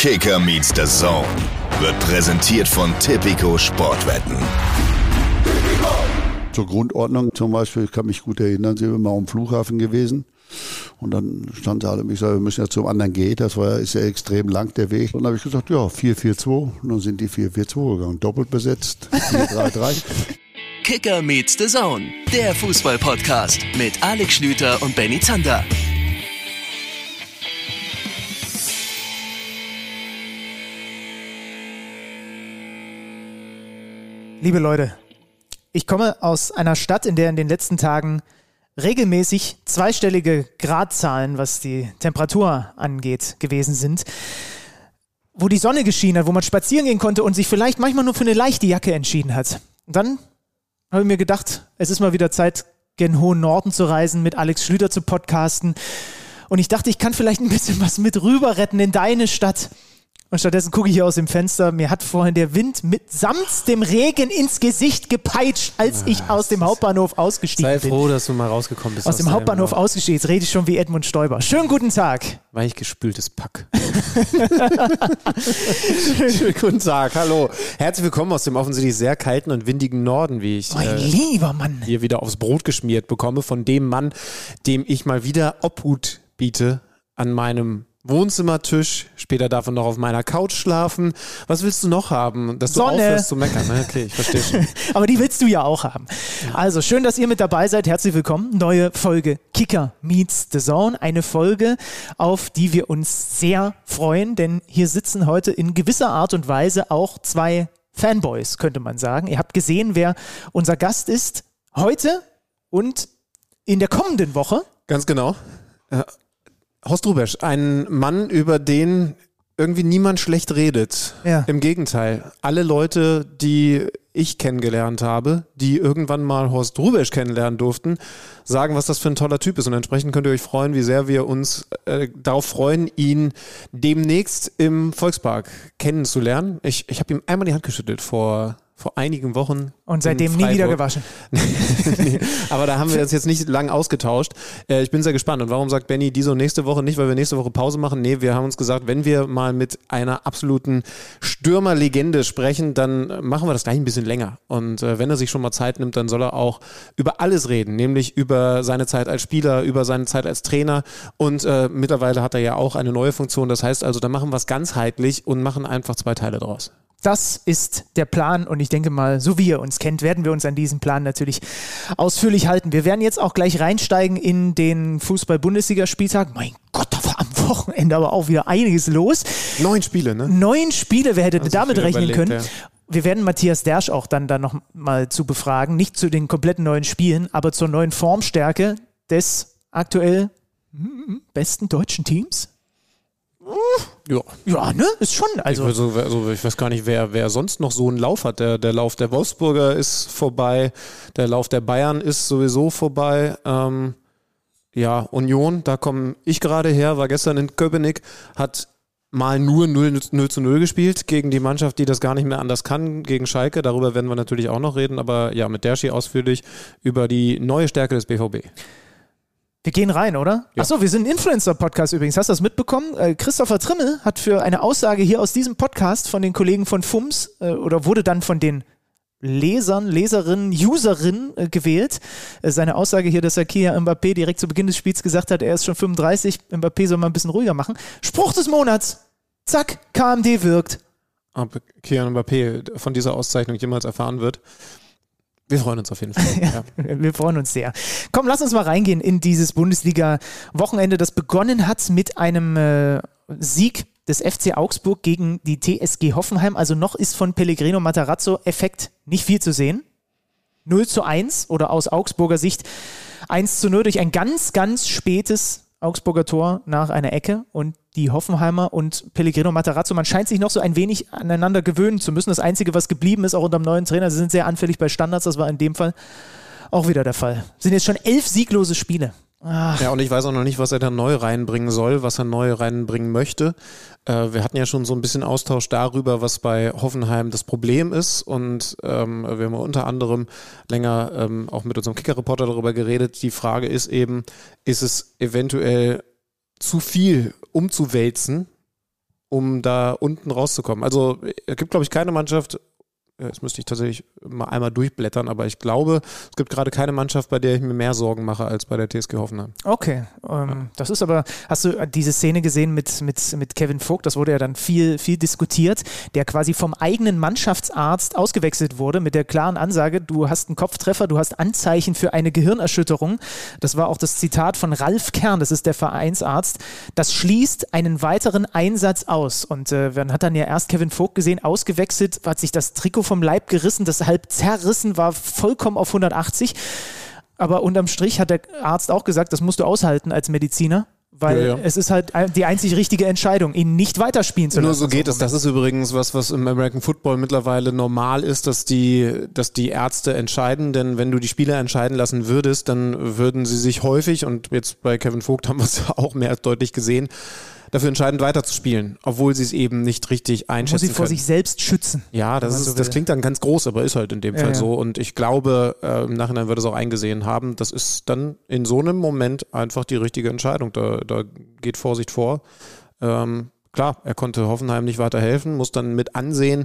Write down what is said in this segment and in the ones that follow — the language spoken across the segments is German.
Kicker meets the Zone wird präsentiert von Tipico Sportwetten. Zur Grundordnung zum Beispiel, ich kann mich gut erinnern, sind wir mal am Flughafen gewesen. Und dann stand alle, ich sage, wir müssen ja zum anderen gehen. Das war, ist ja extrem lang der Weg. Und dann habe ich gesagt, ja, 442. Und dann sind die 442 gegangen. Doppelt besetzt, 433. Kicker meets the Zone, der Fußball-Podcast mit Alex Schlüter und Benny Zander. Liebe Leute, ich komme aus einer Stadt, in der in den letzten Tagen regelmäßig zweistellige Gradzahlen, was die Temperatur angeht, gewesen sind. Wo die Sonne geschienen hat, wo man spazieren gehen konnte und sich vielleicht manchmal nur für eine leichte Jacke entschieden hat. Und dann habe ich mir gedacht, es ist mal wieder Zeit, gen hohen Norden zu reisen, mit Alex Schlüter zu podcasten. Und ich dachte, ich kann vielleicht ein bisschen was mit rüber retten in deine Stadt. Und stattdessen gucke ich hier aus dem Fenster. Mir hat vorhin der Wind mitsamt dem Regen ins Gesicht gepeitscht, als ich aus dem Hauptbahnhof ausgestiegen Sei bin. froh, dass du mal rausgekommen bist. Aus dem deinem- Hauptbahnhof ausgestiegen. Jetzt rede ich schon wie Edmund Stoiber. Schönen guten Tag. Weichgespültes Pack. Schönen guten Tag, hallo. Herzlich willkommen aus dem offensichtlich sehr kalten und windigen Norden, wie ich Mein äh, lieber Mann. hier wieder aufs Brot geschmiert bekomme, von dem Mann, dem ich mal wieder Obhut biete an meinem Wohnzimmertisch. Später darf er noch auf meiner Couch schlafen. Was willst du noch haben? Dass du Sonne. aufhörst zu meckern. ne? Okay, ich verstehe schon. Aber die willst du ja auch haben. Also schön, dass ihr mit dabei seid. Herzlich willkommen. Neue Folge Kicker Meets the Zone. Eine Folge, auf die wir uns sehr freuen, denn hier sitzen heute in gewisser Art und Weise auch zwei Fanboys, könnte man sagen. Ihr habt gesehen, wer unser Gast ist heute und in der kommenden Woche. Ganz genau. Äh, Horst Rubesch, ein Mann, über den irgendwie niemand schlecht redet. Ja. Im Gegenteil. Alle Leute, die ich kennengelernt habe, die irgendwann mal Horst Rubesch kennenlernen durften, sagen, was das für ein toller Typ ist. Und entsprechend könnt ihr euch freuen, wie sehr wir uns äh, darauf freuen, ihn demnächst im Volkspark kennenzulernen. Ich, ich habe ihm einmal die Hand geschüttelt vor, vor einigen Wochen. Und seitdem nie wieder gewaschen. nee, aber da haben wir uns jetzt nicht lang ausgetauscht. Äh, ich bin sehr gespannt. Und warum sagt Benny diese und nächste Woche nicht, weil wir nächste Woche Pause machen? Nee, wir haben uns gesagt, wenn wir mal mit einer absoluten Stürmerlegende sprechen, dann machen wir das gleich ein bisschen länger. Und äh, wenn er sich schon mal Zeit nimmt, dann soll er auch über alles reden, nämlich über seine Zeit als Spieler, über seine Zeit als Trainer. Und äh, mittlerweile hat er ja auch eine neue Funktion. Das heißt also, da machen wir es ganzheitlich und machen einfach zwei Teile draus. Das ist der Plan und ich denke mal, so wie ihr uns kennt, werden wir uns an diesem Plan natürlich ausführlich halten. Wir werden jetzt auch gleich reinsteigen in den Fußball-Bundesligaspieltag. Mein Gott, da war am Wochenende aber auch wieder einiges los. Neun Spiele, ne? Neun Spiele, wer hätte du damit rechnen überlegt, können? ja. Wir werden Matthias Dersch auch dann, dann noch mal zu befragen. Nicht zu den kompletten neuen Spielen, aber zur neuen Formstärke des aktuell hm, besten deutschen Teams. Ja. Ja, ne? Ist schon. Also, Also, also ich weiß gar nicht, wer, wer sonst noch so einen Lauf hat. Der, der Lauf der Wolfsburger ist vorbei, der Lauf der Bayern ist sowieso vorbei. Ähm, ja, Union, da komme ich gerade her, war gestern in Köpenick, hat mal nur 0, 0 zu 0 gespielt gegen die Mannschaft, die das gar nicht mehr anders kann, gegen Schalke. Darüber werden wir natürlich auch noch reden, aber ja, mit Derschi ausführlich über die neue Stärke des BVB. Wir gehen rein, oder? Ja. Achso, wir sind ein Influencer-Podcast übrigens. Hast du das mitbekommen? Äh, Christopher Trimmel hat für eine Aussage hier aus diesem Podcast von den Kollegen von FUMS äh, oder wurde dann von den Lesern, Leserinnen, Userinnen äh, gewählt. Äh, seine Aussage hier, dass er Kia Mbappé direkt zu Beginn des Spiels gesagt hat, er ist schon 35, Mbappé soll mal ein bisschen ruhiger machen. Spruch des Monats. Zack, KMD wirkt. Ob Kian Mbappé von dieser Auszeichnung jemals erfahren wird. Wir freuen uns auf jeden Fall. ja. Wir freuen uns sehr. Komm, lass uns mal reingehen in dieses Bundesliga-Wochenende, das begonnen hat mit einem äh, Sieg des FC Augsburg gegen die TSG Hoffenheim. Also noch ist von Pellegrino Matarazzo-Effekt nicht viel zu sehen. 0 zu 1 oder aus Augsburger Sicht 1 zu 0 durch ein ganz, ganz spätes Augsburger Tor nach einer Ecke und die Hoffenheimer und Pellegrino Matarazzo, man scheint sich noch so ein wenig aneinander gewöhnen zu müssen. Das Einzige, was geblieben ist, auch unter dem neuen Trainer, sie sind sehr anfällig bei Standards, das war in dem Fall auch wieder der Fall. Sind jetzt schon elf sieglose Spiele. Ach, Ja, und ich weiß auch noch nicht, was er da neu reinbringen soll, was er neu reinbringen möchte. Äh, wir hatten ja schon so ein bisschen Austausch darüber, was bei Hoffenheim das Problem ist. Und ähm, wir haben unter anderem länger ähm, auch mit unserem Kicker-Reporter darüber geredet. Die Frage ist eben, ist es eventuell zu viel umzuwälzen um da unten rauszukommen. Also es gibt, glaube ich, keine Mannschaft, Jetzt müsste ich tatsächlich mal einmal durchblättern, aber ich glaube, es gibt gerade keine Mannschaft, bei der ich mir mehr Sorgen mache als bei der TSG Hoffenheim. Okay, ähm, ja. das ist aber, hast du diese Szene gesehen mit, mit, mit Kevin Vogt? Das wurde ja dann viel, viel diskutiert, der quasi vom eigenen Mannschaftsarzt ausgewechselt wurde mit der klaren Ansage, du hast einen Kopftreffer, du hast Anzeichen für eine Gehirnerschütterung. Das war auch das Zitat von Ralf Kern, das ist der Vereinsarzt. Das schließt einen weiteren Einsatz aus. Und äh, man hat dann ja erst Kevin Vogt gesehen, ausgewechselt, hat sich das Trikot vom Leib gerissen, das halb zerrissen war, vollkommen auf 180. Aber unterm Strich hat der Arzt auch gesagt, das musst du aushalten als Mediziner. Weil ja, ja. es ist halt die einzig richtige Entscheidung, ihn nicht weiterspielen zu lassen. Nur so geht es. Das ist übrigens was, was im American Football mittlerweile normal ist, dass die, dass die Ärzte entscheiden. Denn wenn du die Spieler entscheiden lassen würdest, dann würden sie sich häufig, und jetzt bei Kevin Vogt haben wir es auch mehr als deutlich gesehen, dafür entscheiden, weiterzuspielen, obwohl sie es eben nicht richtig einschätzen Muss sie vor können. sich selbst schützen. Ja, das, ist, so das klingt dann ganz groß, aber ist halt in dem ja, Fall ja. so. Und ich glaube, äh, im Nachhinein wird es auch eingesehen haben, das ist dann in so einem Moment einfach die richtige Entscheidung. Da, da geht Vorsicht vor. Ähm, klar, er konnte Hoffenheim nicht weiterhelfen, muss dann mit ansehen,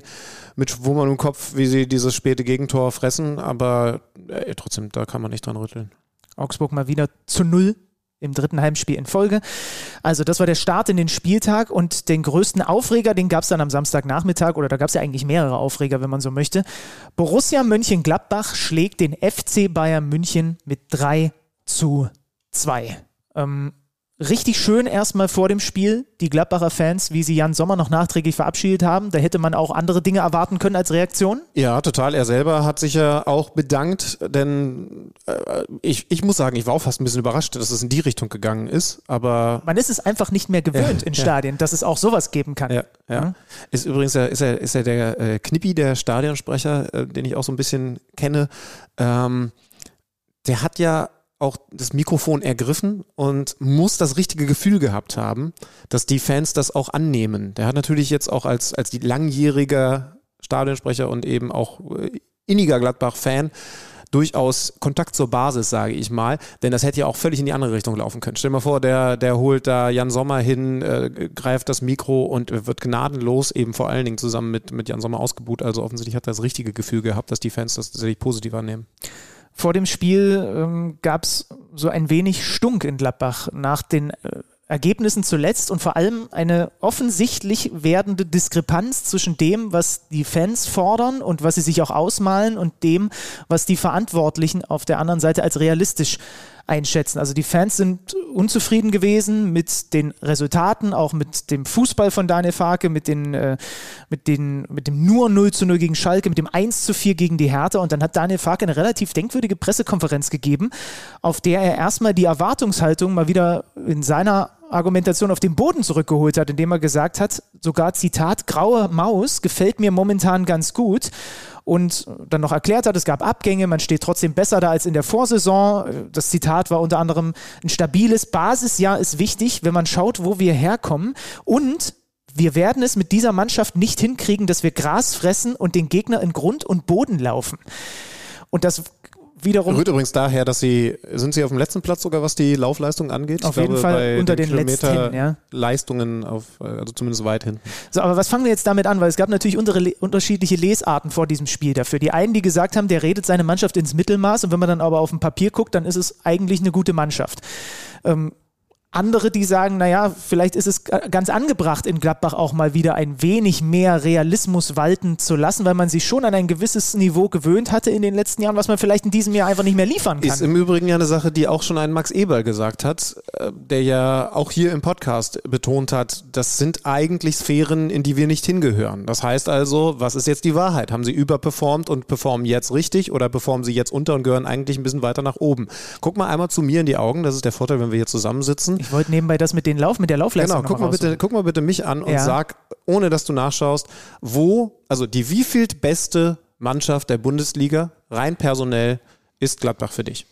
mit Schwummern im Kopf, wie sie dieses späte Gegentor fressen, aber äh, trotzdem, da kann man nicht dran rütteln. Augsburg mal wieder zu null im dritten Heimspiel in Folge. Also das war der Start in den Spieltag und den größten Aufreger, den gab es dann am Samstagnachmittag oder da gab es ja eigentlich mehrere Aufreger, wenn man so möchte. Borussia Mönchengladbach schlägt den FC Bayern München mit 3 zu 2. Ähm, richtig schön erstmal vor dem Spiel, die Gladbacher Fans, wie sie Jan Sommer noch nachträglich verabschiedet haben. Da hätte man auch andere Dinge erwarten können als Reaktion. Ja, total. Er selber hat sich ja auch bedankt, denn äh, ich, ich muss sagen, ich war auch fast ein bisschen überrascht, dass es in die Richtung gegangen ist, aber... Man ist es einfach nicht mehr gewöhnt ja, in Stadien, ja. dass es auch sowas geben kann. Ja, ja. Mhm. Ist übrigens ist er, ist er der äh, Knippi, der Stadionsprecher, äh, den ich auch so ein bisschen kenne. Ähm, der hat ja auch das Mikrofon ergriffen und muss das richtige Gefühl gehabt haben, dass die Fans das auch annehmen. Der hat natürlich jetzt auch als, als die langjähriger Stadionsprecher und eben auch äh, inniger Gladbach-Fan durchaus Kontakt zur Basis, sage ich mal, denn das hätte ja auch völlig in die andere Richtung laufen können. Stell dir mal vor, der, der holt da Jan Sommer hin, äh, greift das Mikro und wird gnadenlos eben vor allen Dingen zusammen mit, mit Jan Sommer ausgebuht. Also offensichtlich hat er das richtige Gefühl gehabt, dass die Fans das tatsächlich positiv annehmen. Vor dem Spiel ähm, gab es so ein wenig Stunk in Gladbach nach den äh, Ergebnissen zuletzt und vor allem eine offensichtlich werdende Diskrepanz zwischen dem, was die Fans fordern und was sie sich auch ausmalen und dem, was die Verantwortlichen auf der anderen Seite als realistisch einschätzen. Also die Fans sind unzufrieden gewesen mit den Resultaten, auch mit dem Fußball von Daniel Farke, mit, den, äh, mit, den, mit dem nur 0 zu 0 gegen Schalke, mit dem 1 zu 4 gegen die Hertha. Und dann hat Daniel Farke eine relativ denkwürdige Pressekonferenz gegeben, auf der er erstmal die Erwartungshaltung mal wieder in seiner Argumentation auf den Boden zurückgeholt hat, indem er gesagt hat, sogar Zitat, graue Maus gefällt mir momentan ganz gut und dann noch erklärt hat, es gab Abgänge, man steht trotzdem besser da als in der Vorsaison. Das Zitat war unter anderem, ein stabiles Basisjahr ist wichtig, wenn man schaut, wo wir herkommen und wir werden es mit dieser Mannschaft nicht hinkriegen, dass wir Gras fressen und den Gegner in Grund und Boden laufen. Und das wiederum. Rührt übrigens daher, dass sie, sind sie auf dem letzten Platz sogar, was die Laufleistung angeht? Auf ich jeden glaube, Fall unter den, den letzten, ja. Leistungen auf, also zumindest weit hinten. So, aber was fangen wir jetzt damit an? Weil es gab natürlich unterschiedliche Lesarten vor diesem Spiel dafür. Die einen, die gesagt haben, der redet seine Mannschaft ins Mittelmaß und wenn man dann aber auf dem Papier guckt, dann ist es eigentlich eine gute Mannschaft. Ähm, andere, die sagen, naja, vielleicht ist es ganz angebracht, in Gladbach auch mal wieder ein wenig mehr Realismus walten zu lassen, weil man sich schon an ein gewisses Niveau gewöhnt hatte in den letzten Jahren, was man vielleicht in diesem Jahr einfach nicht mehr liefern kann. Ist im Übrigen ja eine Sache, die auch schon ein Max Eberl gesagt hat, äh, der ja auch hier im Podcast betont hat, das sind eigentlich Sphären, in die wir nicht hingehören. Das heißt also, was ist jetzt die Wahrheit? Haben sie überperformt und performen jetzt richtig oder performen sie jetzt unter und gehören eigentlich ein bisschen weiter nach oben? Guck mal einmal zu mir in die Augen, das ist der Vorteil, wenn wir hier zusammensitzen. Ich wollte nebenbei das mit den Lauf, mit der Laufleistung Genau, guck mal, bitte, guck mal bitte mich an und ja. sag, ohne dass du nachschaust, wo, also die wievielt beste Mannschaft der Bundesliga rein personell ist Gladbach für dich?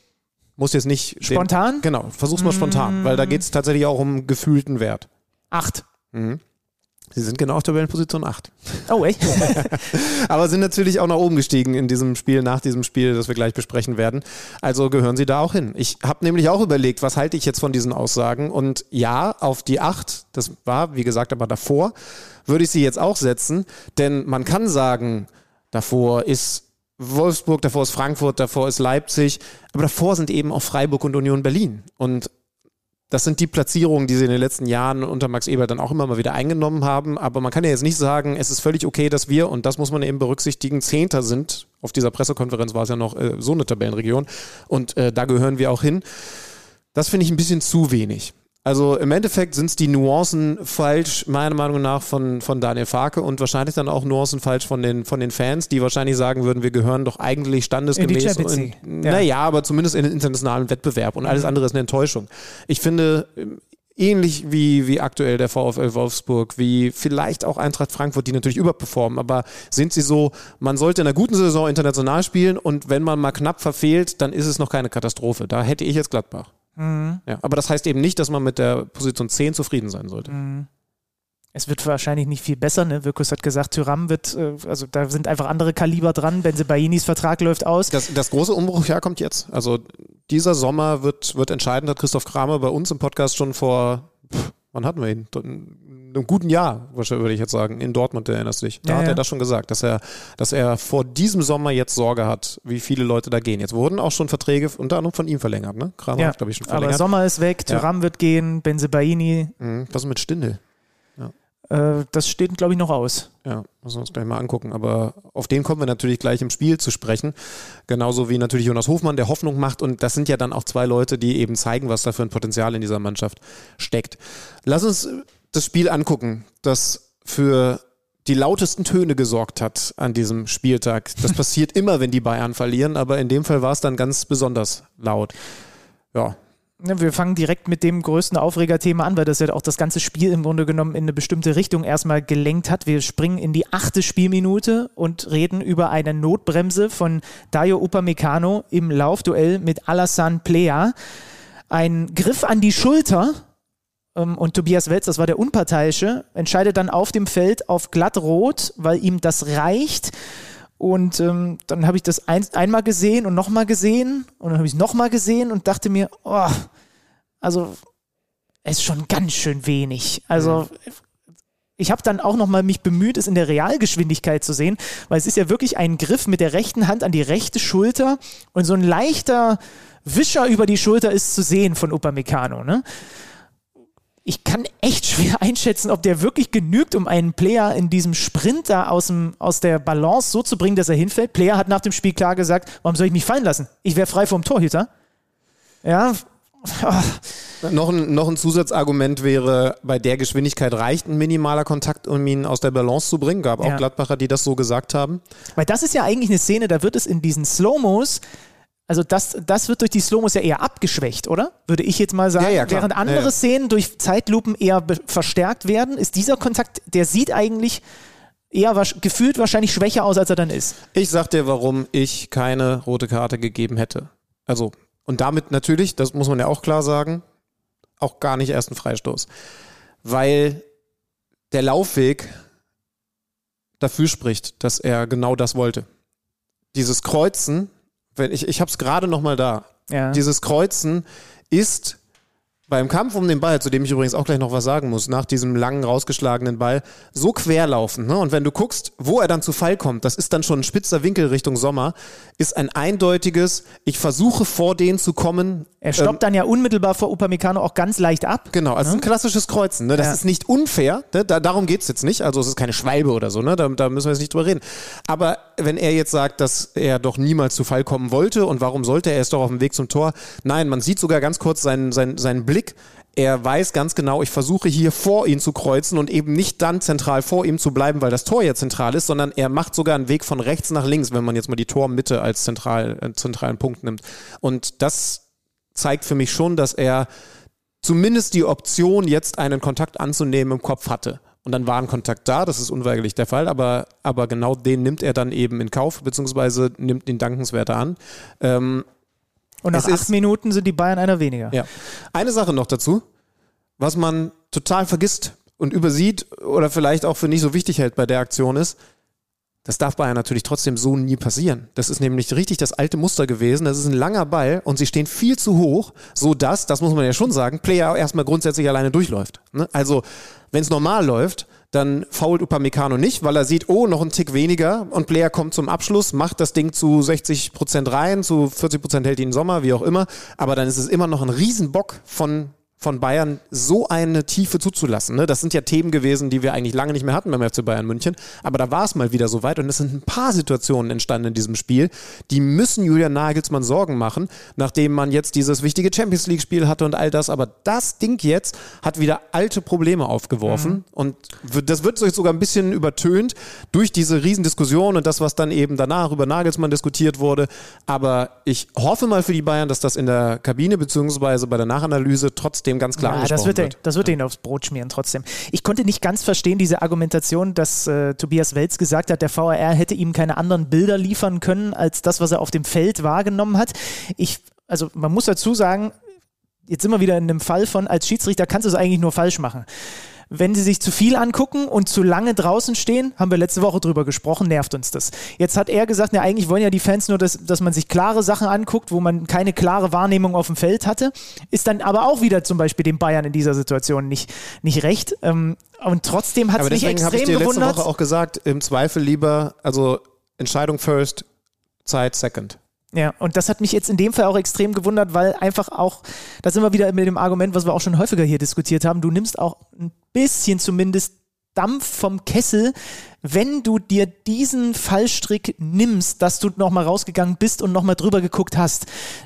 Muss jetzt nicht. Spontan? Den, genau, versuch's mal mm. spontan, weil da geht es tatsächlich auch um gefühlten Wert. Acht. Mhm. Sie sind genau auf Tabellenposition 8. Oh, echt? Aber sind natürlich auch nach oben gestiegen in diesem Spiel, nach diesem Spiel, das wir gleich besprechen werden. Also gehören sie da auch hin. Ich habe nämlich auch überlegt, was halte ich jetzt von diesen Aussagen? Und ja, auf die 8, das war, wie gesagt, aber davor, würde ich sie jetzt auch setzen. Denn man kann sagen, davor ist Wolfsburg, davor ist Frankfurt, davor ist Leipzig, aber davor sind eben auch Freiburg und Union Berlin. Und das sind die Platzierungen, die sie in den letzten Jahren unter Max Eber dann auch immer mal wieder eingenommen haben. Aber man kann ja jetzt nicht sagen, es ist völlig okay, dass wir, und das muss man eben berücksichtigen, Zehnter sind. Auf dieser Pressekonferenz war es ja noch äh, so eine Tabellenregion. Und äh, da gehören wir auch hin. Das finde ich ein bisschen zu wenig. Also im Endeffekt sind es die Nuancen falsch, meiner Meinung nach, von, von Daniel Farke und wahrscheinlich dann auch Nuancen falsch von den, von den Fans, die wahrscheinlich sagen würden, wir gehören doch eigentlich standesgemäß. In die in, ja. Naja, aber zumindest in den internationalen Wettbewerb und alles mhm. andere ist eine Enttäuschung. Ich finde, ähnlich wie, wie aktuell der VfL Wolfsburg, wie vielleicht auch Eintracht Frankfurt, die natürlich überperformen, aber sind sie so, man sollte in einer guten Saison international spielen und wenn man mal knapp verfehlt, dann ist es noch keine Katastrophe. Da hätte ich jetzt Gladbach. Mhm. Ja, aber das heißt eben nicht, dass man mit der Position 10 zufrieden sein sollte. Mhm. Es wird wahrscheinlich nicht viel besser, ne? Wirkus hat gesagt, Tyram wird, äh, also da sind einfach andere Kaliber dran. Bainis Vertrag läuft aus. Das, das große Umbruchjahr kommt jetzt. Also dieser Sommer wird, wird entscheidend, hat Christoph Kramer bei uns im Podcast schon vor, pff, wann hatten wir ihn? einem guten Jahr, würde ich jetzt sagen, in Dortmund, du erinnerst dich. Da ja, hat er das schon gesagt, dass er, dass er vor diesem Sommer jetzt Sorge hat, wie viele Leute da gehen. Jetzt wurden auch schon Verträge unter anderem von ihm verlängert, ne? Kramer ja, hat, glaube ich, schon verlängert. Aber Sommer ist weg, Thuram wird gehen, Benzebaini. Mhm. Was ist mit Stindel? Äh, das steht, glaube ich, noch aus. Ja, müssen wir uns gleich mal angucken. Aber auf den kommen wir natürlich gleich im Spiel zu sprechen. Genauso wie natürlich Jonas Hofmann, der Hoffnung macht. Und das sind ja dann auch zwei Leute, die eben zeigen, was da für ein Potenzial in dieser Mannschaft steckt. Lass uns das Spiel angucken, das für die lautesten Töne gesorgt hat an diesem Spieltag. Das passiert immer, wenn die Bayern verlieren, aber in dem Fall war es dann ganz besonders laut. Ja, wir fangen direkt mit dem größten Aufregerthema an, weil das ja auch das ganze Spiel im Grunde genommen in eine bestimmte Richtung erstmal gelenkt hat. Wir springen in die achte Spielminute und reden über eine Notbremse von Dayo Upamecano im Laufduell mit Alassane Plea. Ein Griff an die Schulter ähm, und Tobias Welz, das war der Unparteiische, entscheidet dann auf dem Feld auf glattrot, weil ihm das reicht. Und ähm, dann habe ich das ein, einmal gesehen und nochmal gesehen und dann habe ich es nochmal gesehen und dachte mir, oh, also es ist schon ganz schön wenig. Also ich habe dann auch nochmal mich bemüht, es in der Realgeschwindigkeit zu sehen, weil es ist ja wirklich ein Griff mit der rechten Hand an die rechte Schulter und so ein leichter Wischer über die Schulter ist zu sehen von Upamecano. Ne? Ich kann echt schwer einschätzen, ob der wirklich genügt, um einen Player in diesem Sprint da aus, dem, aus der Balance so zu bringen, dass er hinfällt. Player hat nach dem Spiel klar gesagt, warum soll ich mich fallen lassen? Ich wäre frei vom Torhüter. Ja. Oh. Noch, ein, noch ein Zusatzargument wäre, bei der Geschwindigkeit reicht ein minimaler Kontakt, um ihn aus der Balance zu bringen. Gab auch ja. Gladbacher, die das so gesagt haben. Weil das ist ja eigentlich eine Szene, da wird es in diesen Slow-Mos also das, das wird durch die Slomos ja eher abgeschwächt, oder? Würde ich jetzt mal sagen. Ja, ja, Während andere ja, Szenen durch Zeitlupen eher verstärkt werden, ist dieser Kontakt, der sieht eigentlich eher gefühlt wahrscheinlich schwächer aus, als er dann ist. Ich sag dir, warum ich keine rote Karte gegeben hätte. Also, und damit natürlich, das muss man ja auch klar sagen, auch gar nicht erst ein Freistoß. Weil der Laufweg dafür spricht, dass er genau das wollte. Dieses Kreuzen wenn ich, ich habe es gerade noch mal da. Ja. Dieses Kreuzen ist beim Kampf um den Ball, zu dem ich übrigens auch gleich noch was sagen muss, nach diesem langen rausgeschlagenen Ball, so querlaufen. Ne? Und wenn du guckst, wo er dann zu Fall kommt, das ist dann schon ein spitzer Winkel Richtung Sommer, ist ein eindeutiges, ich versuche vor denen zu kommen. Er stoppt ähm, dann ja unmittelbar vor Upamecano auch ganz leicht ab. Genau, also ne? ein klassisches Kreuzen. Ne? Das ja. ist nicht unfair, ne? da, darum geht es jetzt nicht. Also es ist keine Schwalbe oder so, ne? da, da müssen wir jetzt nicht drüber reden. Aber wenn er jetzt sagt, dass er doch niemals zu Fall kommen wollte und warum sollte er, ist doch auf dem Weg zum Tor. Nein, man sieht sogar ganz kurz seinen, seinen, seinen Blick Blick. Er weiß ganz genau, ich versuche hier vor ihn zu kreuzen und eben nicht dann zentral vor ihm zu bleiben, weil das Tor ja zentral ist, sondern er macht sogar einen Weg von rechts nach links, wenn man jetzt mal die Tormitte als zentral, äh, zentralen Punkt nimmt. Und das zeigt für mich schon, dass er zumindest die Option, jetzt einen Kontakt anzunehmen, im Kopf hatte. Und dann war ein Kontakt da, das ist unweigerlich der Fall, aber, aber genau den nimmt er dann eben in Kauf, beziehungsweise nimmt ihn dankenswerter an. Ähm, und nach es acht Minuten sind die Bayern einer weniger. Ja. Eine Sache noch dazu, was man total vergisst und übersieht oder vielleicht auch für nicht so wichtig hält bei der Aktion ist, das darf Bayern natürlich trotzdem so nie passieren. Das ist nämlich richtig das alte Muster gewesen. Das ist ein langer Ball und sie stehen viel zu hoch, so dass, das muss man ja schon sagen, Player erstmal grundsätzlich alleine durchläuft. Ne? Also, wenn es normal läuft, dann fault Upamecano nicht, weil er sieht, oh, noch ein Tick weniger und Player kommt zum Abschluss, macht das Ding zu 60 Prozent rein, zu 40 Prozent hält ihn Sommer, wie auch immer. Aber dann ist es immer noch ein Riesenbock von von Bayern so eine Tiefe zuzulassen. Ne? Das sind ja Themen gewesen, die wir eigentlich lange nicht mehr hatten beim FC Bayern München. Aber da war es mal wieder so weit und es sind ein paar Situationen entstanden in diesem Spiel, die müssen Julian Nagelsmann Sorgen machen, nachdem man jetzt dieses wichtige Champions League-Spiel hatte und all das. Aber das Ding jetzt hat wieder alte Probleme aufgeworfen mhm. und das wird sogar ein bisschen übertönt durch diese Riesendiskussion und das, was dann eben danach über Nagelsmann diskutiert wurde. Aber ich hoffe mal für die Bayern, dass das in der Kabine beziehungsweise bei der Nachanalyse trotzdem dem ganz klar ja, das wird, wird. Das wird ja. ihn aufs Brot schmieren trotzdem. Ich konnte nicht ganz verstehen diese Argumentation, dass äh, Tobias Welz gesagt hat, der VAR hätte ihm keine anderen Bilder liefern können als das, was er auf dem Feld wahrgenommen hat. Ich, also man muss dazu sagen, jetzt sind wir wieder in dem Fall von, als Schiedsrichter kannst du es eigentlich nur falsch machen wenn sie sich zu viel angucken und zu lange draußen stehen, haben wir letzte Woche drüber gesprochen, nervt uns das. Jetzt hat er gesagt, na, eigentlich wollen ja die Fans nur, dass, dass man sich klare Sachen anguckt, wo man keine klare Wahrnehmung auf dem Feld hatte. Ist dann aber auch wieder zum Beispiel den Bayern in dieser Situation nicht, nicht recht. Ähm, und trotzdem hat es mich extrem habe ich dir gewundert. letzte Woche auch gesagt, im Zweifel lieber, also Entscheidung first, Zeit second. Ja, und das hat mich jetzt in dem Fall auch extrem gewundert, weil einfach auch, da sind wir wieder mit dem Argument, was wir auch schon häufiger hier diskutiert haben, du nimmst auch ein bisschen zumindest Dampf vom Kessel, wenn du dir diesen Fallstrick nimmst, dass du nochmal rausgegangen bist und nochmal drüber geguckt hast,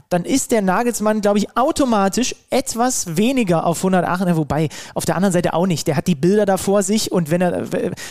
dann ist der Nagelsmann, glaube ich, automatisch etwas weniger auf 108, wobei auf der anderen Seite auch nicht. Der hat die Bilder da vor sich und wenn er,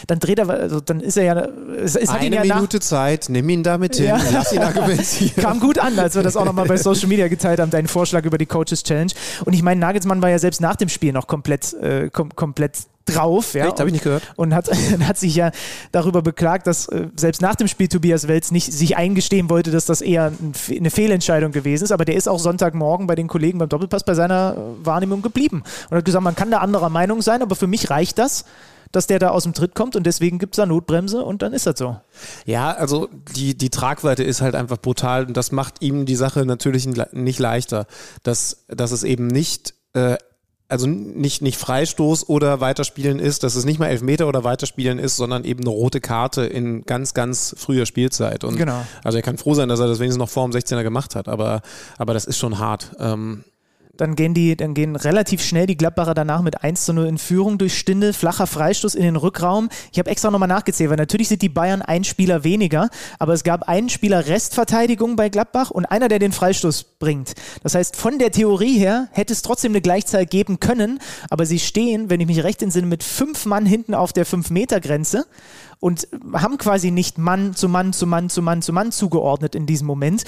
dann dreht er, also dann ist er ja, es, es Eine Minute nach, Zeit, nimm ihn damit hin, ja. lass ihn argumentieren. Kam gut an, als wir das auch nochmal bei Social Media geteilt haben, deinen Vorschlag über die Coaches Challenge. Und ich meine, Nagelsmann war ja selbst nach dem Spiel noch komplett, äh, kom komplett drauf. Ja, Echt? Habe ich nicht gehört. Und hat, hat sich ja darüber beklagt, dass äh, selbst nach dem Spiel Tobias Welz nicht sich eingestehen wollte, dass das eher ein, eine Fehlentscheidung gewesen ist. Aber der ist auch Sonntagmorgen bei den Kollegen beim Doppelpass bei seiner äh, Wahrnehmung geblieben und hat gesagt, man kann da anderer Meinung sein, aber für mich reicht das dass der da aus dem Tritt kommt und deswegen gibt es da Notbremse und dann ist das so. Ja, also die, die Tragweite ist halt einfach brutal und das macht ihm die Sache natürlich nicht leichter, dass, dass es eben nicht äh, also nicht, nicht Freistoß oder Weiterspielen ist, dass es nicht mal Elfmeter oder Weiterspielen ist, sondern eben eine rote Karte in ganz, ganz früher Spielzeit. Und genau. Also er kann froh sein, dass er das wenigstens noch vor dem 16er gemacht hat, aber, aber das ist schon hart. Ähm, dann gehen die, dann gehen relativ schnell die Gladbacher danach mit 1 zu 0 in Führung durch Stindel, flacher Freistoß in den Rückraum. Ich habe extra nochmal nachgezählt, weil natürlich sind die Bayern ein Spieler weniger, aber es gab einen Spieler Restverteidigung bei Gladbach und einer, der den Freistoß bringt. Das heißt, von der Theorie her hätte es trotzdem eine Gleichzahl geben können, aber sie stehen, wenn ich mich recht entsinne, mit fünf Mann hinten auf der 5-Meter-Grenze und haben quasi nicht Mann zu Mann zu Mann zu Mann zu Mann zugeordnet in diesem Moment.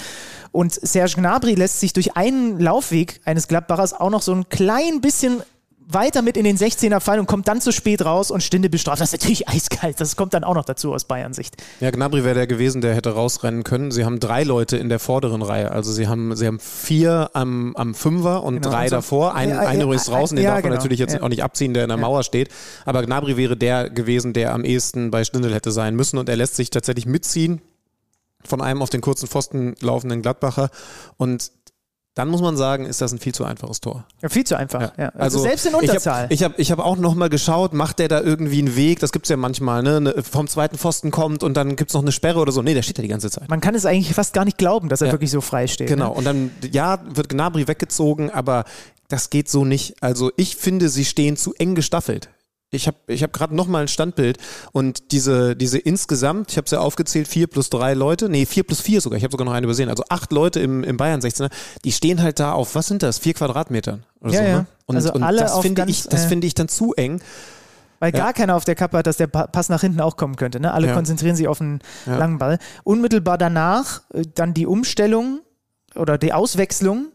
Und Serge Gnabry lässt sich durch einen Laufweg eines Gladbachers auch noch so ein klein bisschen weiter mit in den 16er fallen und kommt dann zu spät raus und Stinde bestraft. Das ist natürlich eiskalt. Das kommt dann auch noch dazu aus Bayern Sicht. Ja, Gnabry wäre der gewesen, der hätte rausrennen können. Sie haben drei Leute in der vorderen Reihe. Also sie haben, sie haben vier am, am Fünfer und genau, drei also, davor. Ein, ja, einer ja, ist draußen, den ja, darf man genau, natürlich jetzt auch nicht abziehen, der in der Mauer steht. Aber Gnabry wäre der gewesen, der am ehesten bei Stindel hätte sein müssen. Und er lässt sich tatsächlich mitziehen von einem auf den kurzen Pfosten laufenden Gladbacher. Und dann muss man sagen, ist das ein viel zu einfaches Tor. Ja, viel zu einfach. Ja. Ja. Also, also, selbst in Unterzahl. Ich habe ich hab, ich hab auch nochmal geschaut, macht der da irgendwie einen Weg? Das gibt es ja manchmal, ne? ne? Vom zweiten Pfosten kommt und dann gibt es noch eine Sperre oder so. Nee, der steht da die ganze Zeit. Man kann es eigentlich fast gar nicht glauben, dass er ja. wirklich so frei steht. Genau. Ne? Und dann, ja, wird Gnabry weggezogen, aber das geht so nicht. Also ich finde, sie stehen zu eng gestaffelt ich habe ich hab gerade nochmal ein Standbild und diese, diese insgesamt, ich habe es ja aufgezählt, vier plus drei Leute, nee, vier plus vier sogar, ich habe sogar noch einen übersehen, also acht Leute im, im Bayern 16er, die stehen halt da auf, was sind das, vier Quadratmetern oder ja, so, ja. Ne? Und, also und alle das finde ich, das äh, finde ich dann zu eng. Weil ja. gar keiner auf der Kappe hat, dass der Pass nach hinten auch kommen könnte. Ne? Alle ja. konzentrieren sich auf einen langen Ball. Unmittelbar danach äh, dann die Umstellung oder die Auswechslung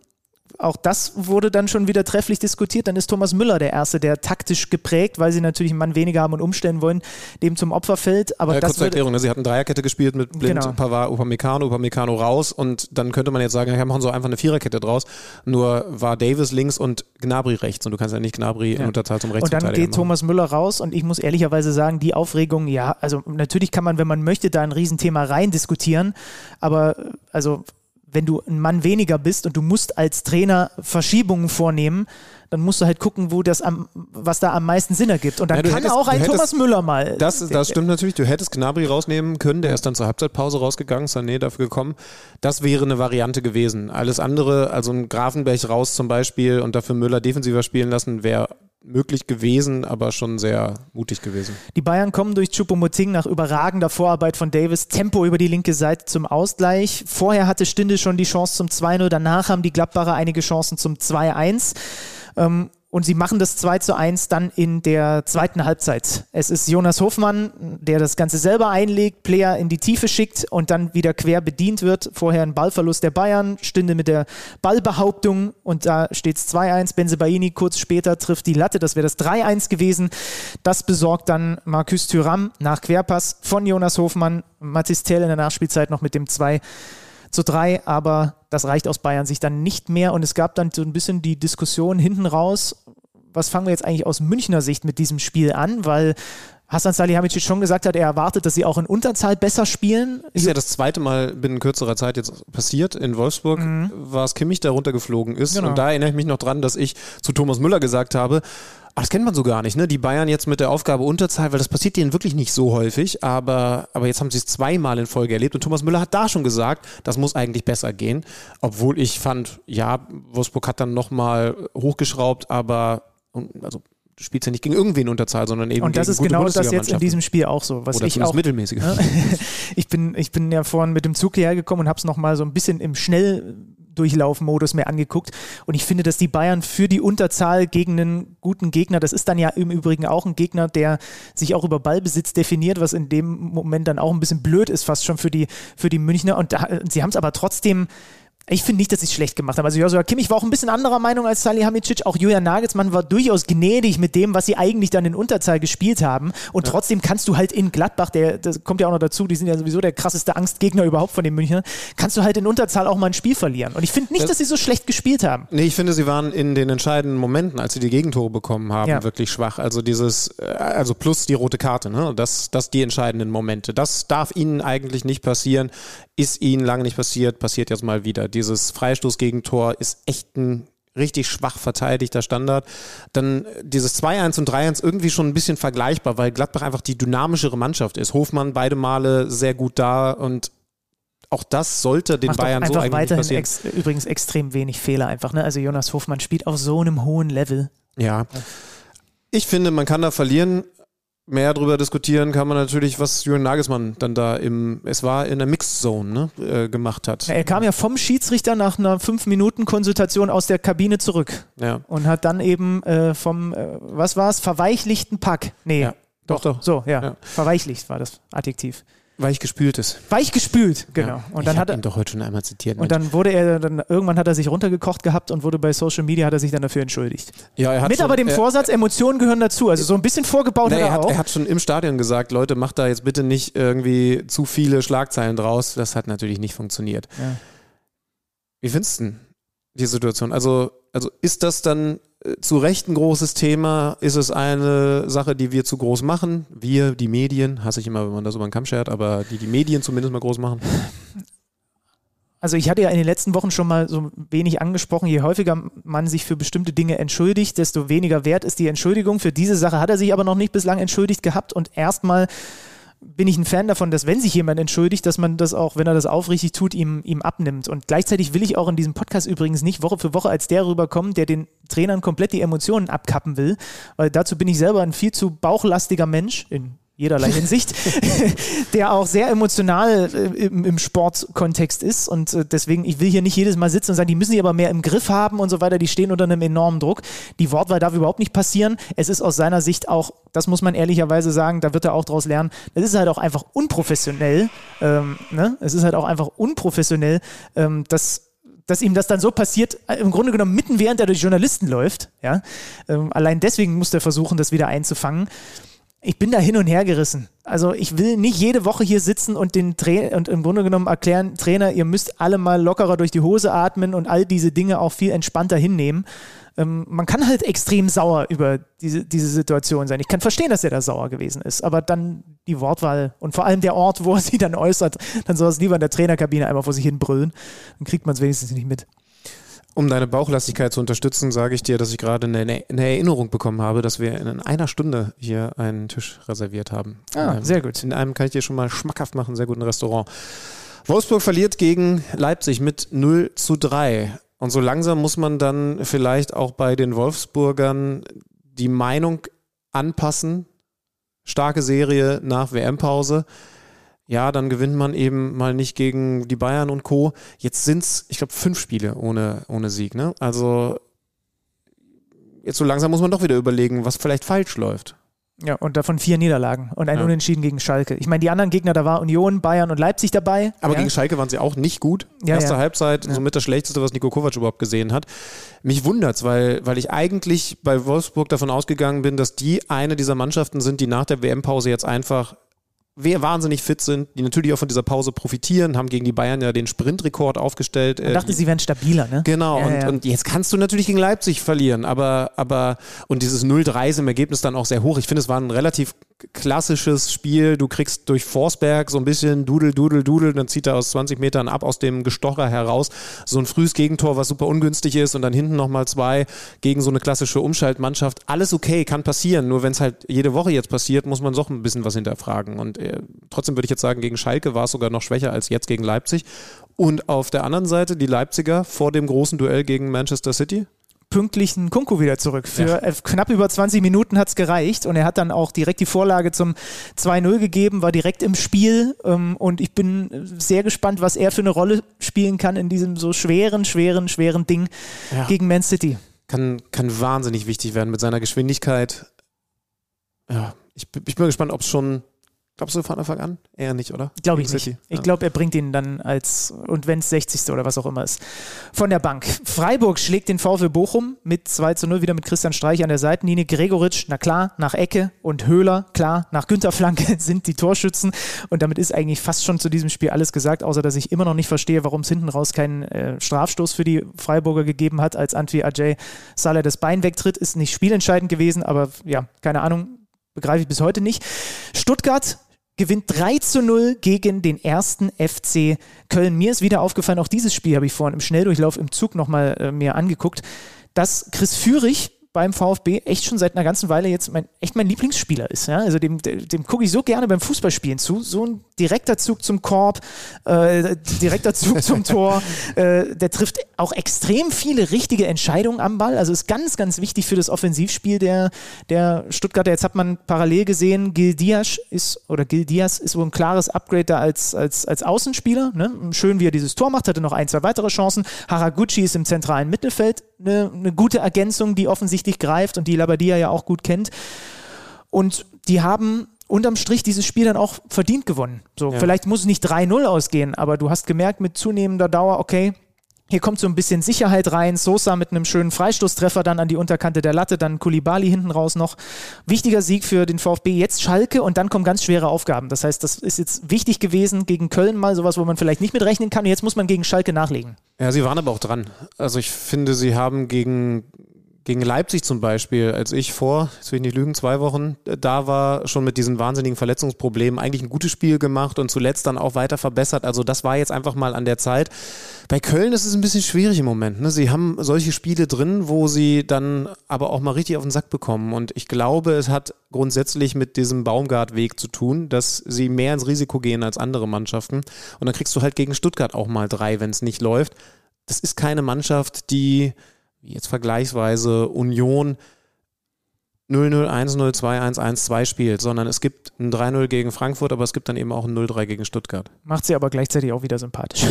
auch das wurde dann schon wieder trefflich diskutiert. Dann ist Thomas Müller der Erste, der taktisch geprägt, weil sie natürlich einen Mann weniger haben und umstellen wollen, dem zum Opfer fällt. Aber äh, das kurze Erklärung, ne? sie hatten Dreierkette gespielt mit Blind, genau. Pavard, Upamecano, Upamecano raus und dann könnte man jetzt sagen, ja, machen so einfach eine Viererkette draus. Nur war Davis links und Gnabry rechts und du kannst ja nicht Gnabry ja. in Unterzahl zum Rechts Und dann geht machen. Thomas Müller raus und ich muss ehrlicherweise sagen, die Aufregung, ja, also natürlich kann man, wenn man möchte, da ein Riesenthema rein diskutieren, aber also wenn du ein Mann weniger bist und du musst als Trainer Verschiebungen vornehmen, dann musst du halt gucken, wo das am, was da am meisten Sinn ergibt. Und dann ja, kann hättest, auch ein hättest, Thomas Müller mal. Das, das stimmt natürlich. Du hättest Gnabry rausnehmen können, der ist dann zur Halbzeitpause rausgegangen, Sané dafür gekommen. Das wäre eine Variante gewesen. Alles andere, also ein Grafenberg raus zum Beispiel und dafür Müller defensiver spielen lassen, wäre möglich gewesen, aber schon sehr mutig gewesen. Die Bayern kommen durch Choupo-Moting nach überragender Vorarbeit von Davis Tempo über die linke Seite zum Ausgleich. Vorher hatte Stinde schon die Chance zum 2-0, danach haben die Gladbacher einige Chancen zum 2-1. Ähm, und sie machen das 2 zu 1 dann in der zweiten Halbzeit. Es ist Jonas Hofmann, der das Ganze selber einlegt, Player in die Tiefe schickt und dann wieder quer bedient wird. Vorher ein Ballverlust der Bayern, Stünde mit der Ballbehauptung und da steht es 2-1. Benzebaini kurz später trifft die Latte, das wäre das 3-1 gewesen. Das besorgt dann Marcus Thuram nach Querpass von Jonas Hofmann. Mathis Tell in der Nachspielzeit noch mit dem 2 zu 3, aber das reicht aus Bayern sich dann nicht mehr und es gab dann so ein bisschen die Diskussion hinten raus, was fangen wir jetzt eigentlich aus Münchner Sicht mit diesem Spiel an, weil Hassan Salihamidzic schon gesagt hat, er erwartet, dass sie auch in Unterzahl besser spielen. Ist ja das zweite Mal binnen kürzerer Zeit jetzt passiert. In Wolfsburg mhm. war es Kimmich, der runtergeflogen ist. Genau. Und da erinnere ich mich noch dran, dass ich zu Thomas Müller gesagt habe, Ach, das kennt man so gar nicht, ne? Die Bayern jetzt mit der Aufgabe Unterzahl, weil das passiert denen wirklich nicht so häufig, aber, aber jetzt haben sie es zweimal in Folge erlebt und Thomas Müller hat da schon gesagt, das muss eigentlich besser gehen. Obwohl ich fand, ja, Wolfsburg hat dann nochmal hochgeschraubt, aber also du spielst ja nicht gegen irgendwen Unterzahl, sondern eben Und das ist genau das jetzt in diesem Spiel auch so, was Oder ich auch mittelmäßig. ich bin ich bin ja vorhin mit dem Zug hierher gekommen und habe es noch mal so ein bisschen im Schnelldurchlaufmodus mir angeguckt. Und ich finde, dass die Bayern für die Unterzahl gegen einen guten Gegner, das ist dann ja im Übrigen auch ein Gegner, der sich auch über Ballbesitz definiert, was in dem Moment dann auch ein bisschen blöd ist, fast schon für die für die Münchner. Und da, sie haben es aber trotzdem ich finde nicht, dass sie es schlecht gemacht haben. Also Joshua Kimmich war auch ein bisschen anderer Meinung als Salihamidzic. Auch Julian Nagelsmann war durchaus gnädig mit dem, was sie eigentlich dann in Unterzahl gespielt haben. Und ja. trotzdem kannst du halt in Gladbach, der, das kommt ja auch noch dazu, die sind ja sowieso der krasseste Angstgegner überhaupt von den Münchnern, kannst du halt in Unterzahl auch mal ein Spiel verlieren. Und ich finde nicht, dass sie so schlecht gespielt haben. Nee, ich finde, sie waren in den entscheidenden Momenten, als sie die Gegentore bekommen haben, ja. wirklich schwach. Also dieses, äh, also plus die rote Karte, ne? Das, das die entscheidenden Momente. Das darf ihnen eigentlich nicht passieren. Ist ihnen lange nicht passiert, passiert jetzt mal wieder. Dieses Freistoßgegentor ist echt ein richtig schwach verteidigter Standard. Dann dieses 2-1 und 3-1 irgendwie schon ein bisschen vergleichbar, weil Gladbach einfach die dynamischere Mannschaft ist. Hofmann beide Male sehr gut da und auch das sollte den Macht Bayern so eigentlich weiterhin passieren. Ex übrigens extrem wenig Fehler einfach. Ne? Also Jonas Hofmann spielt auf so einem hohen Level. Ja. Ich finde, man kann da verlieren mehr darüber diskutieren kann man natürlich, was Jürgen Nagelsmann dann da im, es war in der Mixed Zone, ne, äh, gemacht hat. Ja, er kam ja vom Schiedsrichter nach einer 5-Minuten-Konsultation aus der Kabine zurück ja. und hat dann eben äh, vom, äh, was war es, verweichlichten Pack. Nee, ja, doch, doch. So, ja. ja. Verweichlicht war das Adjektiv. Weich gespült ist. Weich gespült, genau. Ja, und dann hat er ihn doch heute schon einmal zitiert. Und dann wurde er dann irgendwann hat er sich runtergekocht gehabt und wurde bei Social Media hat er sich dann dafür entschuldigt. Ja, er hat mit schon, aber dem er, Vorsatz, Emotionen gehören dazu. Also so ein bisschen vorgebaut na, hat er, er auch. Er hat schon im Stadion gesagt, Leute, macht da jetzt bitte nicht irgendwie zu viele Schlagzeilen draus. Das hat natürlich nicht funktioniert. Ja. Wie findest du denn die Situation? Also also ist das dann äh, zu Recht ein großes Thema? Ist es eine Sache, die wir zu groß machen? Wir, die Medien, hasse ich immer, wenn man das über den Kamm schert, aber die die Medien zumindest mal groß machen? Also ich hatte ja in den letzten Wochen schon mal so wenig angesprochen, je häufiger man sich für bestimmte Dinge entschuldigt, desto weniger wert ist die Entschuldigung. Für diese Sache hat er sich aber noch nicht bislang entschuldigt gehabt und erstmal bin ich ein Fan davon, dass wenn sich jemand entschuldigt, dass man das auch, wenn er das aufrichtig tut, ihm, ihm abnimmt. Und gleichzeitig will ich auch in diesem Podcast übrigens nicht Woche für Woche als der rüberkommen, der den Trainern komplett die Emotionen abkappen will, weil dazu bin ich selber ein viel zu bauchlastiger Mensch, in jederlei Hinsicht, der auch sehr emotional äh, im, im Sportkontext ist. Und äh, deswegen, ich will hier nicht jedes Mal sitzen und sagen, die müssen sich aber mehr im Griff haben und so weiter. Die stehen unter einem enormen Druck. Die Wortwahl darf überhaupt nicht passieren. Es ist aus seiner Sicht auch, das muss man ehrlicherweise sagen, da wird er auch daraus lernen, es ist halt auch einfach unprofessionell. Ähm, ne? Es ist halt auch einfach unprofessionell, ähm, das dass ihm das dann so passiert, äh, im Grunde genommen mitten während er durch Journalisten läuft. Ja? Ähm, allein deswegen muss er versuchen, das wieder einzufangen. Ich bin da hin und her gerissen. Also ich will nicht jede Woche hier sitzen und den Tra und im Grunde genommen erklären, Trainer, ihr müsst alle mal lockerer durch die Hose atmen und all diese Dinge auch viel entspannter hinnehmen. Ähm, man kann halt extrem sauer über diese, diese Situation sein. Ich kann verstehen, dass er da sauer gewesen ist, aber dann die Wortwahl und vor allem der Ort, wo er sie dann äußert, dann soll es lieber in der Trainerkabine einmal vor sich hin brüllen. Dann kriegt man es wenigstens nicht mit. Um deine Bauchlastigkeit zu unterstützen, sage ich dir, dass ich gerade eine, eine, Erinnerung bekommen habe, dass wir in einer Stunde hier einen Tisch reserviert haben. Ah, sehr gut. In einem kann ich dir schon mal schmackhaft machen, sehr guten Restaurant. Wolfsburg verliert gegen Leipzig mit 0 zu 3. Und so langsam muss man dann vielleicht auch bei den Wolfsburgern die Meinung anpassen. Starke Serie nach WM-Pause ja, dann gewinnt man eben mal nicht gegen die Bayern und Co. Jetzt sind es, ich glaube, fünf Spiele ohne, ohne Sieg. Ne? Also jetzt so langsam muss man doch wieder überlegen, was vielleicht falsch läuft. Ja, und davon vier Niederlagen und ein ja. Unentschieden gegen Schalke. Ich meine, die anderen Gegner, da war Union, Bayern und Leipzig dabei. Aber ja. gegen Schalke waren sie auch nicht gut. Ja, Erste Halbzeit, somit das Schlechteste, was Nico Kovac überhaupt gesehen hat. Mich wundert's, weil, weil ich eigentlich bei Wolfsburg davon ausgegangen bin, dass die eine dieser Mannschaften sind, die nach der WM-Pause jetzt einfach wer wahnsinnig fit sind, die natürlich auch von dieser Pause profitieren, haben gegen die Bayern ja den Sprintrekord aufgestellt. Ich dachte, äh, sie wären stabiler, ne? Genau, ja, und, ja. und jetzt kannst du natürlich gegen Leipzig verlieren, aber, aber und dieses 0-3 ist im Ergebnis dann auch sehr hoch. Ich finde, es war ein relativ klassisches Spiel. Du kriegst durch Forsberg so ein bisschen Dudel, Dudel, Dudel, dann zieht er aus 20 Metern ab aus dem Gestocher heraus. So ein frühes Gegentor, was super ungünstig ist und dann hinten nochmal zwei gegen so eine klassische Umschaltmannschaft. Alles okay, kann passieren. Nur wenn es halt jede Woche jetzt passiert, muss man doch ein bisschen was hinterfragen. Und äh, trotzdem würde ich jetzt sagen, gegen Schalke war es sogar noch schwächer als jetzt gegen Leipzig. Und auf der anderen Seite die Leipziger vor dem großen Duell gegen Manchester City pünktlichen Kunku wieder zurück. Für ja. knapp über 20 Minuten hat es gereicht und er hat dann auch direkt die Vorlage zum 2-0 gegeben, war direkt im Spiel ähm, und ich bin sehr gespannt, was er für eine Rolle spielen kann in diesem so schweren, schweren, schweren Ding ja. gegen Man City. Kann, kann wahnsinnig wichtig werden mit seiner Geschwindigkeit. Ja, ich, ich bin gespannt, ob es schon Glaubst du von Anfang an? Eher nicht, oder? Glaube ich nicht. Ich glaube, er bringt ihn dann als, und wenn es 60. oder was auch immer ist, von der Bank. Freiburg schlägt den VfL Bochum mit 2 zu 0 wieder mit Christian Streich an der Seitenlinie. Gregoritsch, na klar, nach Ecke und Höhler, klar, nach Günter Flanke sind die Torschützen. Und damit ist eigentlich fast schon zu diesem Spiel alles gesagt, außer dass ich immer noch nicht verstehe, warum es hinten raus keinen äh, Strafstoß für die Freiburger gegeben hat, als Antwi Ajay Saleh das Bein wegtritt. Ist nicht spielentscheidend gewesen, aber ja, keine Ahnung begreife ich bis heute nicht. Stuttgart gewinnt 3 zu 0 gegen den ersten FC Köln. Mir ist wieder aufgefallen, auch dieses Spiel habe ich vorhin im Schnelldurchlauf im Zug nochmal äh, mir angeguckt, dass Chris Führig beim VfB echt schon seit einer ganzen Weile jetzt mein, echt mein Lieblingsspieler ist. Ja? Also dem, dem gucke ich so gerne beim Fußballspielen zu. So ein direkter Zug zum Korb, äh, direkter Zug zum Tor. Äh, der trifft auch extrem viele richtige Entscheidungen am Ball. Also ist ganz, ganz wichtig für das Offensivspiel der, der Stuttgarter. Jetzt hat man parallel gesehen, Gil Diaz ist, oder Gil Diaz ist wohl ein klares Upgrade da als, als, als Außenspieler. Ne? Schön, wie er dieses Tor macht, hatte noch ein, zwei weitere Chancen. Haraguchi ist im zentralen Mittelfeld eine, eine gute Ergänzung, die offensichtlich greift und die Labadia ja auch gut kennt. Und die haben unterm Strich dieses Spiel dann auch verdient gewonnen. So, ja. vielleicht muss es nicht 3-0 ausgehen, aber du hast gemerkt mit zunehmender Dauer, okay, hier kommt so ein bisschen Sicherheit rein. Sosa mit einem schönen Freistoßtreffer dann an die Unterkante der Latte, dann Kulibali hinten raus noch. Wichtiger Sieg für den VfB. Jetzt Schalke und dann kommen ganz schwere Aufgaben. Das heißt, das ist jetzt wichtig gewesen gegen Köln mal, sowas, wo man vielleicht nicht mit rechnen kann. Und jetzt muss man gegen Schalke nachlegen. Ja, sie waren aber auch dran. Also ich finde, sie haben gegen gegen Leipzig zum Beispiel, als ich vor, jetzt will ich nicht lügen, zwei Wochen da war, schon mit diesen wahnsinnigen Verletzungsproblemen eigentlich ein gutes Spiel gemacht und zuletzt dann auch weiter verbessert. Also das war jetzt einfach mal an der Zeit. Bei Köln ist es ein bisschen schwierig im Moment. Ne? Sie haben solche Spiele drin, wo sie dann aber auch mal richtig auf den Sack bekommen. Und ich glaube, es hat grundsätzlich mit diesem Baumgart-Weg zu tun, dass sie mehr ins Risiko gehen als andere Mannschaften. Und dann kriegst du halt gegen Stuttgart auch mal drei, wenn es nicht läuft. Das ist keine Mannschaft, die jetzt vergleichsweise Union 0-0, 1-0, 2-1, 1-2 spielt, sondern es gibt ein 3-0 gegen Frankfurt, aber es gibt dann eben auch ein 0-3 gegen Stuttgart. Macht sie aber gleichzeitig auch wieder sympathisch.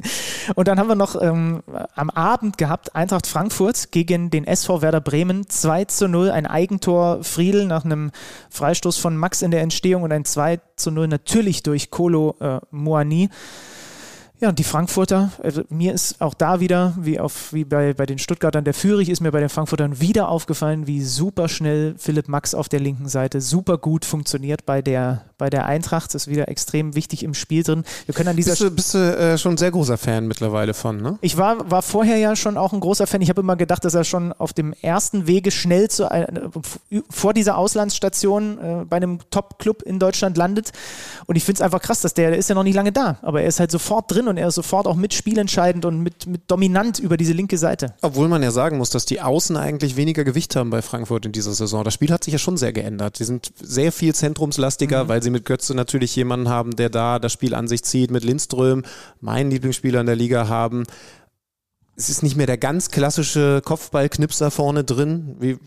und dann haben wir noch ähm, am Abend gehabt Eintracht Frankfurt gegen den SV Werder Bremen 2 0, ein Eigentor Friedel nach einem Freistoß von Max in der Entstehung und ein 2 0 natürlich durch Kolo äh, Moani. Ja, und die Frankfurter, also mir ist auch da wieder, wie, auf, wie bei, bei den Stuttgartern, der Führig ist mir bei den Frankfurtern wieder aufgefallen, wie super schnell Philipp Max auf der linken Seite super gut funktioniert bei der, bei der Eintracht. Ist wieder extrem wichtig im Spiel drin. Wir können an dieser Bist du, bist du äh, schon ein sehr großer Fan mittlerweile von, ne? Ich war, war vorher ja schon auch ein großer Fan. Ich habe immer gedacht, dass er schon auf dem ersten Wege schnell zu, äh, vor dieser Auslandsstation äh, bei einem Top-Club in Deutschland landet. Und ich finde es einfach krass, dass der, der ist ja noch nicht lange da, aber er ist halt sofort drin und er ist sofort auch mitspielentscheidend und mit, mit dominant über diese linke Seite. Obwohl man ja sagen muss, dass die Außen eigentlich weniger Gewicht haben bei Frankfurt in dieser Saison. Das Spiel hat sich ja schon sehr geändert. Die sind sehr viel zentrumslastiger, mhm. weil sie mit Götze natürlich jemanden haben, der da das Spiel an sich zieht, mit Lindström, mein Lieblingsspieler in der Liga haben. Es ist nicht mehr der ganz klassische Kopfballknipser vorne drin, wie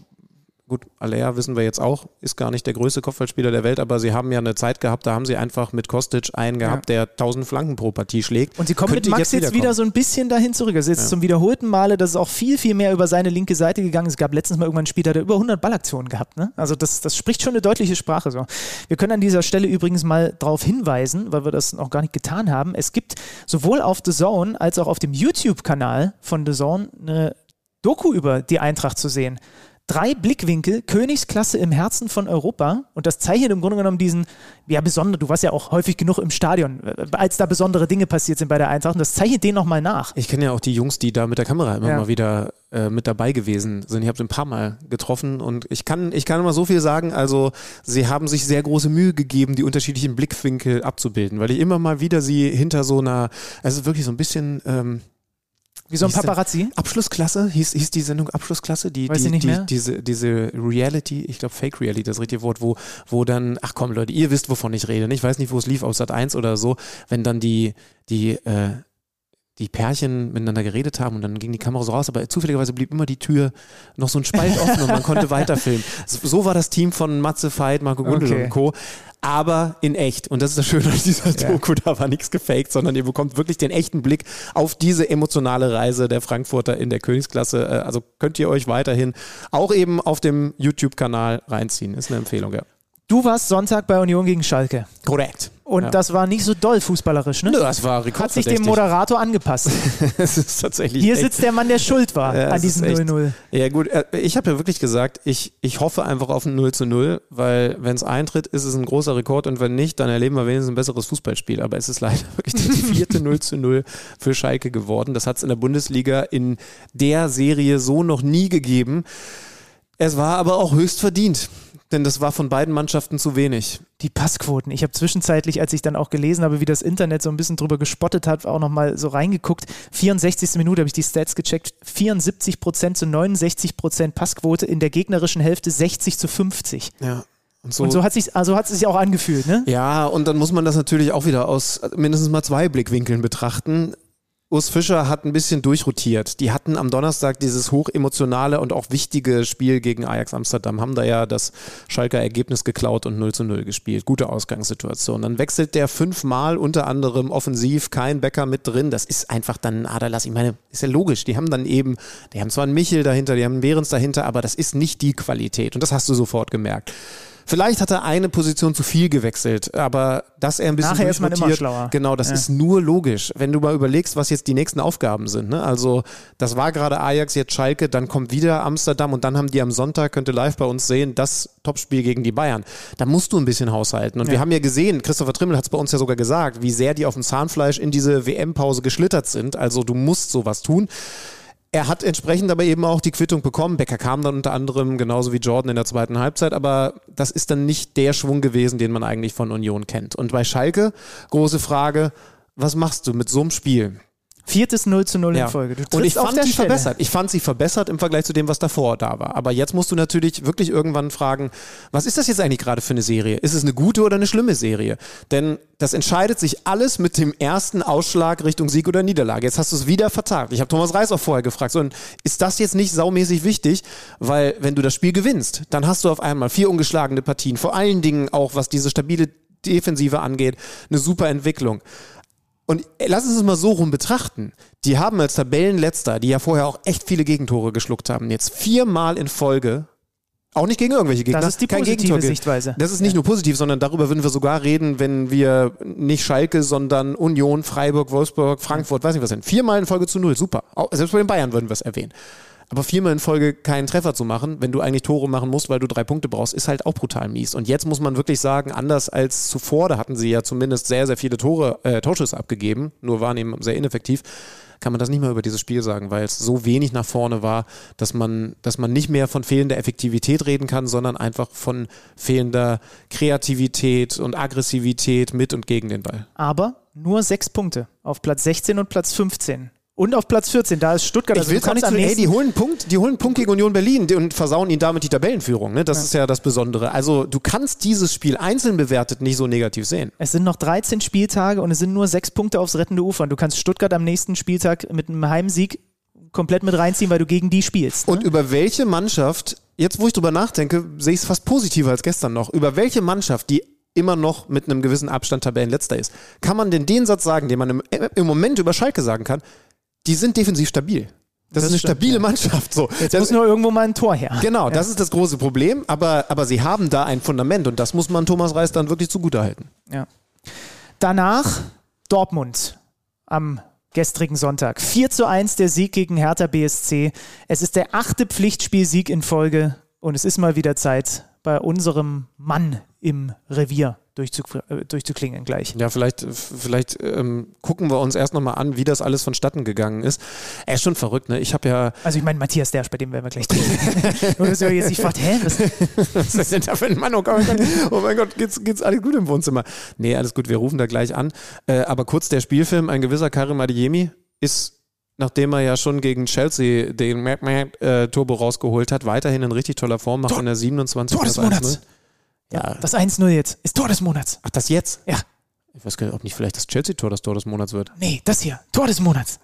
Gut, Alea wissen wir jetzt auch, ist gar nicht der größte Kopfballspieler der Welt, aber sie haben ja eine Zeit gehabt, da haben sie einfach mit Kostic einen gehabt, ja. der 1000 Flanken pro Partie schlägt. Und sie kommen Könnte mit Max jetzt, jetzt wieder so ein bisschen dahin zurück. Es ist jetzt ja. zum wiederholten Male, dass es auch viel, viel mehr über seine linke Seite gegangen ist. Es gab letztens mal irgendwann ein Spiel, da hat er über 100 Ballaktionen gehabt. Ne? Also das, das spricht schon eine deutliche Sprache. So. Wir können an dieser Stelle übrigens mal darauf hinweisen, weil wir das noch gar nicht getan haben. Es gibt sowohl auf The Zone als auch auf dem YouTube-Kanal von The Zone eine Doku über die Eintracht zu sehen drei Blickwinkel, Königsklasse im Herzen von Europa. Und das zeichnet im Grunde genommen diesen, ja, besonders, du warst ja auch häufig genug im Stadion, äh, als da besondere Dinge passiert sind bei der Eintracht. Und das zeichnet den nochmal nach. Ich kenne ja auch die Jungs, die da mit der Kamera immer ja. mal wieder äh, mit dabei gewesen sind. Ich habe sie ein paar Mal getroffen und ich kann, ich kann immer so viel sagen. Also, sie haben sich sehr große Mühe gegeben, die unterschiedlichen Blickwinkel abzubilden, weil ich immer mal wieder sie hinter so einer, also wirklich so ein bisschen, ähm, wie so ein Paparazzi? Abschlussklasse, hieß, hieß die Sendung Abschlussklasse? Die, Weiß die, ich nicht die, mehr. Diese, diese Reality, ich glaube Fake Reality, das richtige Wort, wo, wo dann, ach komm Leute, ihr wisst, wovon ich rede. Ne? Ich weiß nicht, wo es lief, auf Sat 1 oder so, wenn dann die, die, äh, die Pärchen miteinander geredet haben und dann ging die Kamera so raus, aber zufälligerweise blieb immer die Tür noch so ein Spalt offen und man konnte weiterfilmen. So war das Team von Matze Veit, Marco Gundel okay. und Co aber in echt. Und das ist das Schöne an dieser ja. Doku, da war nichts gefaked, sondern ihr bekommt wirklich den echten Blick auf diese emotionale Reise der Frankfurter in der Königsklasse. Äh, also könnt ihr euch weiterhin auch eben auf dem YouTube-Kanal reinziehen. Ist eine Empfehlung, ja. Du warst Sonntag bei Union gegen Schalke. Korrekt. Und ja. das war nicht so doll fußballerisch, ne? Nö, das war Hat sich dem Moderator angepasst. das ist tatsächlich. Hier echt. sitzt der Mann, der schuld war ja, an diesem 0-0. Ja, gut. Äh, ich habe ja wirklich gesagt, ich, ich hoffe einfach auf ein 0 0, weil wenn es eintritt, ist es ein großer Rekord und wenn nicht, dann erleben wir wenigstens ein besseres Fußballspiel. Aber es ist leider wirklich das vierte 0 0 für Schalke geworden. Das hat es in der Bundesliga in der Serie so noch nie gegeben. Es war aber auch höchst verdient. Denn das war von beiden Mannschaften zu wenig. Die Passquoten. Ich habe zwischenzeitlich, als ich dann auch gelesen habe, wie das Internet so ein bisschen drüber gespottet hat, auch nochmal so reingeguckt. 64. Minute habe ich die Stats gecheckt. 74 Prozent zu 69 Prozent Passquote in der gegnerischen Hälfte 60 zu 50. Ja. Und so, und so, hat sich also hat es sich auch angefühlt, ne? Ja, und dann muss man das natürlich auch wieder aus mindestens mal zwei Blickwinkeln betrachten. Urs Fischer hat ein bisschen durchrotiert. Die hatten am Donnerstag dieses hochemotionale und auch wichtige Spiel gegen Ajax Amsterdam, haben da ja das Schalker Ergebnis geklaut und 0 zu 0 gespielt. Gute Ausgangssituation. Dann wechselt der fünfmal unter anderem offensiv, kein Bäcker mit drin. Das ist einfach dann ein Aderlass. Ich meine, ist ja logisch. Die haben dann eben, die haben zwar einen Michel dahinter, die haben einen Behrens dahinter, aber das ist nicht die Qualität. Und das hast du sofort gemerkt. Vielleicht hat er eine Position zu viel gewechselt, aber dass er ein bisschen Nachher ist man immer schlauer. Genau, das ja. ist nur logisch. Wenn du mal überlegst, was jetzt die nächsten Aufgaben sind. Ne? Also das war gerade Ajax, jetzt Schalke, dann kommt wieder Amsterdam und dann haben die am Sonntag, könnt ihr live bei uns sehen, das Topspiel gegen die Bayern. Da musst du ein bisschen haushalten. Und ja. wir haben ja gesehen, Christopher Trimmel hat es bei uns ja sogar gesagt, wie sehr die auf dem Zahnfleisch in diese WM-Pause geschlittert sind. Also du musst sowas tun. Er hat entsprechend aber eben auch die Quittung bekommen. Becker kam dann unter anderem genauso wie Jordan in der zweiten Halbzeit, aber das ist dann nicht der Schwung gewesen, den man eigentlich von Union kennt. Und bei Schalke, große Frage, was machst du mit so einem Spiel? Viertes 0 zu 0 ja. in Folge. und ich fand sie Stelle. verbessert. Ich fand sie verbessert im Vergleich zu dem, was davor da war. Aber jetzt musst du natürlich wirklich irgendwann fragen, was ist das jetzt eigentlich gerade für eine Serie? Ist es eine gute oder eine schlimme Serie? Denn das entscheidet sich alles mit dem ersten Ausschlag Richtung Sieg oder Niederlage. Jetzt hast du es wieder vertagt. Ich habe Thomas Reis auch vorher gefragt. So, ist das jetzt nicht saumäßig wichtig? Weil wenn du das Spiel gewinnst, dann hast du auf einmal vier ungeschlagene Partien. Vor allen Dingen auch, was diese stabile Defensive angeht, eine super Entwicklung. Und lass uns es mal so rum betrachten. Die haben als Tabellenletzter, die ja vorher auch echt viele Gegentore geschluckt haben, jetzt viermal in Folge Auch nicht gegen irgendwelche Gegner. Das ist die Kein positive Gegentor ge- Sichtweise. Das ist nicht nur positiv, sondern darüber würden wir sogar reden, wenn wir nicht Schalke, sondern Union, Freiburg, Wolfsburg, Frankfurt, weiß nicht was sind. Viermal in Folge zu null, super. Auch, selbst bei den Bayern würden wir es erwähnen. Aber viermal in Folge keinen Treffer zu machen, wenn du eigentlich Tore machen musst, weil du drei Punkte brauchst, ist halt auch brutal mies. Und jetzt muss man wirklich sagen, anders als zuvor, da hatten sie ja zumindest sehr, sehr viele Tore, äh, Torschüsse abgegeben, nur waren eben sehr ineffektiv, kann man das nicht mehr über dieses Spiel sagen, weil es so wenig nach vorne war, dass man, dass man nicht mehr von fehlender Effektivität reden kann, sondern einfach von fehlender Kreativität und Aggressivität mit und gegen den Ball. Aber nur sechs Punkte auf Platz 16 und Platz 15. Und auf Platz 14, da ist Stuttgart. Also ich will gar nicht zu, nächsten- die holen einen Punkt, die holen einen Punkt gegen Union Berlin und versauen ihnen damit die Tabellenführung. Ne? Das ist ja das Besondere. Also du kannst dieses Spiel einzeln bewertet nicht so negativ sehen. Es sind noch 13 Spieltage und es sind nur sechs Punkte aufs rettende Ufer. Und du kannst Stuttgart am nächsten Spieltag mit einem Heimsieg komplett mit reinziehen, weil du gegen die spielst. Ne? Und über welche Mannschaft, jetzt wo ich drüber nachdenke, sehe ich es fast positiver als gestern noch, über welche Mannschaft, die immer noch mit einem gewissen Abstand Tabellenletzter ist, kann man denn den Satz sagen, den man im, im Moment über Schalke sagen kann, die sind defensiv stabil. Das, Das ist eine stimmt, stabile ja. Mannschaft. So. Jetzt das, muss nur irgendwo mal ein Tor her. Genau, das ist das große Problem, aber, aber sie haben da ein Fundament und das muss man Thomas Reis dann wirklich zugutehalten. Ja. Danach Dortmund am gestrigen Sonntag. 4 zu 1 der Sieg gegen Hertha BSC. Es ist der achte Pflichtspielsieg in Folge und es ist mal wieder Zeit, bei unserem Mann im Revier durchzu, äh, durchzuklingen gleich. Ja, vielleicht, vielleicht ähm, gucken wir uns erst nochmal an, wie das alles vonstatten gegangen ist. Er ist schon verrückt, ne? Ich habe ja. Also ich meine Matthias Dersch, bei dem werden wir gleich ihr euch jetzt nicht fragt, hä? Was? Was ist denn da für ein Mann? Oh Gott, oh mein Gott, geht's, geht's alles gut im Wohnzimmer? Nee, alles gut, wir rufen da gleich an. Äh, aber kurz der Spielfilm, ein gewisser Karim Adeyemi ist nachdem er ja schon gegen Chelsea den äh, Turbo rausgeholt hat, weiterhin in richtig toller Form, macht Tor- in der 27. Tor des 1-0. Monats. Ja. Das 1-0 jetzt ist Tor des Monats. Ach, das jetzt? Ja. Ich weiß gar nicht, ob nicht vielleicht das Chelsea-Tor das Tor des Monats wird. Nee, das hier. Tor des Monats.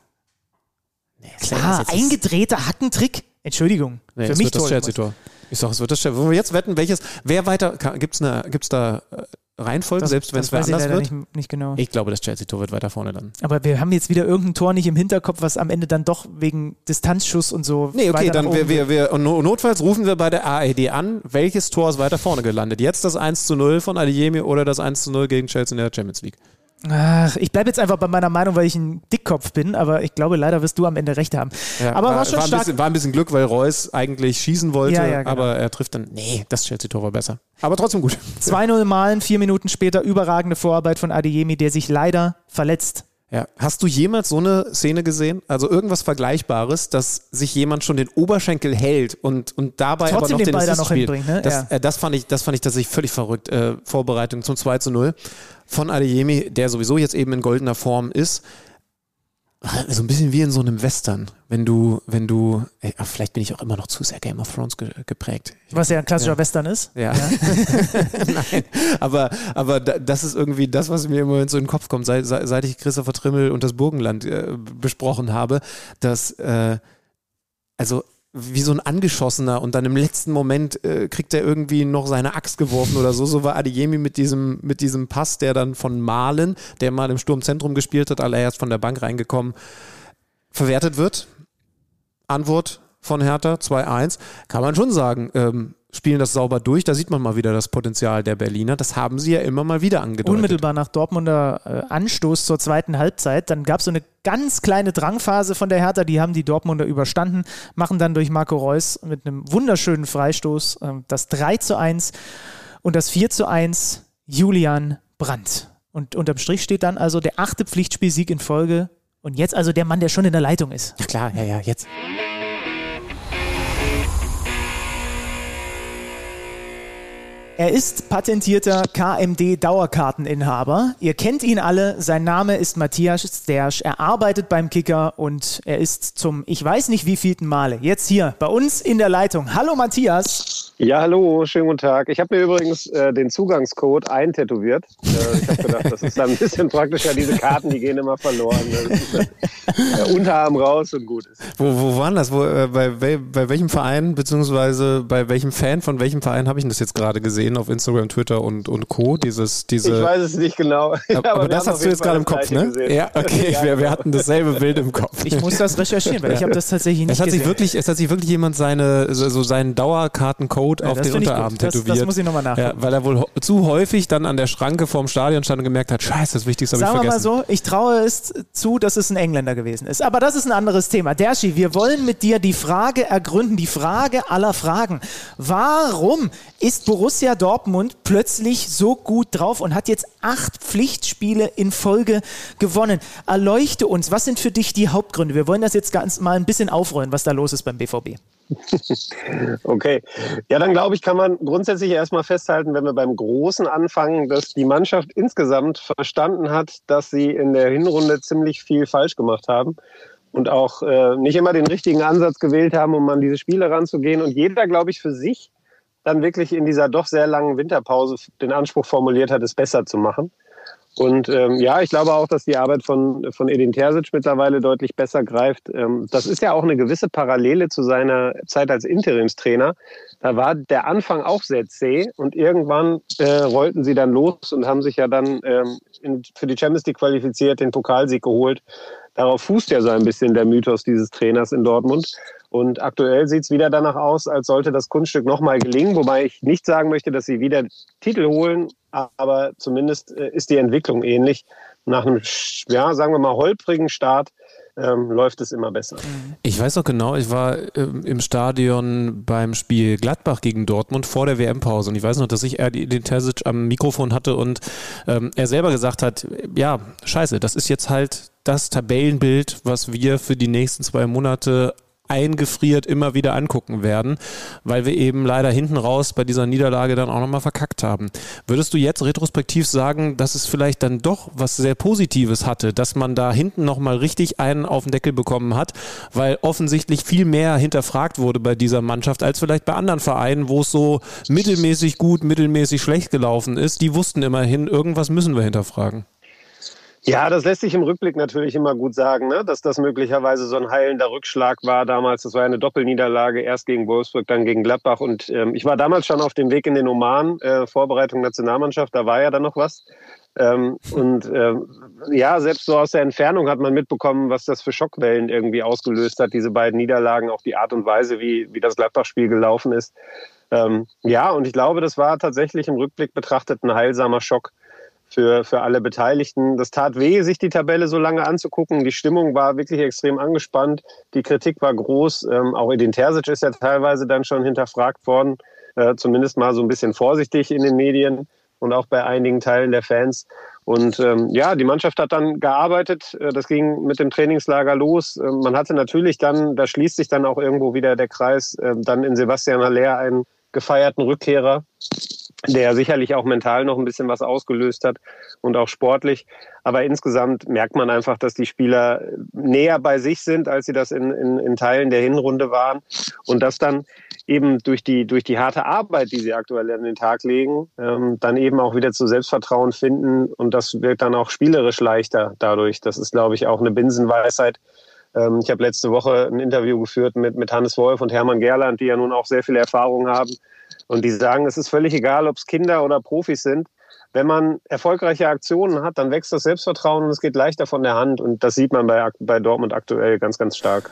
Klar, das ist- eingedrehter Hackentrick. Entschuldigung. Nee, für mich wird das Tor Monats. Chelsea-Tor. Ich sag, es wird das Chelsea. Wollen wir jetzt wetten, welches? Wer weiter? Gibt es gibt's da äh, Reihenfolge, Das- selbst wenn es wer anders wird? Nicht, nicht genau. Ich glaube, das Chelsea-Tor wird weiter vorne dann. Aber wir haben jetzt wieder irgendein Tor nicht im Hinterkopf, was am Ende dann doch wegen Distanzschuss und so. Nee, okay, dann wir, wir, wir, und notfalls rufen wir bei der ARD an, welches Tor ist weiter vorne gelandet? Jetzt das 1 zu 0 von Adeyemi oder das 1 zu 0 gegen Chelsea in der Champions League? Ach, ich bleibe jetzt einfach bei meiner Meinung, weil ich ein Dickkopf bin, aber ich glaube, leider wirst du am Ende recht haben. Ja, aber war, war, schon war, ein stark. bisschen, war ein bisschen Glück, weil Reus eigentlich schießen wollte, Ja, ja, genau. aber er trifft dann, nee, das Chelsea-Tor war besser. Aber trotzdem gut. 2-0 malen, vier Minuten später überragende Vorarbeit von Adeyemi, der sich leider verletzt. Ja. Hast du jemals so eine Szene gesehen? Also irgendwas Vergleichbares, dass sich jemand schon den Oberschenkel hält und, und dabei Trotzdem aber noch den den, Ball Assist noch spielt. hinbringt, ne? Das, Ja. äh, das, fand ich, das fand ich tatsächlich völlig verrückt. Äh, Vorbereitung zum 2 zu 0 von Adeyemi, der sowieso jetzt eben in goldener Form ist. So ein bisschen wie in so einem Western, wenn du, wenn du, ey, vielleicht bin ich auch immer noch zu sehr Game of Thrones ge geprägt. Was ja ein klassischer Ja. Western ist. Ja. Nein, aber, aber da- das ist irgendwie das, was mir im Moment so in den Kopf kommt, seit, seit seit ich Christopher Trimmel und das Burgenland äh, besprochen habe, dass, äh, also wie so ein Angeschossener und dann im letzten Moment äh, kriegt er irgendwie noch seine Axt geworfen oder so. So war Adeyemi mit diesem, mit diesem Pass, der dann von Malen, der mal im Sturmzentrum gespielt hat, allererst von der Bank reingekommen, verwertet wird. Antwort von Hertha 2-1. Kann man schon sagen, ähm, spielen das sauber durch. Da sieht man mal wieder das Potenzial der Berliner. Das haben sie ja immer mal wieder angedeutet. Unmittelbar nach Dortmunder äh, Anstoß zur zweiten Halbzeit. Dann gab es so eine ganz kleine Drangphase von der Hertha. Die haben die Dortmunder überstanden, machen dann durch Marco Reus mit einem wunderschönen Freistoß ähm, das 3 zu 1 und das 4 zu 1 Julian Brandt. Und unterm Strich steht dann also der achte Pflichtspielsieg in Folge. Und jetzt also der Mann, der schon in der Leitung ist. Ja klar, ja, ja, jetzt. Er ist patentierter KMD-Dauerkarteninhaber. Ihr kennt ihn alle. Sein Name ist Matthias Stersch. Er arbeitet beim Kicker und er ist zum, ich weiß nicht wievielten Male, jetzt hier bei uns in der Leitung. Hallo Matthias. Ja, hallo, schönen guten Tag. Ich habe mir übrigens äh, den Zugangscode eintätowiert. Äh, ich habe gedacht, das ist dann ein bisschen praktischer. Diese Karten, die gehen immer verloren. Ist, äh, äh, Unterarm raus und gut ist. Wo, wo waren das? Wo, äh, bei, bei welchem Verein, beziehungsweise bei welchem Fan von welchem Verein habe ich das jetzt gerade gesehen auf Instagram, Twitter und, und Co. Dieses, diese, Ich weiß es nicht genau. aber, aber das hast du jetzt gerade im Kopf, ne? gesehen. Ja, okay, Ja, wir, wir genau. hatten dasselbe Bild im Kopf. Ich muss das recherchieren, weil ich habe das tatsächlich nicht Es hat, sich gesehen. wirklich, es hat sich wirklich jemand seine, so seinen Dauerkartencode Code Ja, auf das den Unterarm gut. Das- das tätowiert. muss ich noch mal nachgucken. Ja, weil er wohl zu häufig dann an der Schranke vorm Stadion stand und gemerkt hat, scheiße, das Wichtigste habe ich Sagen wir mal vergessen. so, ich traue es zu, dass es ein Engländer gewesen ist. Aber das ist ein anderes Thema. Derschi, wir wollen mit dir die Frage ergründen, die Frage aller Fragen. Warum ist Borussia Dortmund plötzlich so gut drauf und hat jetzt acht Pflichtspiele in Folge gewonnen? Erleuchte uns, was sind für dich die Hauptgründe? Wir wollen das jetzt ganz mal ein bisschen aufrollen, was da los ist beim BVB. Okay. Ja, dann glaube ich, kann man grundsätzlich erstmal festhalten, wenn wir beim Großen anfangen, dass die Mannschaft insgesamt verstanden hat, dass sie in der Hinrunde ziemlich viel falsch gemacht haben und auch äh, nicht immer den richtigen Ansatz gewählt haben, um an diese Spiele ranzugehen. Und jeder, glaube ich, für sich dann wirklich in dieser doch sehr langen Winterpause den Anspruch formuliert hat, es besser zu machen. Und ähm, ja, ich glaube auch, dass die Arbeit von, von Edin Terzic mittlerweile deutlich besser greift. Ähm, das ist ja auch eine gewisse Parallele zu seiner Zeit als Interimstrainer. Da war der Anfang auch sehr zäh und irgendwann äh, rollten sie dann los und haben sich ja dann ähm, in, für die Champions League qualifiziert, den Pokalsieg geholt. Darauf fußt ja so ein bisschen der Mythos dieses Trainers in Dortmund. Und aktuell sieht es wieder danach aus, als sollte das Kunststück nochmal gelingen, wobei ich nicht sagen möchte, dass sie wieder Titel holen, aber zumindest äh, ist die Entwicklung ähnlich. Nach einem, ja, sagen wir mal, holprigen Start ähm, läuft es immer besser. Ich weiß noch genau, ich war ähm, im Stadion beim Spiel Gladbach gegen Dortmund vor der WM-Pause und ich weiß noch, dass ich den Terzic am Mikrofon hatte und ähm, er selber gesagt hat, ja, scheiße, das ist jetzt halt das Tabellenbild, was wir für die nächsten zwei Monate eingefriert immer wieder angucken werden, weil wir eben leider hinten raus bei dieser Niederlage dann auch nochmal verkackt haben. Würdest du jetzt retrospektiv sagen, dass es vielleicht dann doch was sehr Positives hatte, dass man da hinten nochmal richtig einen auf den Deckel bekommen hat, weil offensichtlich viel mehr hinterfragt wurde bei dieser Mannschaft als vielleicht bei anderen Vereinen, wo es so mittelmäßig gut, mittelmäßig schlecht gelaufen ist. Die wussten immerhin, irgendwas müssen wir hinterfragen. Ja, das lässt sich im Rückblick natürlich immer gut sagen, ne? dass das möglicherweise so ein heilender Rückschlag war damals. Das war eine Doppelniederlage, erst gegen Wolfsburg, dann gegen Gladbach. Und ähm, ich war damals schon auf dem Weg in den Oman, äh, Vorbereitung Nationalmannschaft, da war ja dann noch was. Ähm, und ähm, ja, selbst so aus der Entfernung hat man mitbekommen, was das für Schockwellen irgendwie ausgelöst hat, diese beiden Niederlagen, auch die Art und Weise, wie, wie das Gladbach-Spiel gelaufen ist. Ähm, ja, und ich glaube, das war tatsächlich im Rückblick betrachtet ein heilsamer Schock für, für alle Beteiligten. Das tat weh, sich die Tabelle so lange anzugucken. Die Stimmung war wirklich extrem angespannt. Die Kritik war groß. Ähm, auch Edin Terzic ist ja teilweise dann schon hinterfragt worden. Äh, zumindest mal so ein bisschen vorsichtig in den Medien und auch bei einigen Teilen der Fans. Und ähm, ja, die Mannschaft hat dann gearbeitet. Äh, Das ging mit dem Trainingslager los. Ähm, Man hatte natürlich dann, da schließt sich dann auch irgendwo wieder der Kreis, ähm, dann in Sebastian Haller einen gefeierten Rückkehrer, der sicherlich auch mental noch ein bisschen was ausgelöst hat und auch sportlich. Aber insgesamt merkt man einfach, dass die Spieler näher bei sich sind, als sie das in, in, in Teilen der Hinrunde waren. Und dass dann eben durch die, durch die harte Arbeit, die sie aktuell an den Tag legen, ähm, dann eben auch wieder zu Selbstvertrauen finden. Und das wird dann auch spielerisch leichter dadurch. Das ist, glaube ich, auch eine Binsenweisheit. Ähm, ich habe letzte Woche ein Interview geführt mit, mit Hannes Wolf und Hermann Gerland, die ja nun auch sehr viel Erfahrung haben. Und die sagen, es ist völlig egal, ob es Kinder oder Profis sind. Wenn man erfolgreiche Aktionen hat, dann wächst das Selbstvertrauen und es geht leichter von der Hand. Und das sieht man bei, bei Dortmund aktuell ganz, ganz stark.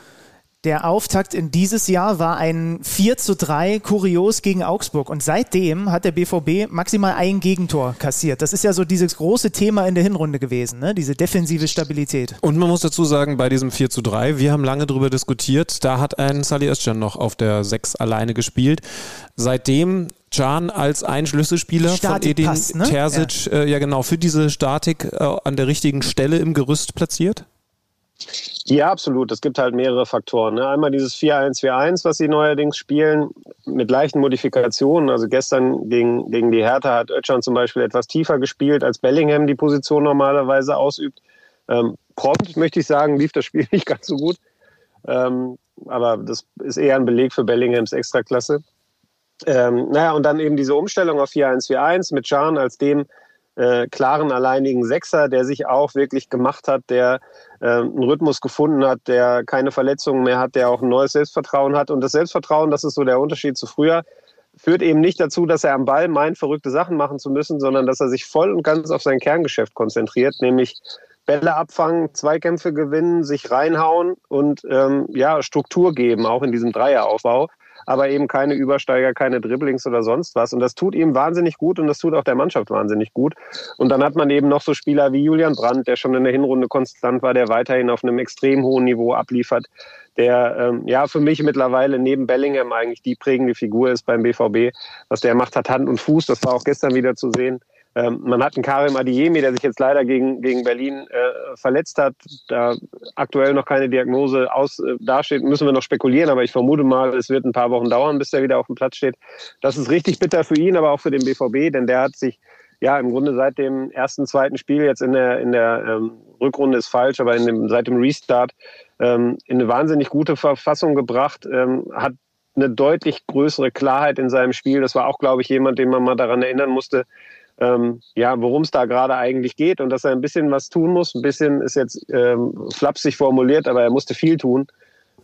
Der Auftakt in dieses Jahr war ein 4 zu 3 kurios gegen Augsburg und seitdem hat der BVB maximal ein Gegentor kassiert. Das ist ja so dieses große Thema in der Hinrunde gewesen, ne? diese defensive Stabilität. Und man muss dazu sagen, bei diesem 4 zu 3, wir haben lange darüber diskutiert, da hat ein Salih Özcan noch auf der 6 alleine gespielt. Seitdem Can als ein Schlüsselspieler von Edin Statikpass, ne? Terzic, ja. Äh, ja genau, für diese Statik äh, an der richtigen Stelle im Gerüst platziert? Ja, absolut. Es gibt halt mehrere Faktoren. Ne? Einmal dieses 4-1-4-1, was sie neuerdings spielen, mit leichten Modifikationen. Also gestern gegen, gegen die Hertha hat Özcan zum Beispiel etwas tiefer gespielt, als Bellingham die Position normalerweise ausübt. Ähm, prompt, möchte ich sagen, lief das Spiel nicht ganz so gut. Ähm, aber das ist eher ein Beleg für Bellinghams Extraklasse. Ähm, naja, und dann eben diese Umstellung auf 4-1-4-1 mit Can als dem äh, klaren, alleinigen Sechser, der sich auch wirklich gemacht hat, der äh, einen Rhythmus gefunden hat, der keine Verletzungen mehr hat, der auch ein neues Selbstvertrauen hat. Und das Selbstvertrauen, das ist so der Unterschied zu früher, führt eben nicht dazu, dass er am Ball meint, verrückte Sachen machen zu müssen, sondern dass er sich voll und ganz auf sein Kerngeschäft konzentriert, nämlich Bälle abfangen, Zweikämpfe gewinnen, sich reinhauen und ähm, ja, Struktur geben, auch in diesem Dreieraufbau. Aber eben keine Übersteiger, keine Dribblings oder sonst was. Und das tut ihm wahnsinnig gut und das tut auch der Mannschaft wahnsinnig gut. Und dann hat man eben noch so Spieler wie Julian Brandt, der schon in der Hinrunde konstant war, der weiterhin auf einem extrem hohen Niveau abliefert, der ähm, ja für mich mittlerweile neben Bellingham eigentlich die prägende Figur ist beim BVB. Was der macht, hat Hand und Fuß. Das war auch gestern wieder zu sehen. Ähm, man hat einen Karim Adiemi, der sich jetzt leider gegen, gegen Berlin äh, verletzt hat. Da aktuell noch keine Diagnose aus, äh, dasteht, müssen wir noch spekulieren, aber ich vermute mal, es wird ein paar Wochen dauern, bis er wieder auf dem Platz steht. Das ist richtig bitter für ihn, aber auch für den BVB, denn der hat sich ja im Grunde seit dem ersten, zweiten Spiel jetzt in der, in der ähm, Rückrunde ist falsch, aber in dem, seit dem Restart ähm, in eine wahnsinnig gute Verfassung gebracht, ähm, hat eine deutlich größere Klarheit in seinem Spiel. Das war auch, glaube ich, jemand, den man mal daran erinnern musste, ähm, ja, worum es da gerade eigentlich geht und dass er ein bisschen was tun muss. Ein bisschen ist jetzt ähm, flapsig formuliert, aber er musste viel tun.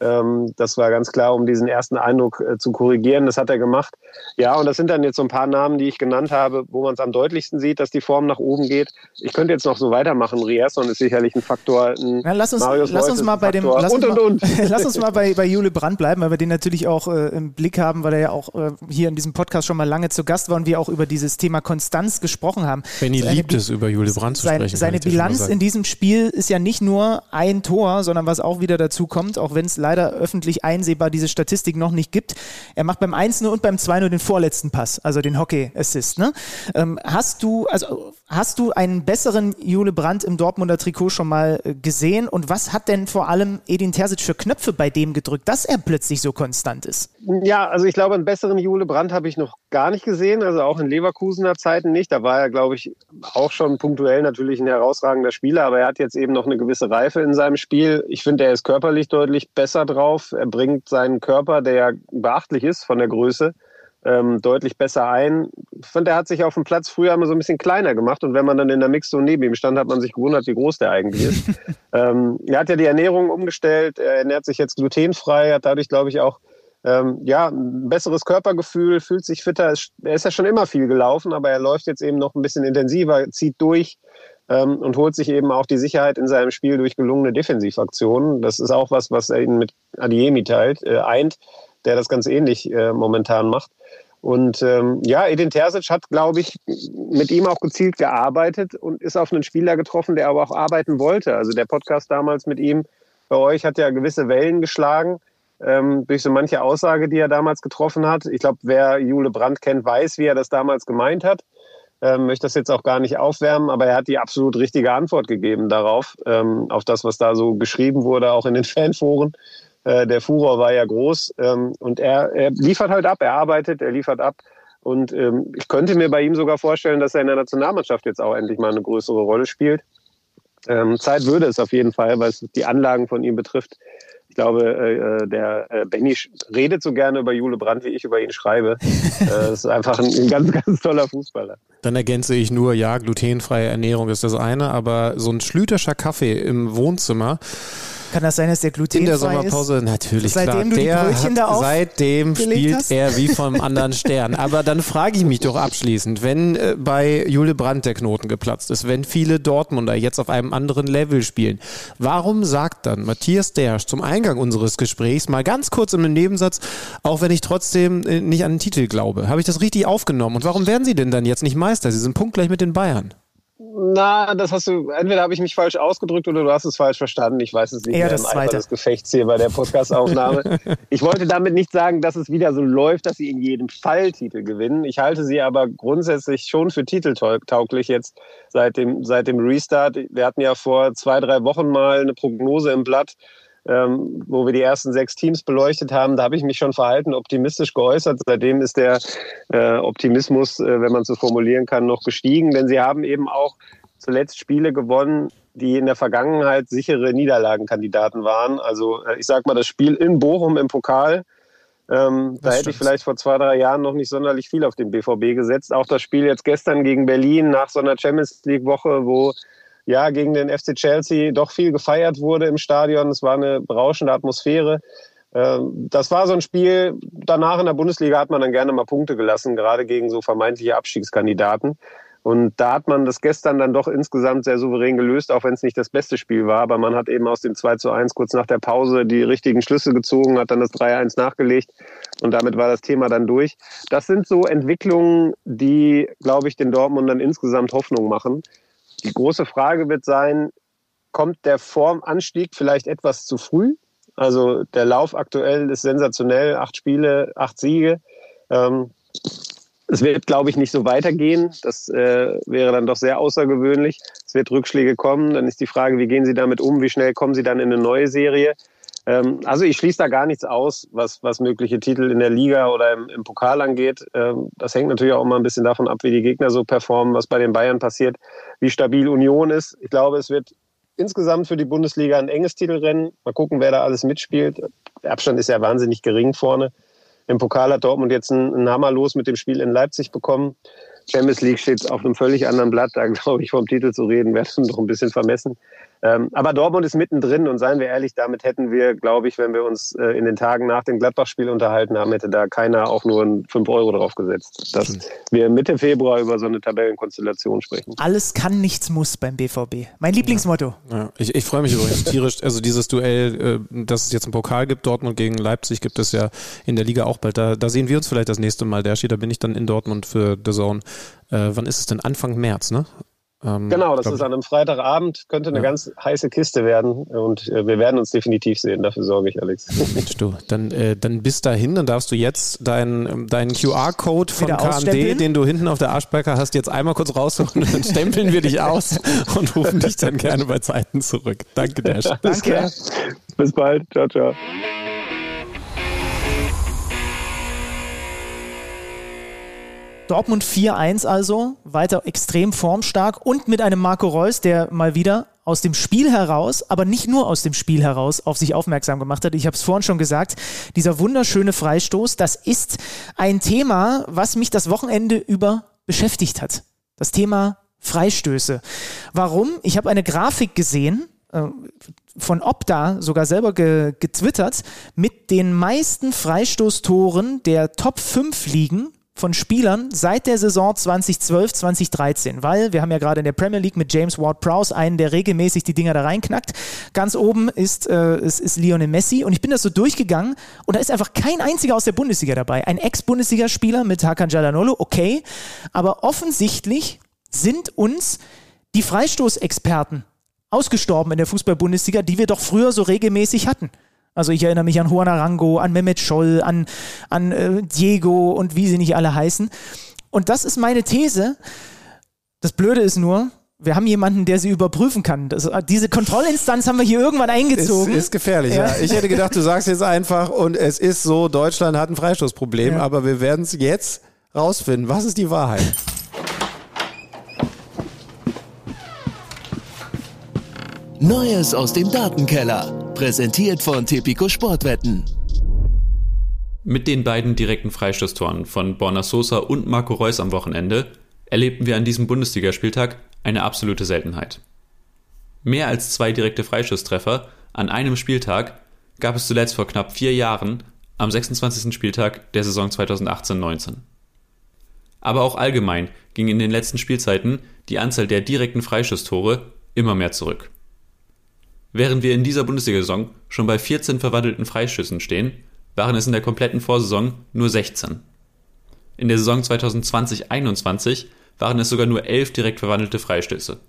Ähm, das war ganz klar, um diesen ersten Eindruck äh, zu korrigieren. Das hat er gemacht. Ja, und das sind dann jetzt so ein paar Namen, die ich genannt habe, wo man es am deutlichsten sieht, dass die Form nach oben geht. Ich könnte jetzt noch so weitermachen. Rierson ist sicherlich ein Faktor. Ein ja, lass uns, lass uns mal bei dem, lass und, und, und. lass uns mal bei, bei Jule Brandt bleiben, weil wir den natürlich auch äh, im Blick haben, weil er ja auch äh, hier in diesem Podcast schon mal lange zu Gast war und wir auch über dieses Thema Konstanz gesprochen haben. Benny liebt es, über Jule Brandt zu sein, sprechen. Seine Bilanz in diesem Spiel ist ja nicht nur ein Tor, sondern was auch wieder dazu kommt, auch wenn es leider öffentlich einsehbar diese Statistik noch nicht gibt. Er macht beim 1 und beim 2 den vorletzten Pass, also den Hockey-Assist. Ne? Ähm, hast du, also hast du einen besseren Jule Brandt im Dortmunder Trikot schon mal äh, gesehen? Und was hat denn vor allem Edin Terzic für Knöpfe bei dem gedrückt, dass er plötzlich so konstant ist? Ja, also ich glaube, einen besseren Jule Brandt habe ich noch gar nicht gesehen, also auch in Leverkusener Zeiten nicht. Da war er, glaube ich, auch schon punktuell natürlich ein herausragender Spieler, aber er hat jetzt eben noch eine gewisse Reife in seinem Spiel. Ich finde, er ist körperlich deutlich besser drauf. Er bringt seinen Körper, der ja beachtlich ist von der Größe, ähm, deutlich besser ein. Ich finde, er hat sich auf dem Platz früher immer so ein bisschen kleiner gemacht und wenn man dann in der Mixzone neben ihm stand, hat man sich gewundert, wie groß der eigentlich ist. ähm, er hat ja die Ernährung umgestellt, er ernährt sich jetzt glutenfrei, hat dadurch, glaube ich, auch ähm, ja, ein besseres Körpergefühl, fühlt sich fitter. Er ist ja schon immer viel gelaufen, aber er läuft jetzt eben noch ein bisschen intensiver, zieht durch ähm, und holt sich eben auch die Sicherheit in seinem Spiel durch gelungene Defensivaktionen. Das ist auch was, was er ihn mit Adiemi teilt, äh, eint, der das ganz ähnlich äh, momentan macht. Und ähm, ja, Edin Terzic hat, glaube ich, mit ihm auch gezielt gearbeitet und ist auf einen Spieler getroffen, der aber auch arbeiten wollte. Also der Podcast damals mit ihm bei euch hat ja gewisse Wellen geschlagen ähm, durch so manche Aussage, die er damals getroffen hat. Ich glaube, wer Jule Brandt kennt, weiß, wie er das damals gemeint hat. Ähm, möchte das jetzt auch gar nicht aufwärmen, aber er hat die absolut richtige Antwort gegeben darauf, ähm, auf das, was da so geschrieben wurde, auch in den Fanforen. Äh, der Furor war ja groß ähm, und er, er, liefert halt ab, er arbeitet, er liefert ab. Und ähm, ich könnte mir bei ihm sogar vorstellen, dass er in der Nationalmannschaft jetzt auch endlich mal eine größere Rolle spielt. Ähm, Zeit würde es auf jeden Fall, weil es die Anlagen von ihm betrifft glaube, äh, der äh, Benny redet so gerne über Jule Brandt, wie ich über ihn schreibe. äh, das ist einfach ein, ein, ganz, ganz toller Fußballer. Dann ergänze ich nur, ja, glutenfreie Ernährung ist das eine, aber so ein schlüterscher Kaffee im Wohnzimmer, kann das sein, dass der glutenfrei In der Sommerpause, ist? natürlich, seitdem klar. Du die Brötchen da auf seitdem spielt hast? er wie vom anderen Stern. Aber dann frage ich mich doch abschließend, wenn äh, bei Jule Brandt der Knoten geplatzt ist, wenn viele Dortmunder jetzt auf einem anderen Level spielen, warum sagt dann Matthias Dersch zum Eingang unseres Gesprächs mal ganz kurz im Nebensatz, auch wenn ich trotzdem äh, nicht an den Titel glaube? Habe ich das richtig aufgenommen? Und warum werden sie denn dann jetzt nicht Meister? Sie sind punktgleich mit den Bayern. Na, das hast du, entweder habe ich mich falsch ausgedrückt oder du hast es falsch verstanden. Ich weiß es nicht Eher mehr das im Eifer des Gefechts hier bei der Podcastaufnahme. ich wollte damit nicht sagen, dass es wieder so läuft, dass sie in jedem Fall Titel gewinnen. Ich halte sie aber grundsätzlich schon für titeltauglich jetzt seit dem, seit dem Restart. Wir hatten ja vor zwei, drei Wochen mal eine Prognose im Blatt, ähm, wo wir die ersten sechs Teams beleuchtet haben, da habe ich mich schon verhalten optimistisch geäußert. Seitdem ist der äh, Optimismus, äh, wenn man so formulieren kann, noch gestiegen, denn sie haben eben auch zuletzt Spiele gewonnen, die in der Vergangenheit sichere Niederlagenkandidaten waren. Also äh, ich sage mal, das Spiel in Bochum im Pokal, ähm, da hätte ich vielleicht vor zwei, drei Jahren noch nicht sonderlich viel auf den BVB gesetzt. Auch das Spiel jetzt gestern gegen Berlin nach so einer Champions League-Woche, wo ja gegen den FC Chelsea doch viel gefeiert wurde im Stadion. Es war eine berauschende Atmosphäre. Ähm, das war so ein Spiel, danach in der Bundesliga hat man dann gerne mal Punkte gelassen, gerade gegen so vermeintliche Abstiegskandidaten. Und da hat man das gestern dann doch insgesamt sehr souverän gelöst, auch wenn es nicht das beste Spiel war. Aber man hat eben aus dem 2 zu 1 kurz nach der Pause die richtigen Schlüsse gezogen, hat dann das 3-1 nachgelegt und damit war das Thema dann durch. Das sind so Entwicklungen, die, glaube ich, den Dortmundern insgesamt Hoffnung machen. Die große Frage wird sein, kommt der Formanstieg vielleicht etwas zu früh? Also der Lauf aktuell ist sensationell, acht Spiele, acht Siege. Ähm, es wird, glaube ich, nicht so weitergehen. Das äh, wäre dann doch sehr außergewöhnlich. Es wird Rückschläge kommen. Dann ist die Frage, wie gehen Sie damit um? Wie schnell kommen Sie dann in eine neue Serie? Ähm, also ich schließe da gar nichts aus, was, was mögliche Titel in der Liga oder im, im Pokal angeht. Ähm, das hängt natürlich auch immer ein bisschen davon ab, wie die Gegner so performen, was bei den Bayern passiert, wie stabil Union ist. Ich glaube, es wird insgesamt für die Bundesliga ein enges Titelrennen. Mal gucken, wer da alles mitspielt. Der Abstand ist ja wahnsinnig gering vorne. Im Pokal hat Dortmund jetzt einen Hammer los mit dem Spiel in Leipzig bekommen. Champions League steht auf einem völlig anderen Blatt. Da glaube ich, vom Titel zu reden, wäre schon doch ein bisschen vermessen. Ähm, aber Dortmund ist mittendrin und seien wir ehrlich, damit hätten wir, glaube ich, wenn wir uns äh, in den Tagen nach dem Gladbach-Spiel unterhalten haben, hätte da keiner auch nur 5 Euro drauf gesetzt, dass wir Mitte Februar über so eine Tabellenkonstellation sprechen. Alles kann, nichts muss beim BVB. Mein Lieblingsmotto. Ja, ich, ich freue mich übrigens tierisch. Also dieses Duell, äh, das es jetzt im Pokal gibt, Dortmund gegen Leipzig, gibt es ja in der Liga auch bald. Da, da sehen wir uns vielleicht das nächste Mal, Derschi. Da bin ich dann in Dortmund für The Zone. Äh, wann ist es denn? Anfang März, ne? Ähm, genau, das ist an einem Freitagabend, könnte eine ja. ganz heiße Kiste werden und äh, wir werden uns definitiv sehen, dafür sorge ich, Alex. Du, dann, äh, dann bis dahin, dann darfst du jetzt deinen dein QR-Code von KMD, den du hinten auf der Arschbacke hast, jetzt einmal kurz rausholen und dann stempeln wir dich aus und rufen dich dann gerne bei Zeiten zurück. Danke, Dash. Danke. Bis bald. Ciao, ciao. Dortmund 4-1 also, weiter extrem formstark und mit einem Marco Reus, der mal wieder aus dem Spiel heraus, aber nicht nur aus dem Spiel heraus auf sich aufmerksam gemacht hat. Ich habe es vorhin schon gesagt, dieser wunderschöne Freistoß, das ist ein Thema, was mich das Wochenende über beschäftigt hat. Das Thema Freistöße. Warum? Ich habe eine Grafik gesehen, äh, von Opta sogar selber ge getwittert, mit den meisten Freistoßtoren der Top 5 Ligen von Spielern seit der Saison 2012, 2013, weil wir haben ja gerade in der Premier League mit James Ward-Prowse einen, der regelmäßig die Dinger da reinknackt. Ganz oben ist, äh, ist, ist Lionel Messi und ich bin das so durchgegangen und da ist einfach kein einziger aus der Bundesliga dabei. Ein Ex-Bundesligaspieler mit Hakan Jalanolo, okay, aber offensichtlich sind uns die Freistoßexperten ausgestorben in der Fußball-Bundesliga, die wir doch früher so regelmäßig hatten. Also ich erinnere mich an Juan Arango, an Mehmet Scholl, an, an äh, Diego und wie sie nicht alle heißen. Und das ist meine These. Das Blöde ist nur, wir haben jemanden, der sie überprüfen kann. Das, diese Kontrollinstanz haben wir hier irgendwann eingezogen. Ist, ist gefährlich, ja. ja. Ich hätte gedacht, du sagst jetzt einfach, und es ist so, Deutschland hat ein Freistoßproblem, ja. aber wir werden es jetzt rausfinden. Was ist die Wahrheit? Neues aus dem Datenkeller. Präsentiert von Tipico Sportwetten. Mit den beiden direkten Freistoßtoren von Borna Sosa und Marco Reus am Wochenende erlebten wir an diesem Bundesligaspieltag eine absolute Seltenheit. Mehr als zwei direkte Freistoßtreffer an einem Spieltag gab es zuletzt vor knapp vier Jahren am 26. Spieltag der Saison 2018-19. Aber auch allgemein ging in den letzten Spielzeiten die Anzahl der direkten Freistoßtore immer mehr zurück. Während wir in dieser Bundesliga-Saison schon bei 14 verwandelten Freischüssen stehen, waren es in der kompletten Vorsaison nur 16. In der Saison 2020-21 waren es sogar nur 11 direkt verwandelte Freistöße.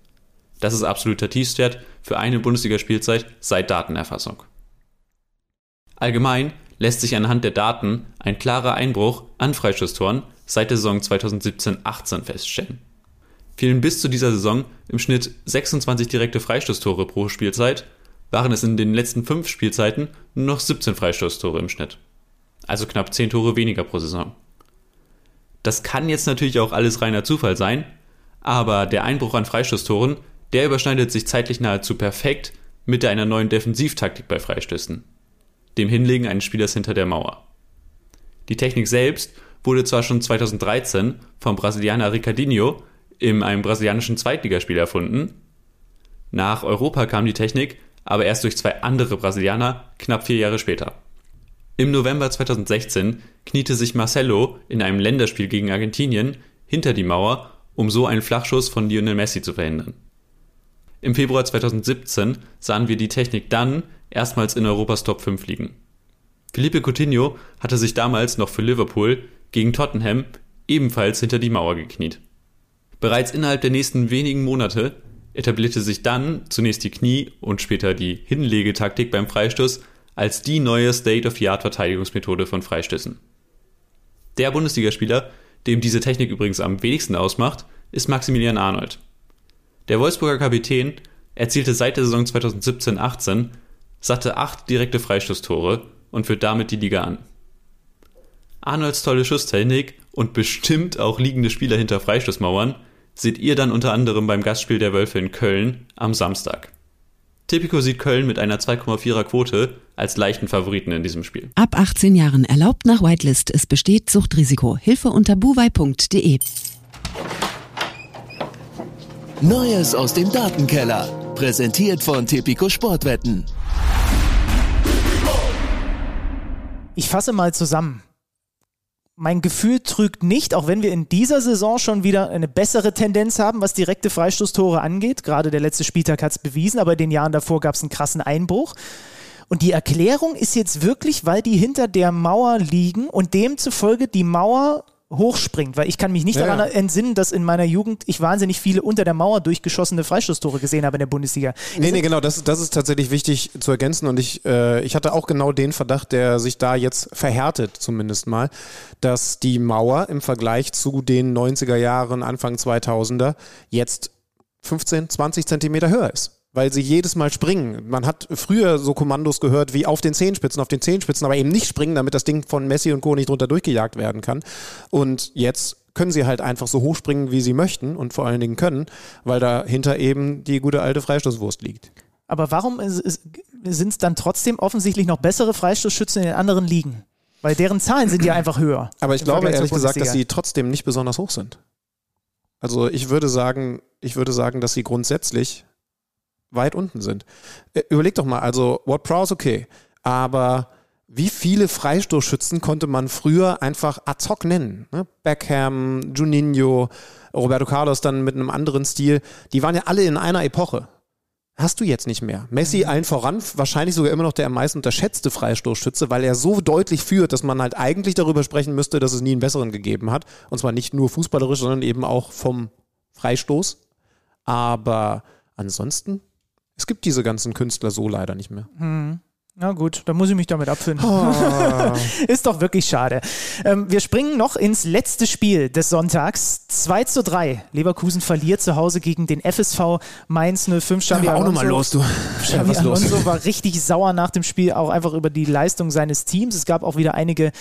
Das ist absoluter Tiefstwert für eine Bundesligaspielzeit seit Datenerfassung. Allgemein lässt sich anhand der Daten ein klarer Einbruch an Freistoßtoren seit der Saison 2017-18 feststellen fielen bis zu dieser Saison im Schnitt 26 direkte Freistoßtore pro Spielzeit, waren es in den letzten fünf Spielzeiten nur noch 17 Freistoßtore im Schnitt. Also knapp 10 Tore weniger pro Saison. Das kann jetzt natürlich auch alles reiner Zufall sein, aber der Einbruch an Freistoßtoren, der überschneidet sich zeitlich nahezu perfekt mit einer neuen Defensivtaktik bei Freistößen, dem Hinlegen eines Spielers hinter der Mauer. Die Technik selbst wurde zwar schon 2013 vom Brasilianer Ricardinho in einem brasilianischen Zweitligaspiel erfunden. Nach Europa kam die Technik aber erst durch zwei andere Brasilianer knapp vier Jahre später. Im November 2016 kniete sich Marcelo in einem Länderspiel gegen Argentinien hinter die Mauer um so einen Flachschuss von Lionel Messi zu verhindern. Im Februar 2017 sahen wir die Technik dann erstmals in Europas Top 5 liegen. Felipe Coutinho hatte sich damals noch für Liverpool gegen Tottenham ebenfalls hinter die Mauer gekniet. Bereits innerhalb der nächsten wenigen Monate etablierte sich dann zunächst die Knie- und später die Hinlegetaktik beim Freistoß als die neue State-of-the-Art-Verteidigungsmethode von Freistößen. Der Bundesligaspieler, dem diese Technik übrigens am wenigsten ausmacht, ist Maximilian Arnold. Der Wolfsburger Kapitän erzielte seit der Saison 2017-18 satte acht direkte Freistoßtore und führt damit die Liga an. Arnolds tolle Schusstechnik und bestimmt auch liegende Spieler hinter Freistoßmauern seht ihr dann unter anderem beim Gastspiel der Wölfe in Köln am Samstag. Tipico sieht Köln mit einer 2,4er Quote als leichten Favoriten in diesem Spiel. Ab 18 Jahren erlaubt nach Whitelist. Es besteht Suchtrisiko. Hilfe unter buwei.de. Neues aus dem Datenkeller. Präsentiert von Tipico Sportwetten. Ich fasse mal zusammen. Mein Gefühl trügt nicht, auch wenn wir in dieser Saison schon wieder eine bessere Tendenz haben, was direkte Freistoßtore angeht. Gerade der letzte Spieltag hat es bewiesen, aber in den Jahren davor gab es einen krassen Einbruch. Und die Erklärung ist jetzt wirklich, weil die hinter der Mauer liegen und demzufolge die Mauer hochspringt, weil ich kann mich nicht Ja, daran ja. entsinnen, dass in meiner Jugend ich wahnsinnig viele unter der Mauer durchgeschossene Freistoßtore gesehen habe in der Bundesliga. Nee, nee, genau, das, das ist tatsächlich wichtig zu ergänzen und ich, äh, ich hatte auch genau den Verdacht, der sich da jetzt verhärtet, zumindest mal, dass die Mauer im Vergleich zu den 90er Jahren, Anfang 2000er jetzt 15, 20 Zentimeter höher ist. Weil sie jedes Mal springen. Man hat früher so Kommandos gehört wie auf den Zehenspitzen, auf den Zehenspitzen, aber eben nicht springen, damit das Ding von Messi und Co. nicht drunter durchgejagt werden kann. Und jetzt können sie halt einfach so hochspringen, wie sie möchten und vor allen Dingen können, weil dahinter eben die gute alte Freistoßwurst liegt. Aber warum sind es dann trotzdem offensichtlich noch bessere Freistoßschützen in den anderen Ligen? Weil deren Zahlen sind ja einfach höher. Aber ich glaube ehrlich gesagt, dass sie trotzdem nicht besonders hoch sind. Also ich würde sagen, ich würde sagen, dass sie grundsätzlich weit unten sind. Äh, Überleg doch mal, also Ward Prowse okay, aber wie viele Freistoßschützen konnte man früher einfach ad hoc nennen? Ne? Beckham, Juninho, Roberto Carlos dann mit einem anderen Stil, die waren ja alle in einer Epoche. Hast du jetzt nicht mehr. Messi allen voran, wahrscheinlich sogar immer noch der am meisten unterschätzte Freistoßschütze, weil er so deutlich führt, dass man halt eigentlich darüber sprechen müsste, dass es nie einen besseren gegeben hat. Und zwar nicht nur fußballerisch, sondern eben auch vom Freistoß. Aber ansonsten, es gibt diese ganzen Künstler so leider nicht mehr. Na gut, dann muss ich mich damit abfinden. Oh. Ist doch wirklich schade. Ähm, wir springen noch ins letzte Spiel des Sonntags. 2 zu 3. Leverkusen verliert zu Hause gegen den FSV Mainz 05. Xabi Alonso- du. Xabi was los? Alonso war richtig sauer nach dem Spiel, auch einfach über die Leistung seines Teams. Es gab auch wieder einige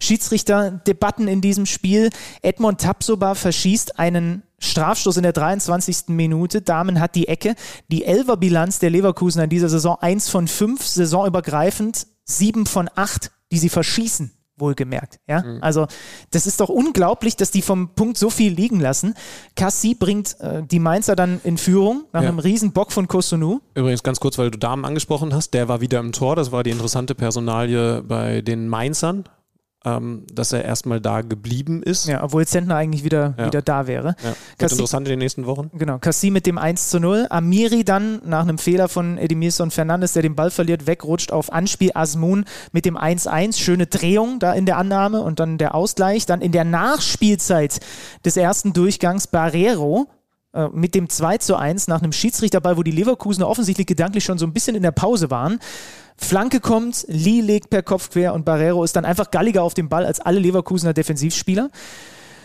Schiedsrichterdebatten in diesem Spiel. Edmond Tapsoba verschießt einen Strafstoß in der 23. Minute. Damen hat die Ecke. Die Elfer-Bilanz der Leverkusen in dieser Saison 1 von 5, saisonübergreifend 7 von 8, die sie verschießen. Wohlgemerkt. Ja? Also, das ist doch unglaublich, dass die vom Punkt so viel liegen lassen. Cassi bringt äh, die Mainzer dann in Führung nach Ja. einem riesen Bock von Kosunu. Übrigens ganz kurz, weil du Damen angesprochen hast, der war wieder im Tor. Das war die interessante Personalie bei den Mainzern, ähm, dass er erstmal da geblieben ist. Ja, obwohl Zentner eigentlich wieder, Ja. wieder da wäre. Ja. Wird Cassi- interessant in den nächsten Wochen. Genau, Cassi mit dem 1 zu 0. Amiri dann nach einem Fehler von Edmilson Fernandes, der den Ball verliert, wegrutscht auf Anspiel Asmun mit dem 1-1. Schöne Drehung da in der Annahme und dann der Ausgleich. Dann in der Nachspielzeit des ersten Durchgangs Barrero mit dem 2 zu 1 nach einem Schiedsrichterball, wo die Leverkusener offensichtlich gedanklich schon so ein bisschen in der Pause waren. Flanke kommt, Lee legt per Kopf quer und Barrero ist dann einfach galliger auf dem Ball als alle Leverkusener Defensivspieler.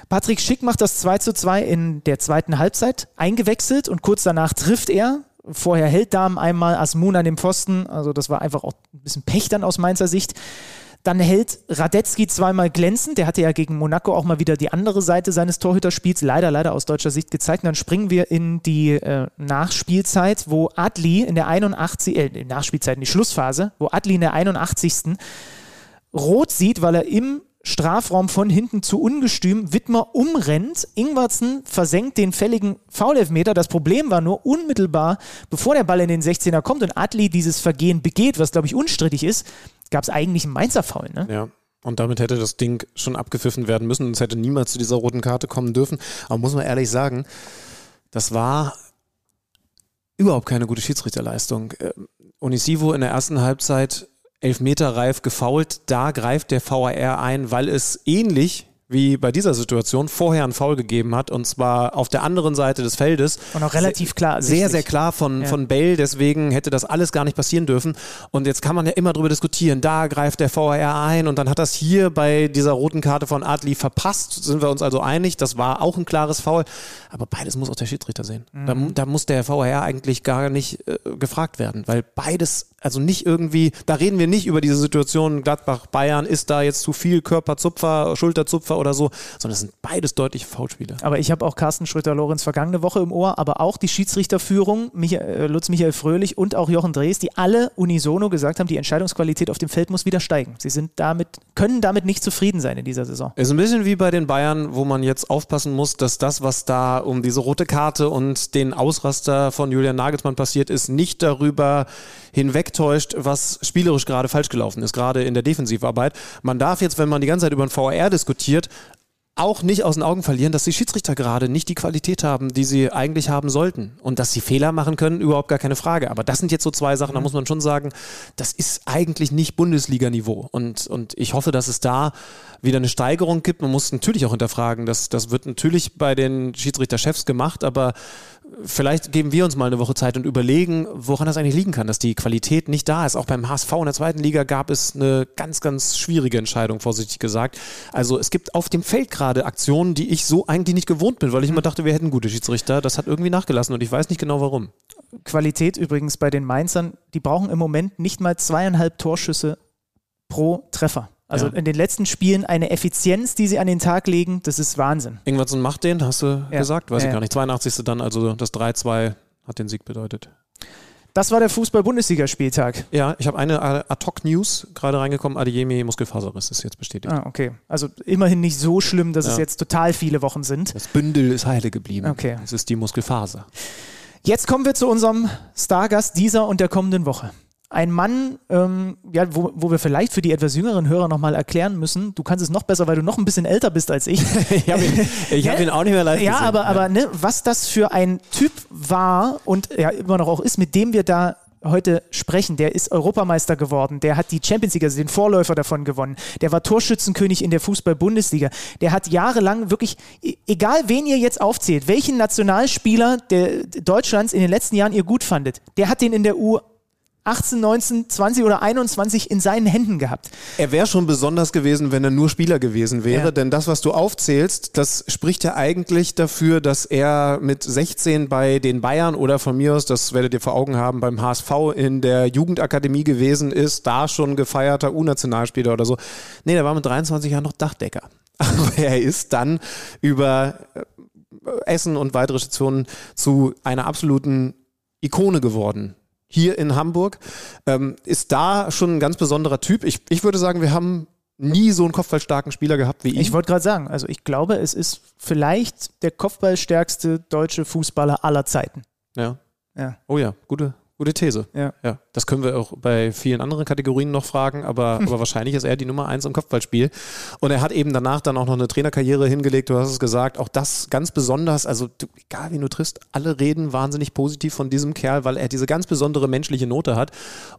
Patrick Schick macht das 2 zu 2 in der zweiten Halbzeit eingewechselt und kurz danach trifft er. Vorher hält Damen einmal Asmun an dem Pfosten, also das war einfach auch ein bisschen Pech dann aus Mainzer Sicht. Dann hält Radetzky zweimal glänzend. Der hatte ja gegen Monaco auch mal wieder die andere Seite seines Torhüterspiels leider, leider aus deutscher Sicht gezeigt. Und dann springen wir in die äh, Nachspielzeit, wo Adli in der 81. Äh, Nachspielzeit, in die Schlussphase, wo Adli in der 81 rot sieht, weil er im Strafraum von hinten zu ungestüm Wittmer umrennt. Ingwertsen versenkt den fälligen Foulelfmeter. Das Problem war nur unmittelbar, bevor der Ball in den 16er kommt und Adli dieses Vergehen begeht, was glaube ich unstrittig ist, gab es eigentlich einen Mainzer Foul. Ne? Ja. Und damit hätte das Ding schon abgepfiffen werden müssen und es hätte niemals zu dieser roten Karte kommen dürfen. Aber muss man ehrlich sagen, das war überhaupt keine gute Schiedsrichterleistung. Äh, Onisivo in der ersten Halbzeit elfmeterreif gefault. Da greift der VAR ein, weil es ähnlich wie bei dieser Situation vorher einen Foul gegeben hat und zwar auf der anderen Seite des Feldes. Und auch relativ klar. Sehr, sehr klar von, ja. von Bell, deswegen hätte das alles gar nicht passieren dürfen. Und jetzt kann man ja immer darüber diskutieren, da greift der VAR ein und dann hat das hier bei dieser roten Karte von Adli verpasst. Sind wir uns also einig, das war auch ein klares Foul. Aber beides muss auch der Schiedsrichter sehen. Mhm. Da, da, muss der VAR eigentlich gar nicht äh, gefragt werden, weil beides, also nicht irgendwie, da reden wir nicht über diese Situation Gladbach-Bayern, ist da jetzt zu viel Körperzupfer, Schulterzupfer oder so, sondern es sind beides deutliche Foulspiele. Aber ich habe auch Carsten Schröter-Lorenz vergangene Woche im Ohr, aber auch die Schiedsrichterführung, Michael, äh, Lutz Michael Fröhlich und auch Jochen Drees, die alle unisono gesagt haben, die Entscheidungsqualität auf dem Feld muss wieder steigen. Sie sind damit, können damit nicht zufrieden sein in dieser Saison. Ist ein bisschen wie bei den Bayern, wo man jetzt aufpassen muss, dass das, was da um diese rote Karte und den Ausraster von Julian Nagelsmann passiert ist, nicht darüber hinwegtäuscht, was spielerisch gerade falsch gelaufen ist, gerade in der Defensivarbeit. Man darf jetzt, wenn man die ganze Zeit über den VR diskutiert, auch nicht aus den Augen verlieren, dass die Schiedsrichter gerade nicht die Qualität haben, die sie eigentlich haben sollten. Und dass sie Fehler machen können, überhaupt gar keine Frage. Aber das sind jetzt so zwei Sachen, da muss man schon sagen, das ist eigentlich nicht Bundesliga-Niveau. Und, und ich hoffe, dass es da wieder eine Steigerung gibt. Man muss natürlich auch hinterfragen, das, das wird natürlich bei den Schiedsrichterchefs gemacht, aber vielleicht geben wir uns mal eine Woche Zeit und überlegen, woran das eigentlich liegen kann, dass die Qualität nicht da ist. Auch beim HSV in der zweiten Liga gab es eine ganz, ganz schwierige Entscheidung, vorsichtig gesagt. Also es gibt auf dem Feld gerade Aktionen, die ich so eigentlich nicht gewohnt bin, weil ich immer dachte, wir hätten gute Schiedsrichter. Das hat irgendwie nachgelassen und ich weiß nicht genau warum. Qualität übrigens bei den Mainzern, die brauchen im Moment nicht mal zweieinhalb Torschüsse pro Treffer. Also ja. in den letzten Spielen eine Effizienz, die sie an den Tag legen, das ist Wahnsinn. Ingwertsen macht den, hast du ja. gesagt? Weiß ja. ich gar nicht. 82. dann, also das 3-2 hat den Sieg bedeutet. Das war der Fußball-Bundesligaspieltag. Ja, ich habe eine Ad-Hoc-News gerade reingekommen. Adiemi Muskelfaserriss ist jetzt bestätigt. Ah, okay. Also immerhin nicht so schlimm, dass es jetzt total viele Wochen sind. Das Bündel ist heile geblieben. Okay. Es ist die Muskelfaser. Jetzt kommen wir zu unserem Stargast dieser und der kommenden Woche ein Mann, ähm, ja, wo, wo wir vielleicht für die etwas jüngeren Hörer nochmal erklären müssen, du kannst es noch besser, weil du noch ein bisschen älter bist als ich. ich habe ihn, hab ihn, auch nicht mehr live Ja, gesehen. aber, ja. aber ne, was das für ein Typ war und ja immer noch auch ist, mit dem wir da heute sprechen, der ist Europameister geworden, der hat die Champions League, also den Vorläufer davon gewonnen, der war Torschützenkönig in der Fußball-Bundesliga, der hat jahrelang wirklich, e, egal wen ihr jetzt aufzählt, welchen Nationalspieler der Deutschlands in den letzten Jahren ihr gut fandet, der hat den in der U 18, 19, 20 oder 21 in seinen Händen gehabt. Er wäre schon besonders gewesen, wenn er nur Spieler gewesen wäre, ja. denn das, was du aufzählst, das spricht ja eigentlich dafür, dass er mit 16 bei den Bayern oder von mir aus, das werdet ihr vor Augen haben, beim HSV in der Jugendakademie gewesen ist, da schon gefeierter U-Nationalspieler oder so. Nee, der war mit 23 Jahren noch Dachdecker. Aber er ist dann über äh, Essen und weitere Stationen zu einer absoluten Ikone geworden hier in Hamburg. Ähm, ist da schon ein ganz besonderer Typ. Ich, ich würde sagen, wir haben nie so einen kopfballstarken Spieler gehabt wie ihn. Ich wollte gerade sagen, also ich glaube, es ist vielleicht der kopfballstärkste deutsche Fußballer aller Zeiten. Ja. ja. Oh ja, gute, Gute These. Ja. ja. Das können wir auch bei vielen anderen Kategorien noch fragen, aber, hm. aber wahrscheinlich ist er die Nummer eins im Kopfballspiel. Und er hat eben danach dann auch noch eine Trainerkarriere hingelegt, du hast es gesagt. Auch das ganz besonders, also du, egal wie du triffst, alle reden wahnsinnig positiv von diesem Kerl, weil er diese ganz besondere menschliche Note hat.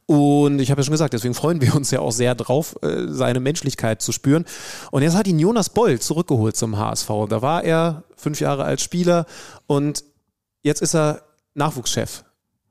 Und ich habe ja schon gesagt, deswegen freuen wir uns ja auch sehr drauf, äh, seine Menschlichkeit zu spüren. Und jetzt hat ihn Jonas Boll zurückgeholt zum HSV. Da war er fünf Jahre als Spieler und jetzt ist er Nachwuchschef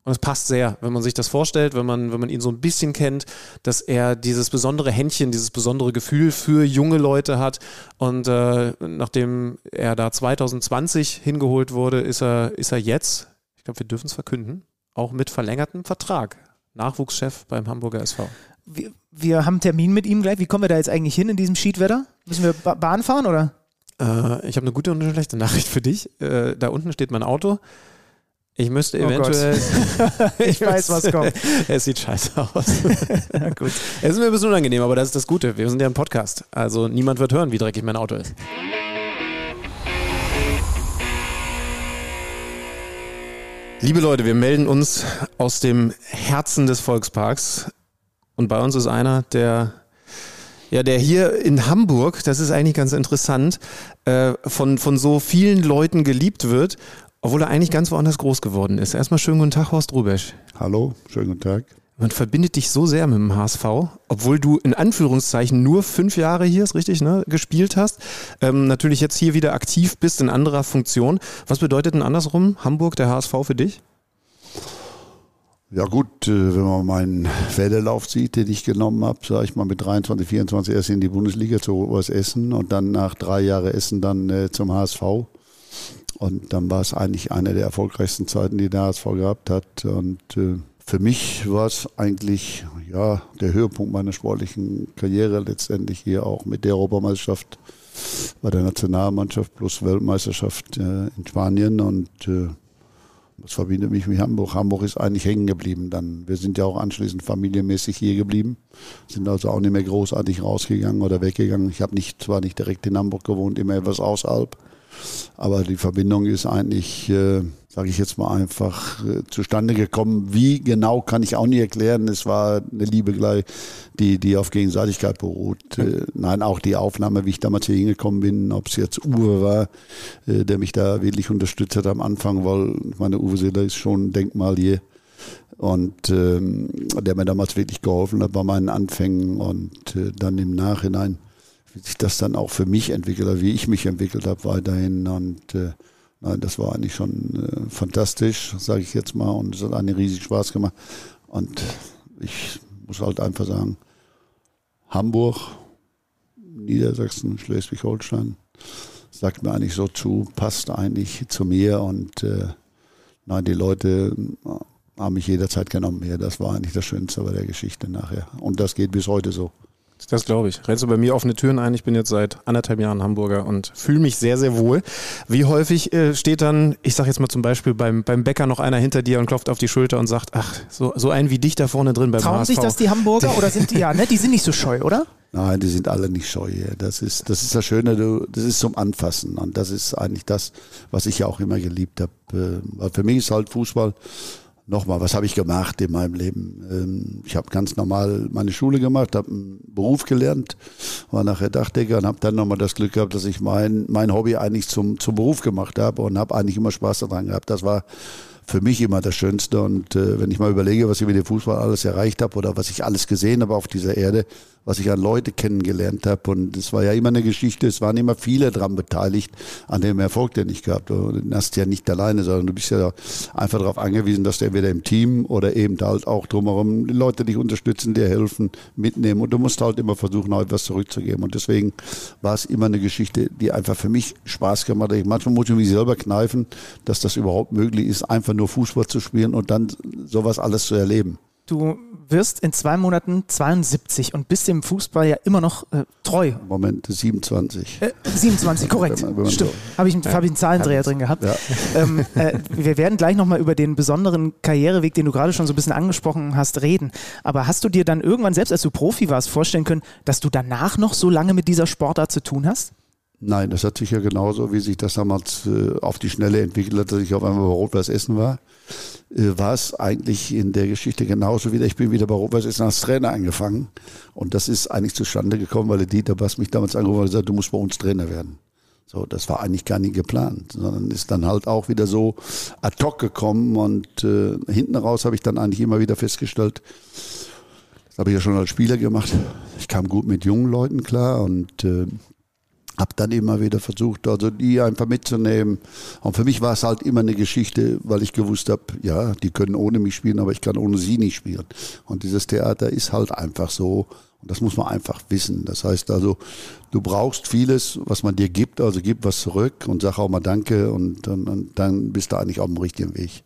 und es passt sehr, wenn man sich das vorstellt, wenn man, wenn man ihn so ein bisschen kennt, dass er dieses besondere Händchen, dieses besondere Gefühl für junge Leute hat. Und äh, nachdem er da 2020 hingeholt wurde, ist er, ist er jetzt, ich glaube, wir dürfen es verkünden, auch mit verlängertem Vertrag. Nachwuchschef beim Hamburger SV. Wir, wir haben einen Termin mit ihm gleich. Wie kommen wir da jetzt eigentlich hin in diesem Schiedwetter? Müssen wir ba Bahn fahren oder? Äh, ich habe eine gute und eine schlechte Nachricht für dich. Äh, da unten steht mein Auto. Ich müsste oh eventuell. Oh ich weiß, was kommt. es sieht scheiße aus. ja, gut. Es ist mir ein bisschen unangenehm, aber das ist das Gute. Wir sind ja ein Podcast. Also niemand wird hören, wie dreckig mein Auto ist. Liebe Leute, wir melden uns aus dem Herzen des Volksparks. Und bei uns ist einer, der Ja, der hier in Hamburg, das ist eigentlich ganz interessant, äh, von, von so vielen Leuten geliebt wird, obwohl er eigentlich ganz woanders groß geworden ist. Erstmal schönen guten Tag, Horst Rubesch. Hallo, schönen guten Tag. Man verbindet dich so sehr mit dem HSV, obwohl du in Anführungszeichen nur fünf Jahre hier, ist richtig, ne, gespielt hast. Ähm, natürlich jetzt hier wieder aktiv bist in anderer Funktion. Was bedeutet denn andersrum Hamburg, der HSV für dich? Ja gut, äh, wenn man meinen Pferdelauf sieht, den ich genommen habe, sage ich mal mit 23, 24 erst in die Bundesliga zu Essen und dann nach drei Jahren Essen dann äh, zum HSV. Und dann war es eigentlich eine der erfolgreichsten Zeiten, die der HSV gehabt hat. Und äh, für mich war es eigentlich ja, der Höhepunkt meiner sportlichen Karriere letztendlich hier auch mit der Europameisterschaft bei der Nationalmannschaft plus Weltmeisterschaft äh, in Spanien und äh, das verbindet mich mit Hamburg. Hamburg ist eigentlich hängen geblieben dann. Wir sind ja auch anschließend familienmäßig hier geblieben, sind also auch nicht mehr großartig rausgegangen oder weggegangen. Ich habe nicht, zwar nicht direkt in Hamburg gewohnt, immer etwas außerhalb, aber die Verbindung ist eigentlich, äh, sage ich jetzt mal einfach, äh, zustande gekommen. Wie genau kann ich auch nie erklären. Es war eine Liebe gleich, die, die auf Gegenseitigkeit beruht. Äh, nein, auch die Aufnahme, wie ich damals hier hingekommen bin, ob es jetzt Uwe war, äh, der mich da wirklich unterstützt hat am Anfang, weil meine Uwe Seeler ist schon ein Denkmal hier und ähm, der mir damals wirklich geholfen hat bei meinen Anfängen und äh, dann im Nachhinein wie sich das dann auch für mich entwickelt hat, wie ich mich entwickelt habe weiterhin. Und äh, nein, das war eigentlich schon äh, fantastisch, sage ich jetzt mal. Und es hat einen riesig Spaß gemacht. Und ich muss halt einfach sagen, Hamburg, Niedersachsen, Schleswig-Holstein, sagt mir eigentlich so zu, passt eigentlich zu mir. Und äh, nein, die Leute äh, haben mich jederzeit genommen hier. Das war eigentlich das Schönste bei der Geschichte nachher. Und das geht bis heute so. Das glaube ich. Rennst du bei mir offene Türen ein? Ich bin jetzt seit anderthalb Jahren Hamburger und fühle mich sehr, sehr wohl. Wie häufig äh, steht dann, ich sage jetzt mal zum Beispiel beim, beim Bäcker noch einer hinter dir und klopft auf die Schulter und sagt, ach, so, so ein wie dich da vorne drin beim Trauen HSV. sich das die Hamburger oder sind die ja, ne? Die sind nicht so scheu, oder? Nein, die sind alle nicht scheu. hier. Das ist, das ist das Schöne, du, das ist zum Anfassen. Und das ist eigentlich das, was ich ja auch immer geliebt habe. Äh, Weil für mich ist halt Fußball, nochmal, was habe ich gemacht in meinem Leben? Ähm, Ich habe ganz normal meine Schule gemacht, habe einen Beruf gelernt, war nachher Dachdecker und habe dann nochmal das Glück gehabt, dass ich mein, mein Hobby eigentlich zum, zum Beruf gemacht habe und habe eigentlich immer Spaß daran gehabt. Das war für mich immer das Schönste. Und äh, wenn ich mal überlege, was ich mit dem Fußball alles erreicht habe oder was ich alles gesehen habe auf dieser Erde, was ich an Leute kennengelernt habe. Und es war ja immer eine Geschichte, es waren immer viele dran beteiligt an dem Erfolg, den ich gehabt habe. Du hast ja nicht alleine, sondern du bist ja einfach darauf angewiesen, dass du entweder im Team oder eben halt auch drumherum Leute dich unterstützen, dir helfen, mitnehmen. Und du musst halt immer versuchen, auch etwas zurückzugeben. Und deswegen war es immer eine Geschichte, die einfach für mich Spaß gemacht hat. Manchmal muss ich mich selber kneifen, dass das überhaupt möglich ist, einfach nur Fußball zu spielen und dann sowas alles zu erleben. Du wirst in zwei Monaten 72 und bist dem Fußball ja immer noch äh, treu. Moment, 27. Äh, 27, korrekt. Wenn man- wenn man Stimmt. so- Habe ich, hab ich einen Zahlendreher drin gehabt. Ja. Ähm, äh, wir werden gleich nochmal über den besonderen Karriereweg, den du gerade schon so ein bisschen angesprochen hast, reden. Aber hast du dir dann irgendwann, selbst als du Profi warst, vorstellen können, dass du danach noch so lange mit dieser Sportart zu tun hast? Nein, das hat sich ja genauso, wie sich das damals äh, auf die Schnelle entwickelt hat, dass ich auf einmal bei Rot-Weiß Essen war, äh, war es eigentlich in der Geschichte genauso wieder. Ich bin wieder bei Rot-Weiß Essen als Trainer angefangen. Und das ist eigentlich zustande gekommen, weil der Dieter Bass mich damals angerufen hat und gesagt, du musst bei uns Trainer werden. So, das war eigentlich gar nicht geplant, sondern ist dann halt auch wieder so ad hoc gekommen und äh, hinten raus habe ich dann eigentlich immer wieder festgestellt, das habe ich ja schon als Spieler gemacht. Ich kam gut mit jungen Leuten klar und äh, habe dann immer wieder versucht, also die einfach mitzunehmen. Und für mich war es halt immer eine Geschichte, weil ich gewusst habe, ja, die können ohne mich spielen, aber ich kann ohne sie nicht spielen. Und dieses Theater ist halt einfach so. Und das muss man einfach wissen. Das heißt also, du brauchst vieles, was man dir gibt, also gib was zurück und sag auch mal Danke und, und, und dann bist du eigentlich auf dem richtigen Weg.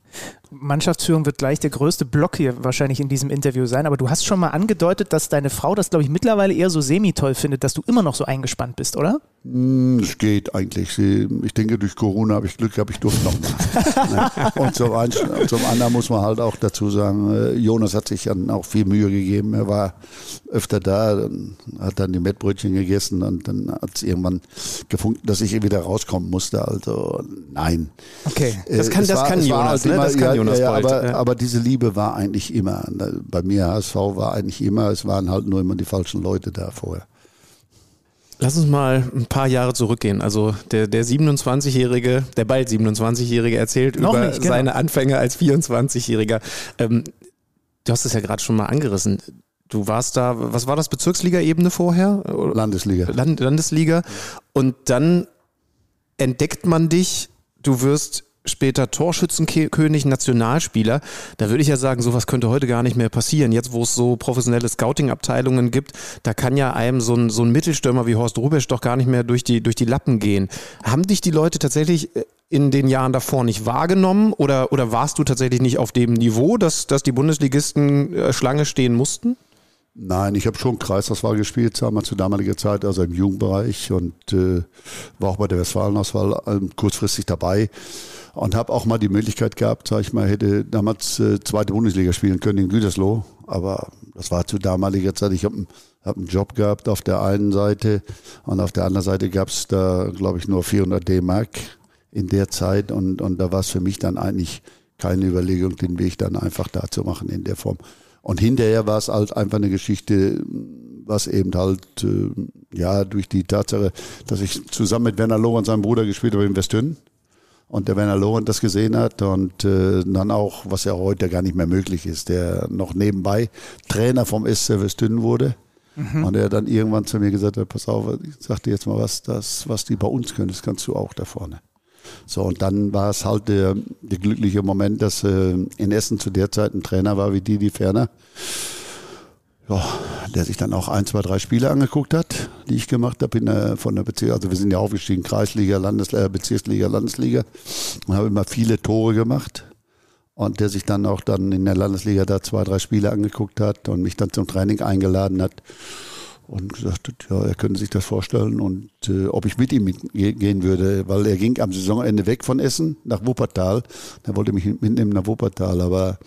Mannschaftsführung wird gleich der größte Block hier wahrscheinlich in diesem Interview sein, aber du hast schon mal angedeutet, dass deine Frau das, glaube ich, mittlerweile eher so semi-toll findet, dass du immer noch so eingespannt bist, oder? Hm, Es geht eigentlich. Ich denke, durch Corona habe ich Glück gehabt, ich durfte noch mal. Ne? und zum, einen, zum anderen muss man halt auch dazu sagen, äh, Jonas hat sich dann auch viel Mühe gegeben. Er war öfter da, hat dann die Mettbrötchen gegessen und dann hat es irgendwann gefunden, dass ich wieder rauskommen musste. Also nein. Okay. Das Äh, kann- das kann es Jonas, ne? immer- Das kann ja, Jonas ja, Bold, aber, ja. aber diese Liebe war eigentlich immer. Bei mir HSV war eigentlich immer, es waren halt nur immer die falschen Leute da vorher. Lass uns mal ein paar Jahre zurückgehen. Also der, der 27-Jährige, der bald 27-Jährige erzählt Noch über nicht, genau. seine Anfänge als 24-Jähriger. Ähm, du hast es ja gerade schon mal angerissen. Du warst da, was war das, Bezirksliga-Ebene vorher? Landesliga. Land, Landesliga. Und dann entdeckt man dich, du wirst später Torschützenkönig, Nationalspieler. Da würde ich ja sagen, sowas könnte heute gar nicht mehr passieren. Jetzt, wo es so professionelle Scouting-Abteilungen gibt, da kann ja einem so ein, so ein Mittelstürmer wie Horst Rubesch doch gar nicht mehr durch die, durch die Lappen gehen. Haben dich die Leute tatsächlich äh, in den Jahren davor nicht wahrgenommen oder, oder warst du tatsächlich nicht auf dem Niveau, dass, dass die Bundesligisten äh, Schlange stehen mussten? Nein, ich habe schon Kreisauswahl gespielt, wir zu damaliger Zeit, also im Jugendbereich und äh, war auch bei der Westfalenauswahl ähm, kurzfristig dabei und habe auch mal die Möglichkeit gehabt, sag ich mal, hätte damals äh, zweite Bundesliga spielen können in Gütersloh, aber das war zu damaliger Zeit. Ich habe hab einen Job gehabt auf der einen Seite und auf der anderen Seite gab es da, glaube ich, nur 400 D-Mark in der Zeit und, und da war es für mich dann eigentlich keine Überlegung, den Weg dann einfach da zu machen in der Form. Und hinterher war es halt einfach eine Geschichte, was eben halt, äh, ja, durch die Tatsache, dass ich zusammen mit Werner Lorenz, seinem Bruder, gespielt habe in Westön. Und der Werner Lorenz das gesehen hat und äh, dann auch, was ja heute gar nicht mehr möglich ist, der noch nebenbei Trainer vom SC Westön wurde. Und er dann irgendwann zu mir gesagt hat, pass auf, ich sag dir jetzt mal was, das, was die bei uns können, das kannst du auch da vorne. So, und dann war es halt der, der glückliche Moment, dass äh, in Essen zu der Zeit ein Trainer war wie Didi Ferner, ja, der sich dann auch ein, zwei, drei Spiele angeguckt hat, die ich gemacht habe in der, von der Bezirk, also wir sind ja aufgestiegen, Kreisliga, Landesliga, Bezirksliga, Landesliga und habe immer viele Tore gemacht. Und der sich dann auch dann in der Landesliga da zwei, drei Spiele angeguckt hat und mich dann zum Training eingeladen hat und gesagt hat, ja, er könnte sich das vorstellen und äh, ob ich mit ihm mitgehen würde, weil er ging am Saisonende weg von Essen nach Wuppertal. Er wollte mich mitnehmen nach Wuppertal, aber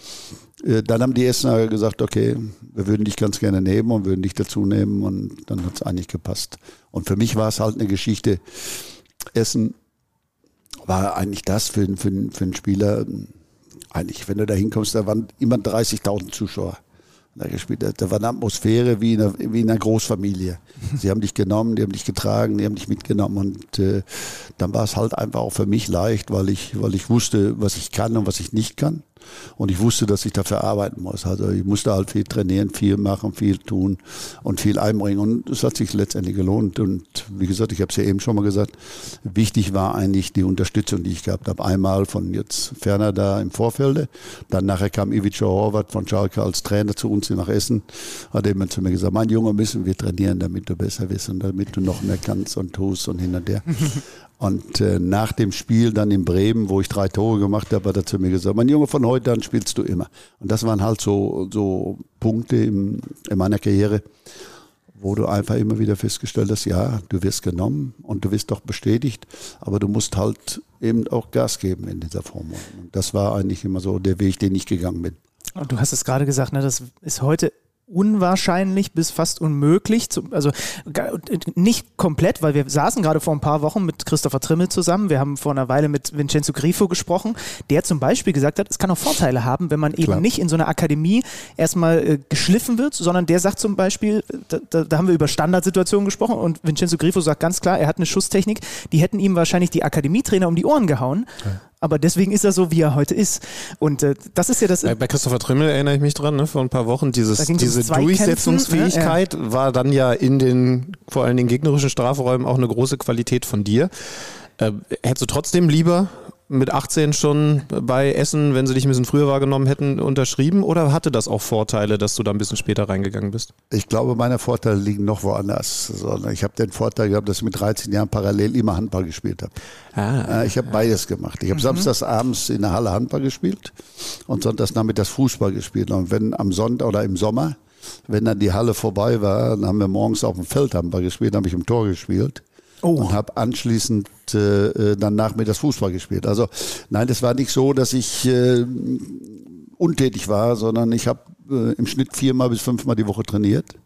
äh, dann haben die Essener gesagt, okay, wir würden dich ganz gerne nehmen und würden dich dazu nehmen und dann hat es eigentlich gepasst. Und für mich war es halt eine Geschichte. Essen war eigentlich das für, für, für einen Spieler, eigentlich, wenn du da hinkommst, da waren immer 30.000 Zuschauer da gespielt. Da war eine Atmosphäre wie in einer, wie in einer Großfamilie. Sie haben dich genommen, die haben dich getragen, die haben dich mitgenommen und äh, dann war es halt einfach auch für mich leicht, weil ich, weil ich wusste, was ich kann und was ich nicht kann. Und ich wusste, dass ich dafür arbeiten muss. Also ich musste halt viel trainieren, viel machen, viel tun und viel einbringen. Und es hat sich letztendlich gelohnt. Und wie gesagt, ich habe es ja eben schon mal gesagt, wichtig war eigentlich die Unterstützung, die ich gehabt habe. Einmal von jetzt Ferner da im Vorfelde. Dann nachher kam Ivica Horvath von Schalke als Trainer zu uns nach Essen. Hat eben zu mir gesagt, mein Junge, müssen wir trainieren, damit du besser bist und damit du noch mehr kannst und tust und hin und her. Und äh, nach dem Spiel dann in Bremen, wo ich drei Tore gemacht habe, hat er zu mir gesagt, mein Junge, von heute an spielst du immer. Und das waren halt so, so Punkte im, in meiner Karriere, wo du einfach immer wieder festgestellt hast, ja, du wirst genommen und du wirst doch bestätigt, aber du musst halt eben auch Gas geben in dieser Form. Und das war eigentlich immer so der Weg, den ich gegangen bin. Und du hast es gerade gesagt, ne, das ist heute unwahrscheinlich bis fast unmöglich. Zu, also nicht komplett, weil wir saßen gerade vor ein paar Wochen mit Christopher Trimmel zusammen. Wir haben vor einer Weile mit Vincenzo Grifo gesprochen, der zum Beispiel gesagt hat, es kann auch Vorteile haben, wenn man eben Klar. nicht in so einer Akademie erstmal äh, geschliffen wird, sondern der sagt zum Beispiel, da, da, da haben wir über Standardsituationen gesprochen und Vincenzo Grifo sagt ganz klar, er hat eine Schusstechnik, die hätten ihm wahrscheinlich die Akademietrainer um die Ohren gehauen. Aber deswegen ist er so, wie er heute ist. Und äh, das ist ja das. Bei, bei Christopher Trimmel erinnere ich mich dran, ne, vor ein paar Wochen. Dieses, diese Zweikämpfen, Durchsetzungsfähigkeit war dann ja in den vor allen Dingen gegnerischen Strafräumen auch eine große Qualität von dir. Äh, hättest du trotzdem lieber mit 18 schon bei Essen, wenn sie dich ein bisschen früher wahrgenommen hätten, unterschrieben? Oder hatte das auch Vorteile, dass du da ein bisschen später reingegangen bist? Ich glaube, meine Vorteile liegen noch woanders. Sondern ich habe den Vorteil gehabt, dass ich mit 13 Jahren parallel immer Handball gespielt habe. Ah, Äh, Ich habe beides gemacht. Ich habe samstags abends in der Halle Handball gespielt und sonntags nachmittags Fußball gespielt. Und wenn am Sonntag oder im Sommer, wenn dann die Halle vorbei war, dann haben wir morgens auf dem Feld Handball gespielt, habe ich im Tor gespielt. Und habe anschließend äh, äh, dann nachmittags Fußball gespielt. Also nein, das war nicht so, dass ich äh, untätig war, sondern ich habe äh, im Schnitt viermal bis fünfmal die Woche trainiert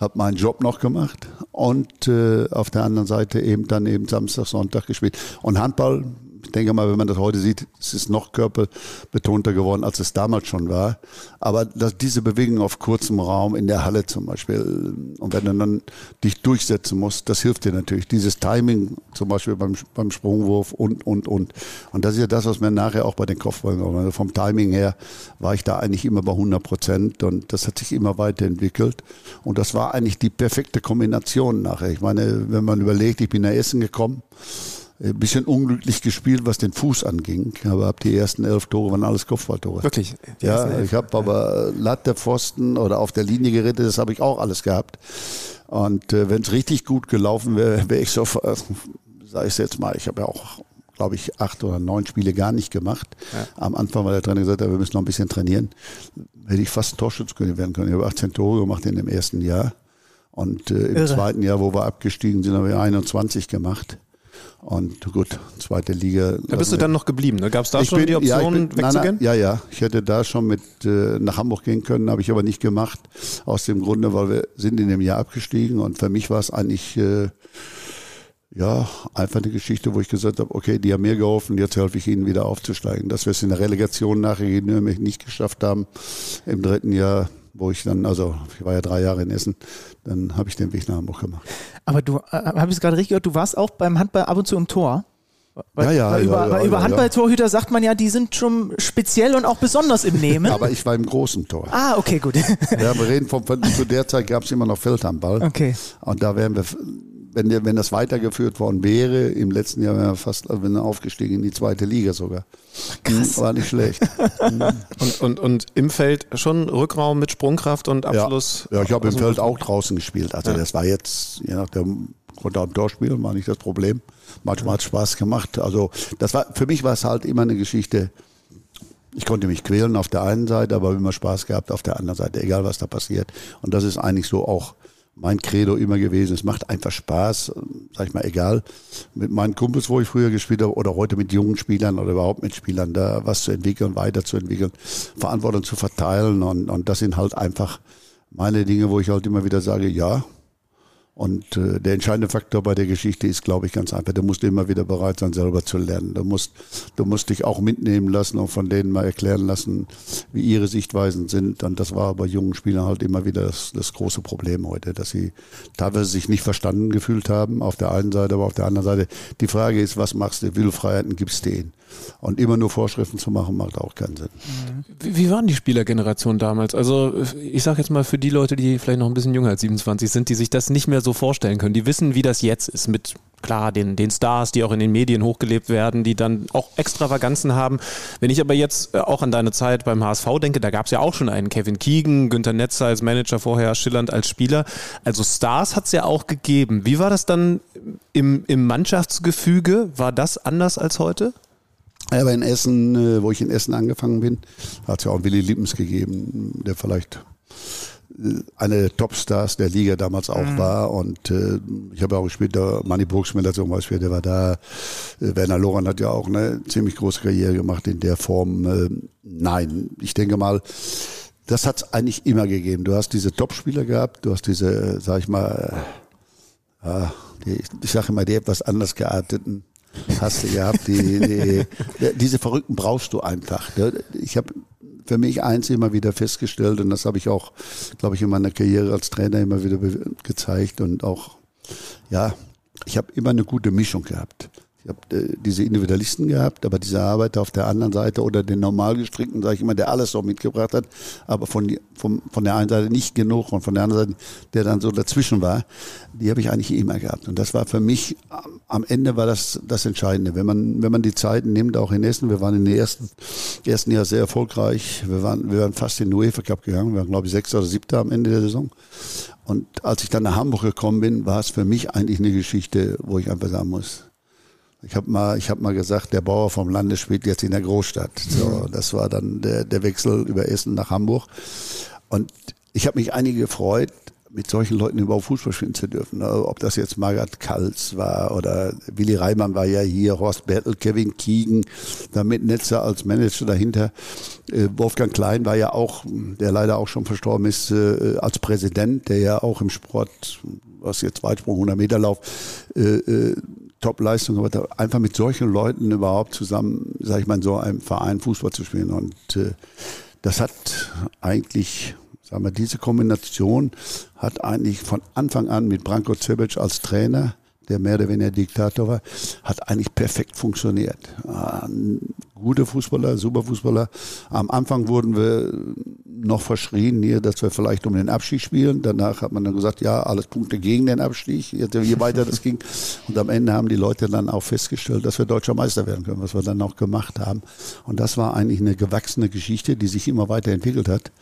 habe meinen Job noch gemacht und äh, auf der anderen Seite eben dann eben Samstag, Sonntag gespielt. Und Handball ich denke mal, wenn man das heute sieht, es ist noch körperbetonter geworden, als es damals schon war. Aber dass diese Bewegung auf kurzem Raum in der Halle zum Beispiel und wenn du dann dich durchsetzen musst, das hilft dir natürlich. Dieses Timing zum Beispiel beim, beim Sprungwurf und, und, und. Und das ist ja das, was mir nachher auch bei den Kopfballen, also vom Timing her war ich da eigentlich immer bei 100 Prozent und das hat sich immer weiterentwickelt. Und das war eigentlich die perfekte Kombination nachher. Ich meine, wenn man überlegt, ich bin nach Essen gekommen, ein bisschen unglücklich gespielt, was den Fuß anging. Aber ab die ersten elf Tore waren alles Kopfballtore. Wirklich? Ja, ich habe aber Latte, Pfosten oder auf der Linie gerettet, das habe ich auch alles gehabt. Und äh, wenn es richtig gut gelaufen wäre, wäre ich so, äh, sag ich jetzt mal, ich habe ja auch glaube ich, acht oder neun Spiele gar nicht gemacht. Ja. Am Anfang war der Trainer gesagt, wir müssen noch ein bisschen trainieren. Hätte ich fast Torschützkönig werden können. Ich habe 18 Tore gemacht in dem ersten Jahr. Und äh, im Irre. zweiten Jahr, wo wir abgestiegen sind, haben wir 21 gemacht. Und gut, zweite Liga. Da bist du dann noch geblieben, ne? Gab es da schon bin, die Option, ja, bin, wegzugehen? ja, ja. Ich hätte da schon mit äh, nach Hamburg gehen können, habe ich aber nicht gemacht. Aus dem Grunde, weil wir sind in dem Jahr abgestiegen und für mich war es eigentlich äh, ja, einfach eine Geschichte, wo ich gesagt habe, okay, die haben mir geholfen, jetzt helfe ich ihnen wieder aufzusteigen. Dass wir es in der Relegation nachher nicht geschafft haben im dritten Jahr, wo ich dann, also ich war ja drei Jahre in Essen, dann habe ich den Weg nach Hamburg gemacht. Aber du, äh, habe ich es gerade richtig gehört, du warst auch beim Handball ab und zu im Tor? Weil, ja, ja, weil über, ja, weil über Handballtorhüter sagt man ja, die sind schon speziell und auch besonders im Nehmen. Aber ich war im großen Tor. Ah, okay, gut. Ja, wir reden von, zu der Zeit gab es immer noch Feldhandball. Okay. Und da wären wir wenn, der, wenn das weitergeführt worden wäre, im letzten Jahr wäre er fast also wenn er aufgestiegen in die zweite Liga sogar. Krass. War nicht schlecht. und, und, und im Feld schon Rückraum mit Sprungkraft und Abschluss? Ja, ja ich habe im Feld auch draußen gespielt. Also ja. das war jetzt, je nach der konnte auch Tor spielen, war nicht das Problem. Manchmal hat es Spaß gemacht. Also das war für mich war es halt immer eine Geschichte. Ich konnte mich quälen auf der einen Seite, aber immer Spaß gehabt auf der anderen Seite, egal was da passiert. Und das ist eigentlich so auch mein Credo immer gewesen. Es macht einfach Spaß, sag ich mal, egal, mit meinen Kumpels, wo ich früher gespielt habe, oder heute mit jungen Spielern oder überhaupt mit Spielern, da was zu entwickeln, weiterzuentwickeln, Verantwortung zu verteilen. Und, und das sind halt einfach meine Dinge, wo ich halt immer wieder sage, ja, und äh, der entscheidende Faktor bei der Geschichte ist, glaube ich, ganz einfach. Du musst immer wieder bereit sein, selber zu lernen. Du musst, du musst dich auch mitnehmen lassen und von denen mal erklären lassen, wie ihre Sichtweisen sind. Und das war bei jungen Spielern halt immer wieder das, das große Problem heute, dass sie teilweise sich nicht verstanden gefühlt haben, auf der einen Seite, aber auf der anderen Seite. Die Frage ist, was machst du? Wie viele Freiheiten gibst du ihnen? Und immer nur Vorschriften zu machen, macht auch keinen Sinn. Wie, wie waren die Spielergenerationen damals? Also ich sage jetzt mal für die Leute, die vielleicht noch ein bisschen jünger als 27 sind, die sich das nicht mehr so vorstellen können. Die wissen, wie das jetzt ist mit klar, den, den Stars, die auch in den Medien hochgelebt werden, die dann auch Extravaganzen haben. Wenn ich aber jetzt äh, auch an deine Zeit beim HSV denke, da gab es ja auch schon einen Kevin Keegan, Günter Netzer als Manager vorher, Schillernd als Spieler. Also Stars hat es ja auch gegeben. Wie war das dann im, im Mannschaftsgefüge? War das anders als heute? Aber in Essen, äh, wo ich in Essen angefangen bin, hat es ja auch Willi Lippens gegeben, der vielleicht äh, eine der Topstars der Liga damals auch mhm. war. Und äh, ich habe auch gespielt, der Manny Burgsmiller zum Beispiel, der war da. Äh, Werner Loran hat ja auch eine ziemlich große Karriere gemacht in der Form. Äh, nein, ich denke mal, das hat es eigentlich immer gegeben. Du hast diese Topspieler gehabt, du hast diese, sag ich mal, äh, die, ich sage immer, die etwas anders gearteten hast du gehabt. Die, die, diese Verrückten brauchst du einfach. Ich habe für mich eins immer wieder festgestellt und das habe ich auch, glaube ich, in meiner Karriere als Trainer immer wieder gezeigt und auch, ja, ich habe immer eine gute Mischung gehabt. Ich habe äh, diese Individualisten gehabt, aber diese Arbeiter auf der anderen Seite oder den Normalgestrickten, sage ich immer, der alles so mitgebracht hat, aber von, von, von der einen Seite nicht genug und von der anderen Seite, der dann so dazwischen war, die habe ich eigentlich immer gehabt. Und das war für mich, am Ende war das das Entscheidende. Wenn man, wenn man die Zeiten nimmt, auch in Essen, wir waren in den ersten, ersten Jahr sehr erfolgreich. Wir waren, wir waren fast in den UEFA Cup gegangen. Wir waren, glaube ich, sechster oder siebter am Ende der Saison. Und als ich dann nach Hamburg gekommen bin, war es für mich eigentlich eine Geschichte, wo ich einfach sagen muss, ich habe mal, ich habe mal gesagt, der Bauer vom Lande spielt jetzt in der Großstadt. So, mhm. das war dann der, der Wechsel über Essen nach Hamburg. Und ich habe mich einige gefreut, mit solchen Leuten überhaupt Fußball spielen zu dürfen. Ne? Ob das jetzt Margaret Kals war oder Willi Reimann war ja hier, Horst Bertel, Kevin Kiegen, damit Netzer als Manager dahinter. Äh, Wolfgang Klein war ja auch, der leider auch schon verstorben ist, äh, als Präsident, der ja auch im Sport, was jetzt Weitsprung, 100 Meter Lauf, äh, Top-Leistung gemacht habe, einfach mit solchen Leuten überhaupt zusammen, sage ich mal, in so einem Verein Fußball zu spielen. Und äh, das hat eigentlich, sagen wir, diese Kombination hat eigentlich von Anfang an mit Branko Cebic als Trainer der mehr oder weniger Diktator war, hat eigentlich perfekt funktioniert. Ein guter Fußballer, super Fußballer. Am Anfang wurden wir noch verschrien hier, dass wir vielleicht um den Abstieg spielen. Danach hat man dann gesagt, ja, alles Punkte gegen den Abstieg, je weiter das ging. Und am Ende haben die Leute dann auch festgestellt, dass wir deutscher Meister werden können, was wir dann auch gemacht haben. Und das war eigentlich eine gewachsene Geschichte, die sich immer weiterentwickelt hat.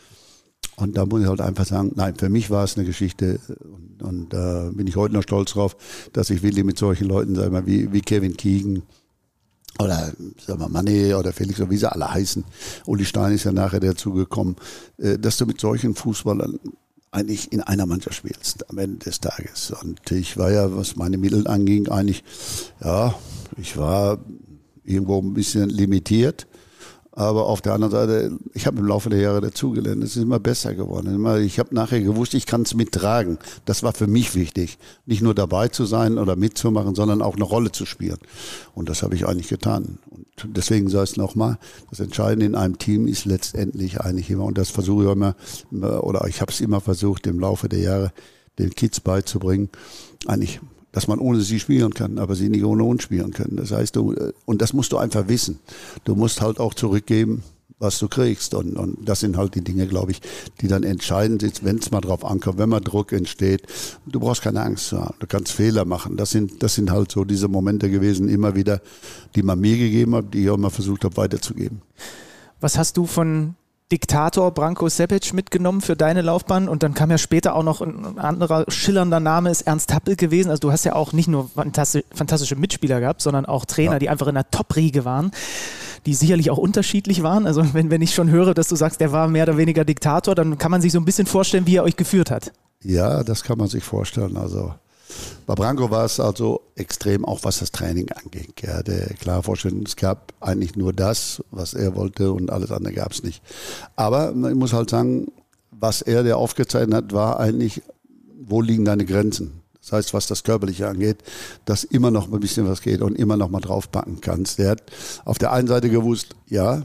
Und da muss ich halt einfach sagen, nein, für mich war es eine Geschichte und, und da äh, bin ich heute noch stolz drauf, dass ich Willi mit solchen Leuten, sag mal, wie, wie Kevin Keegan oder sag mal Mané oder Felix oder wie sie alle heißen, Uli Stein ist ja nachher dazugekommen, äh, dass du mit solchen Fußballern eigentlich in einer Mannschaft spielst am Ende des Tages. Und ich war ja, was meine Mittel anging, eigentlich, ja, ich war irgendwo ein bisschen limitiert aber auf der anderen Seite, ich habe im Laufe der Jahre dazugelernt. Es ist immer besser geworden. Ich habe nachher gewusst, ich kann es mittragen. Das war für mich wichtig. Nicht nur dabei zu sein oder mitzumachen, sondern auch eine Rolle zu spielen. Und das habe ich eigentlich getan. Und deswegen ich es nochmal, das Entscheidende in einem Team ist letztendlich eigentlich immer, und das versuche ich immer, oder ich habe es immer versucht, im Laufe der Jahre den Kids beizubringen, eigentlich dass man ohne sie spielen kann, aber sie nicht ohne uns spielen können. Das heißt, du, äh, und das musst du einfach wissen. Du musst halt auch zurückgeben, was du kriegst. Und, und das sind halt die Dinge, glaube ich, die dann entscheidend sind, wenn es mal drauf ankommt, wenn mal Druck entsteht. Du brauchst keine Angst zu haben. Du kannst Fehler machen. Das sind, das sind halt so diese Momente gewesen, immer wieder, die man mir gegeben hat, die ich auch mal versucht habe weiterzugeben. Was hast du von Diktator Branko Sepic mitgenommen für deine Laufbahn und dann kam ja später auch noch ein anderer schillernder Name, ist Ernst Happel gewesen. Also du hast ja auch nicht nur fantastische Mitspieler gehabt, sondern auch Trainer, ja. die einfach in der Top-Riege waren, die sicherlich auch unterschiedlich waren. Also wenn, wenn ich schon höre, dass du sagst, der war mehr oder weniger Diktator, dann kann man sich so ein bisschen vorstellen, wie er euch geführt hat. Ja, das kann man sich vorstellen. Also bei Branko war es also extrem, auch was das Training anging. Er hatte klar vorstellen, es gab eigentlich nur das, was er wollte und alles andere gab es nicht. Aber ich muss halt sagen, was er der aufgezeichnet hat, war eigentlich, wo liegen deine Grenzen? Das heißt, was das Körperliche angeht, dass immer noch ein bisschen was geht und immer noch mal draufpacken kannst. Der hat auf der einen Seite gewusst, ja,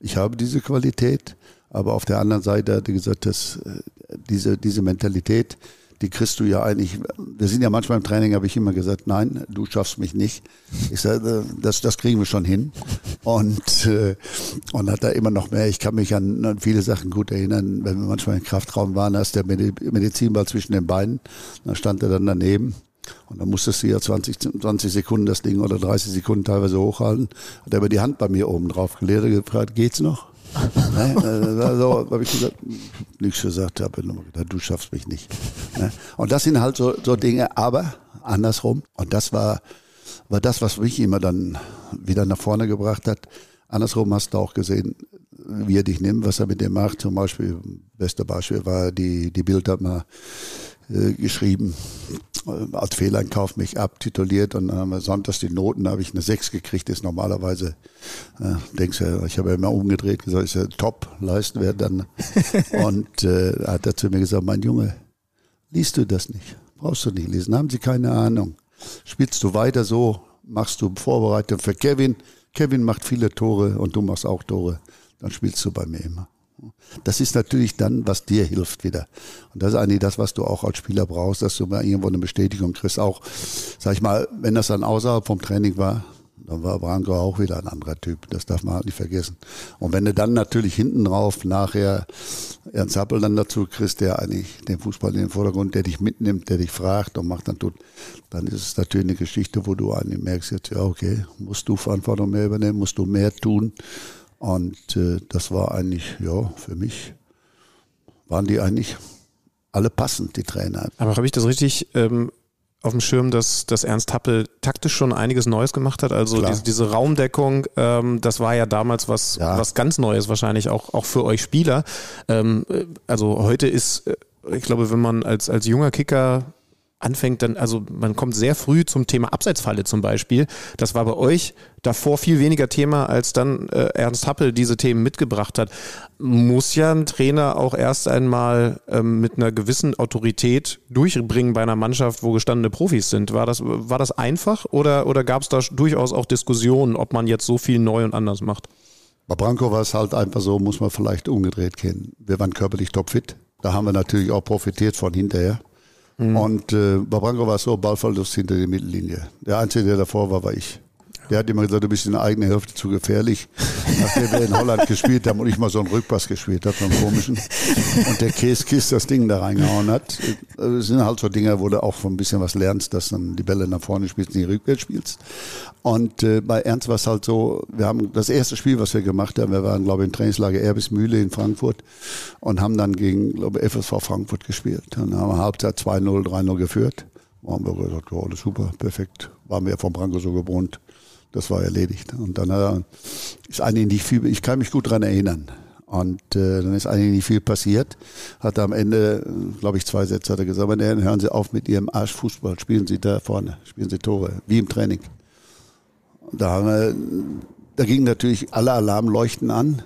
ich habe diese Qualität, aber auf der anderen Seite hat er gesagt, dass äh, diese, diese Mentalität, die kriegst du ja eigentlich. Wir sind ja manchmal im Training, habe ich immer gesagt, nein, du schaffst mich nicht. Ich sage, das, das kriegen wir schon hin. Und, äh, und hat da immer noch mehr. Ich kann mich an, an viele Sachen gut erinnern, wenn wir manchmal im Kraftraum waren, da ist der Medizinball zwischen den Beinen, da stand er dann daneben. Und dann musstest du ja 20, 20 Sekunden das Ding oder 30 Sekunden teilweise hochhalten. Hat er über die Hand bei mir oben drauf gelehrt, gefragt, geht's noch? Ne? Also habe ich gesagt, nichts gesagt, habe nur gedacht, du schaffst mich nicht. Ne? Und das sind halt so, so Dinge, aber andersrum. Und das war, war das, was mich immer dann wieder nach vorne gebracht hat. Andersrum hast du auch gesehen, wie er dich nimmt, was er mit dir macht. Zum Beispiel, beste Beispiel war die, die Bild hat mal äh, geschrieben, äh, als Fehleinkauf mich abtituliert und dann haben wir sonntags die Noten, da habe ich eine 6 gekriegt, ist normalerweise, äh, denkst du, ich habe ja immer umgedreht, gesagt, ist ja top, leisten wir dann. und äh, hat er zu mir gesagt, mein Junge, liest du das nicht? Brauchst du nicht lesen, haben Sie keine Ahnung. Spielst du weiter so, machst du Vorbereitung für Kevin, Kevin macht viele Tore und du machst auch Tore, dann spielst du bei mir immer. Das ist natürlich dann, was dir hilft wieder. Und das ist eigentlich das, was du auch als Spieler brauchst, dass du mal irgendwo eine Bestätigung kriegst. Auch, sag ich mal, wenn das dann außerhalb vom Training war, dann war Branko auch wieder ein anderer Typ. Das darf man halt nicht vergessen. Und wenn du dann natürlich hinten drauf nachher Ernst Happel dann dazu kriegst, der eigentlich den Fußball in den Vordergrund, der dich mitnimmt, der dich fragt und macht dann tut, dann ist es natürlich eine Geschichte, wo du eigentlich merkst jetzt, ja, okay, musst du Verantwortung mehr übernehmen, musst du mehr tun. Und äh, das war eigentlich, ja, für mich waren die eigentlich alle passend, die Trainer. Aber habe ich das richtig ähm, auf dem Schirm, dass, dass Ernst Happel taktisch schon einiges Neues gemacht hat? Also diese, diese, Raumdeckung, ähm, das war ja damals was, ja. was ganz Neues wahrscheinlich auch, auch für euch Spieler. Ähm, äh, also heute ist, äh, ich glaube, wenn man als, als junger Kicker anfängt dann, also man kommt sehr früh zum Thema Abseitsfalle zum Beispiel. Das war bei euch davor viel weniger Thema, als dann äh, Ernst Happel diese Themen mitgebracht hat. Muss ja ein Trainer auch erst einmal ähm, mit einer gewissen Autorität durchbringen bei einer Mannschaft, wo gestandene Profis sind. War das, war das einfach oder, oder gab es da durchaus auch Diskussionen, ob man jetzt so viel neu und anders macht? Bei Branko war es halt einfach so, muss man vielleicht umgedreht kennen. Wir waren körperlich topfit. Da haben wir natürlich auch profitiert von hinterher. Mhm. Und äh, bei Branko war so, Ballverlust hinter der Mittellinie. Der Einzige, der davor war, war ich. Der hat immer gesagt, du bist in der eigenen Hälfte zu gefährlich. Nachdem wir in Holland gespielt haben und ich mal so einen Rückpass gespielt habe, so einen komischen. Und der Käskiss das Ding da reingehauen hat. Das sind halt so Dinge, wo du auch ein bisschen was lernst, dass dann die Bälle nach vorne spielst, nicht rückwärts spielst. Und äh, bei Ernst war es halt so, wir haben das erste Spiel, was wir gemacht haben, wir waren, glaube ich, im Trainingslager Erbismühle in Frankfurt und haben dann gegen, glaube ich, FSV Frankfurt gespielt. Dann haben wir Halbzeit 2-0, 3-0 geführt. Haben wir gesagt, oh, alles super, perfekt. Waren wir ja vom Branko so gewohnt das war erledigt. Und dann äh, ist eigentlich nicht viel, ich kann mich gut daran erinnern. Und äh, dann ist eigentlich nicht viel passiert. Hat am Ende, glaube ich, zwei Sätze hat er gesagt, meine Herren, hören Sie auf mit Ihrem Arschfußball, spielen Sie da vorne, spielen Sie Tore, wie im Training. Und da, haben wir, da gingen natürlich alle Alarmleuchten an.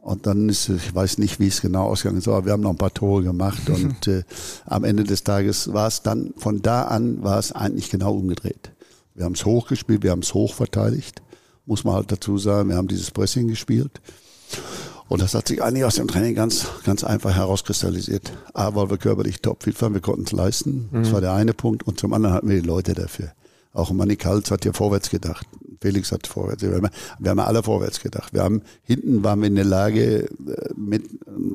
Und dann ist, ich weiß nicht, wie es genau ausgegangen ist, aber wir haben noch ein paar Tore gemacht. Und äh, am Ende des Tages war es dann, von da an war es eigentlich genau umgedreht. Wir haben es hochgespielt, wir haben es hoch verteidigt, muss man halt dazu sagen. Wir haben dieses Pressing gespielt. Und das hat sich eigentlich aus dem Training ganz, ganz einfach herauskristallisiert. A, weil wir körperlich topfit waren, wir konnten es leisten. Mhm. Das war der eine Punkt. Und zum anderen hatten wir die Leute dafür. Auch Manny Kaltz hat ja vorwärts gedacht. Felix hat vorwärts. Wir haben, wir haben alle vorwärts gedacht. Wir haben, hinten waren wir in der Lage, äh, mit,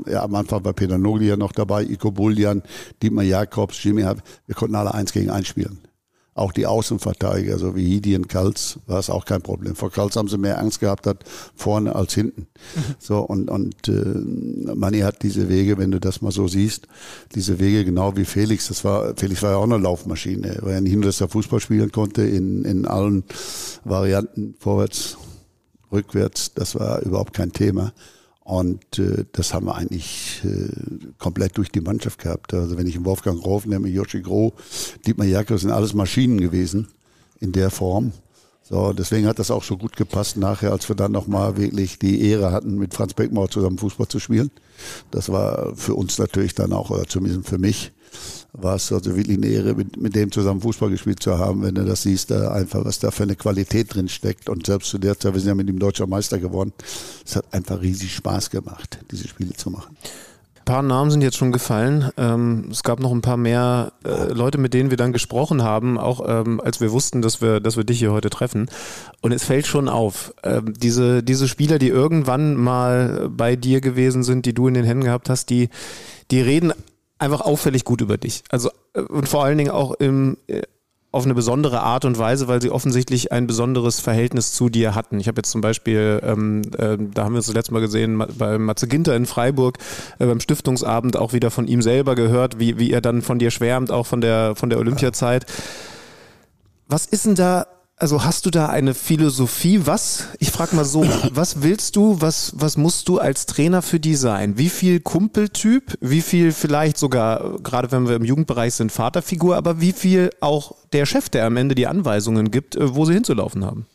ja, am Anfang war Peter Nogli ja noch dabei, Iko Bullian, Dietmar Jakobs, Jimmy, wir konnten alle eins gegen eins spielen. Auch die Außenverteidiger, so wie Hidi und Kalz, war es auch kein Problem. Vor Kalz haben sie mehr Angst gehabt, hat vorne als hinten. Mhm. So, und, und äh, Manni hat diese Wege, wenn du das mal so siehst, diese Wege genau wie Felix. Das war, Felix war ja auch eine Laufmaschine. Er war ja nicht nur, dass er Fußball spielen konnte in, in allen Varianten, vorwärts, rückwärts, das war überhaupt kein Thema. Und äh, das haben wir eigentlich äh, komplett durch die Mannschaft gehabt. Also wenn ich Wolfgang Rof nehme, Joshi Groh, Dietmar Jakob, sind alles Maschinen gewesen in der Form. So, deswegen hat das auch so gut gepasst nachher, als wir dann nochmal wirklich die Ehre hatten, mit Franz Beckmauer zusammen Fußball zu spielen. Das war für uns natürlich dann auch, oder zumindest für mich, war es also wirklich eine Ehre, mit, mit dem zusammen Fußball gespielt zu haben, wenn du das siehst, da einfach, was da für eine Qualität drin steckt. Und selbst zu der Zeit, wir sind ja mit dem Deutscher Meister geworden, es hat einfach riesig Spaß gemacht, diese Spiele zu machen. Ein paar Namen sind jetzt schon gefallen. Ähm, es gab noch ein paar mehr äh, Leute, mit denen wir dann gesprochen haben, auch ähm, als wir wussten, dass wir, dass wir dich hier heute treffen. Und es fällt schon auf, ähm, diese, diese Spieler, die irgendwann mal bei dir gewesen sind, die du in den Händen gehabt hast, die, die reden einfach auffällig gut über dich. Also äh, und vor allen Dingen auch im äh, auf eine besondere Art und Weise, weil sie offensichtlich ein besonderes Verhältnis zu dir hatten. Ich habe jetzt zum Beispiel, ähm, äh, da haben wir uns das letzte Mal gesehen, bei Matze Ginter in Freiburg äh, beim Stiftungsabend auch wieder von ihm selber gehört, wie, wie er dann von dir schwärmt, auch von der, von der Olympiazeit. Was ist denn da also hast du da eine Philosophie? Was, ich frage mal so, was willst du, was, was musst du als Trainer für die sein? Wie viel Kumpeltyp, wie viel vielleicht sogar, gerade wenn wir im Jugendbereich sind, Vaterfigur, aber wie viel auch der Chef, der am Ende die Anweisungen gibt, äh, wo sie hinzulaufen haben?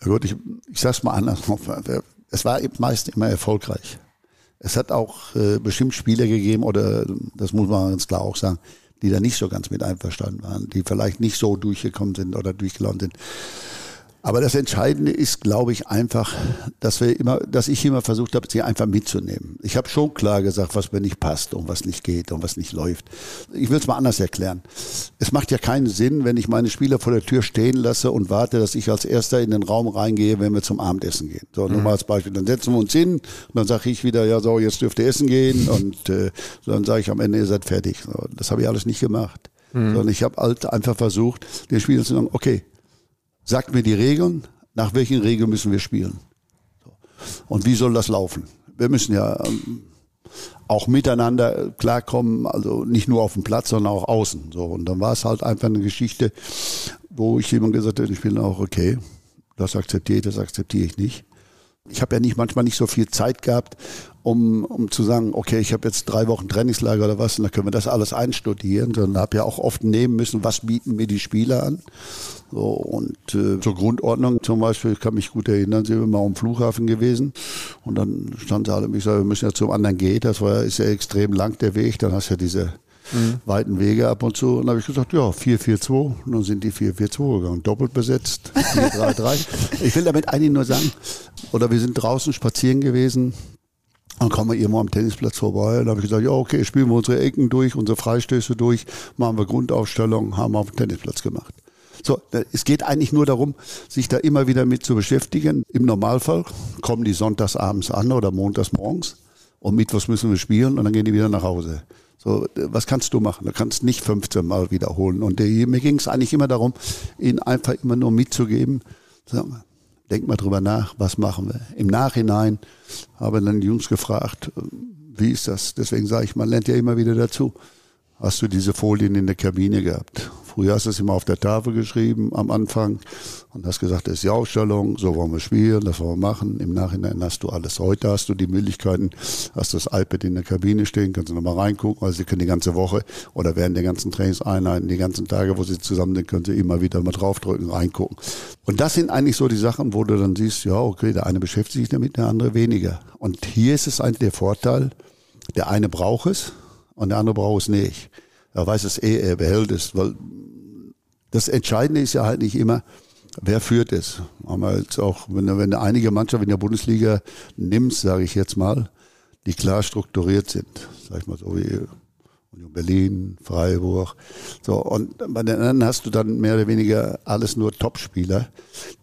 Ja gut, ich, ich sag's mal anders. Es war meist immer erfolgreich. Es hat auch äh, bestimmt Spieler gegeben, oder das muss man ganz klar auch sagen, die da nicht so ganz mit einverstanden waren, die vielleicht nicht so durchgekommen sind oder durchgelaufen sind. Aber das Entscheidende ist, glaube ich, einfach, dass wir immer, dass ich immer versucht habe, sie einfach mitzunehmen. Ich habe schon klar gesagt, was mir nicht passt und was nicht geht und was nicht läuft. Ich will es mal anders erklären. Es macht ja keinen Sinn, wenn ich meine Spieler vor der Tür stehen lasse und warte, dass ich als Erster in den Raum reingehe, wenn wir zum Abendessen gehen. So, nur mhm. mal als Beispiel. Dann setzen wir uns hin und dann sage ich wieder, ja so, jetzt dürft ihr essen gehen und äh, dann sage ich am Ende, ihr seid fertig. So, das habe ich alles nicht gemacht. Mhm. Sondern ich habe halt einfach versucht, den Spielern zu sagen, okay, sagt mir die Regeln, nach welchen Regeln müssen wir spielen. Und wie soll das laufen? Wir müssen ja ähm, auch miteinander klarkommen, also nicht nur auf dem Platz, sondern auch außen. So, und dann war es halt einfach eine Geschichte, wo ich jemand gesagt habe, ich bin auch okay, das akzeptiere ich, das akzeptiere ich nicht. Ich habe ja nicht manchmal nicht so viel Zeit gehabt, um, um zu sagen, okay, ich habe jetzt drei Wochen Trainingslager oder was, und dann können wir das alles einstudieren, sondern habe ja auch oft nehmen müssen, was bieten mir die Spieler an. So, und äh, zur Grundordnung zum Beispiel, ich kann mich gut erinnern, sind wir mal am Flughafen gewesen und dann standen sie alle, ich sage, wir müssen ja zum anderen Gate, das war ist ja extrem lang der Weg, dann hast du ja diese mhm. weiten Wege ab und zu. Und dann habe ich gesagt, ja, 4-4-2. Und dann sind die 4-4-2 gegangen, doppelt besetzt, 4-3-3. ich will damit eigentlich nur sagen, oder wir sind draußen spazieren gewesen, dann kommen wir irgendwo am Tennisplatz vorbei. Dann habe ich gesagt, ja, okay, spielen wir unsere Ecken durch, unsere Freistöße durch, machen wir Grundaufstellung, haben wir auf dem Tennisplatz gemacht. So, es geht eigentlich nur darum, sich da immer wieder mit zu beschäftigen. Im Normalfall kommen die sonntags abends an oder montags morgens und mittwochs müssen wir spielen und dann gehen die wieder nach Hause. So, was kannst du machen? Du kannst nicht 15 Mal wiederholen. Und der, mir ging es eigentlich immer darum, ihnen einfach immer nur mitzugeben, sagen, denk mal drüber nach, was machen wir. Im Nachhinein habe dann die Jungs gefragt, wie ist das? Deswegen sage ich, man lernt ja immer wieder dazu. Hast du diese Folien in der Kabine gehabt? Früher hast du es immer auf der Tafel geschrieben am Anfang und hast gesagt, das ist die Ausstellung, so wollen wir spielen, das wollen wir machen. Im Nachhinein hast du alles. Heute hast du die Möglichkeiten, hast das iPad in der Kabine stehen, kannst du nochmal reingucken. Also sie können die ganze Woche oder während der ganzen Trainingseinheiten, die ganzen Tage, wo sie zusammen sind, können sie immer wieder mal draufdrücken, reingucken. Und das sind eigentlich so die Sachen, wo du dann siehst, ja, okay, der eine beschäftigt sich damit, der andere weniger. Und hier ist es eigentlich der Vorteil, der eine braucht es und der andere braucht es nicht. Er weiß es eh, er behält es, weil das Entscheidende ist ja halt nicht immer, wer führt es. Haben jetzt auch, wenn wenn einige Mannschaften in der Bundesliga nimmst, sage ich jetzt mal, die klar strukturiert sind, sag ich mal so wie Union Berlin, Freiburg. So, und bei den anderen hast du dann mehr oder weniger alles nur Topspieler,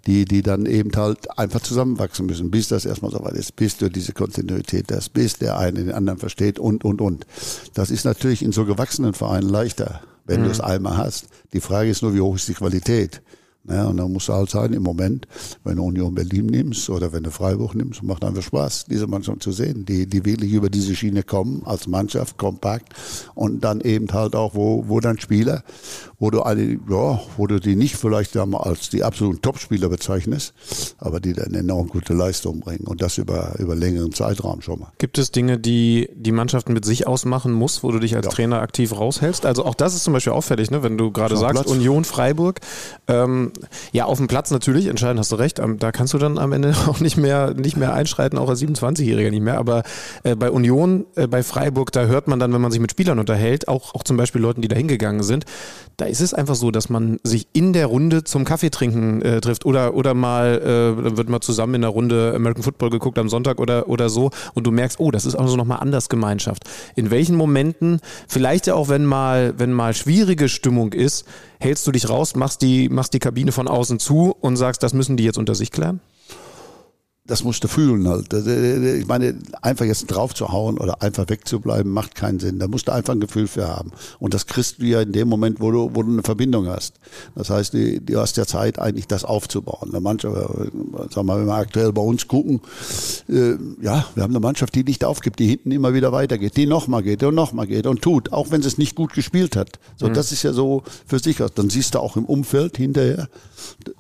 die, die dann eben halt einfach zusammenwachsen müssen, bis das erstmal so weit ist, bis du diese Kontinuität hast, bis der eine den anderen versteht und, und, und. Das ist natürlich in so gewachsenen Vereinen leichter wenn mhm. du es einmal hast. Die Frage ist nur, wie hoch ist die Qualität? Ja, und dann muss halt sein, im Moment, wenn du Union Berlin nimmst oder wenn du Freiburg nimmst, macht einfach Spaß, diese Mannschaft zu sehen, die, die wirklich über diese Schiene kommen, als Mannschaft, kompakt und dann eben halt auch, wo, wo dann Spieler, wo du eine, ja, wo du die nicht vielleicht als die absoluten Topspieler bezeichnest, aber die dann enorm gute Leistung bringen und das über, über längeren Zeitraum schon mal. Gibt es Dinge, die die Mannschaften mit sich ausmachen muss, wo du dich als ja. Trainer aktiv raushältst? Also auch das ist zum Beispiel auffällig, ne? wenn du gerade sagst, Platz. Union Freiburg, ähm, ja, auf dem Platz natürlich, entscheidend hast du recht. Da kannst du dann am Ende auch nicht mehr, nicht mehr einschreiten, auch als 27-Jähriger nicht mehr. Aber äh, bei Union, äh, bei Freiburg, da hört man dann, wenn man sich mit Spielern unterhält, auch, auch zum Beispiel Leuten, die da hingegangen sind, da ist es einfach so, dass man sich in der Runde zum Kaffeetrinken äh, trifft oder, oder mal, äh, wird mal zusammen in der Runde American Football geguckt am Sonntag oder, oder so und du merkst, oh, das ist auch so nochmal anders Gemeinschaft. In welchen Momenten, vielleicht ja auch wenn mal, wenn mal schwierige Stimmung ist, hältst du dich raus, machst die, machst die Kabine von außen zu und sagst, das müssen die jetzt unter sich klären? Das musst du fühlen halt. Ich meine, einfach jetzt drauf zu hauen oder einfach wegzubleiben, macht keinen Sinn. Da musst du einfach ein Gefühl für haben. Und das kriegst du ja in dem Moment, wo du, wo du eine Verbindung hast. Das heißt, du, du hast ja Zeit, eigentlich das aufzubauen. Eine Mannschaft, sagen wir mal, wenn wir aktuell bei uns gucken, äh, ja, wir haben eine Mannschaft, die nicht aufgibt, die hinten immer wieder weitergeht, die nochmal geht und nochmal geht und tut, auch wenn sie es nicht gut gespielt hat. So, mhm. das ist ja so für sich aus. Dann siehst du auch im Umfeld hinterher,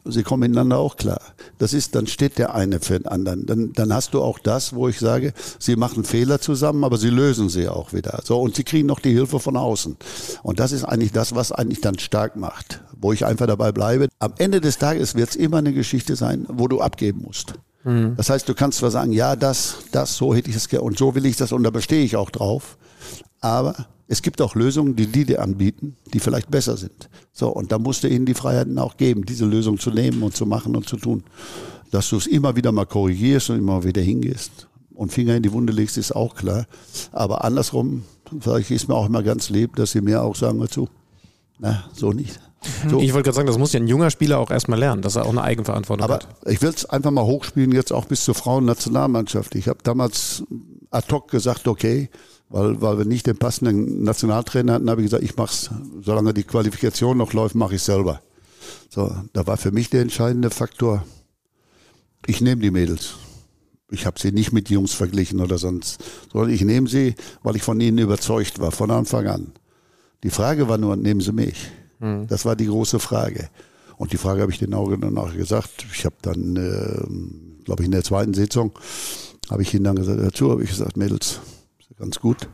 sie kommen miteinander auch klar. Das ist, dann steht der eine für den anderen. Dann, dann hast du auch das, wo ich sage, sie machen Fehler zusammen, aber sie lösen sie auch wieder. So, und sie kriegen noch die Hilfe von außen. Und das ist eigentlich das, was eigentlich dann stark macht, wo ich einfach dabei bleibe. Am Ende des Tages wird es immer eine Geschichte sein, wo du abgeben musst. Mhm. Das heißt, du kannst zwar sagen, ja, das, das, so hätte ich es gerne und so will ich das und da bestehe ich auch drauf. Aber es gibt auch Lösungen, die die dir anbieten, die vielleicht besser sind. So, und da musst du ihnen die Freiheiten auch geben, diese Lösung zu nehmen und zu machen und zu tun dass du es immer wieder mal korrigierst und immer wieder hingehst und Finger in die Wunde legst, ist auch klar. Aber andersrum, vielleicht ist mir auch immer ganz lieb, dass sie mir auch sagen dazu, na, so nicht. Mhm. So. Ich wollte gerade sagen, das muss ja ein junger Spieler auch erstmal lernen, dass er auch eine Eigenverantwortung Aber hat. Ich will es einfach mal hochspielen, jetzt auch bis zur Frauennationalmannschaft. Ich habe damals ad hoc gesagt, okay, weil, weil wir nicht den passenden Nationaltrainer hatten, habe ich gesagt, ich mache es, solange die Qualifikation noch läuft, mache ich selber. So, da war für mich der entscheidende Faktor, ich nehme die Mädels. Ich habe sie nicht mit Jungs verglichen oder sonst, sondern ich nehme sie, weil ich von ihnen überzeugt war, von Anfang an. Die Frage war nur, nehmen sie mich? Mhm. Das war die große Frage. Und die Frage habe ich den Augen danach gesagt. Ich habe dann äh, glaube ich, in der zweiten Sitzung, habe ich ihnen dann gesagt, dazu habe ich gesagt, Mädels, ganz gut.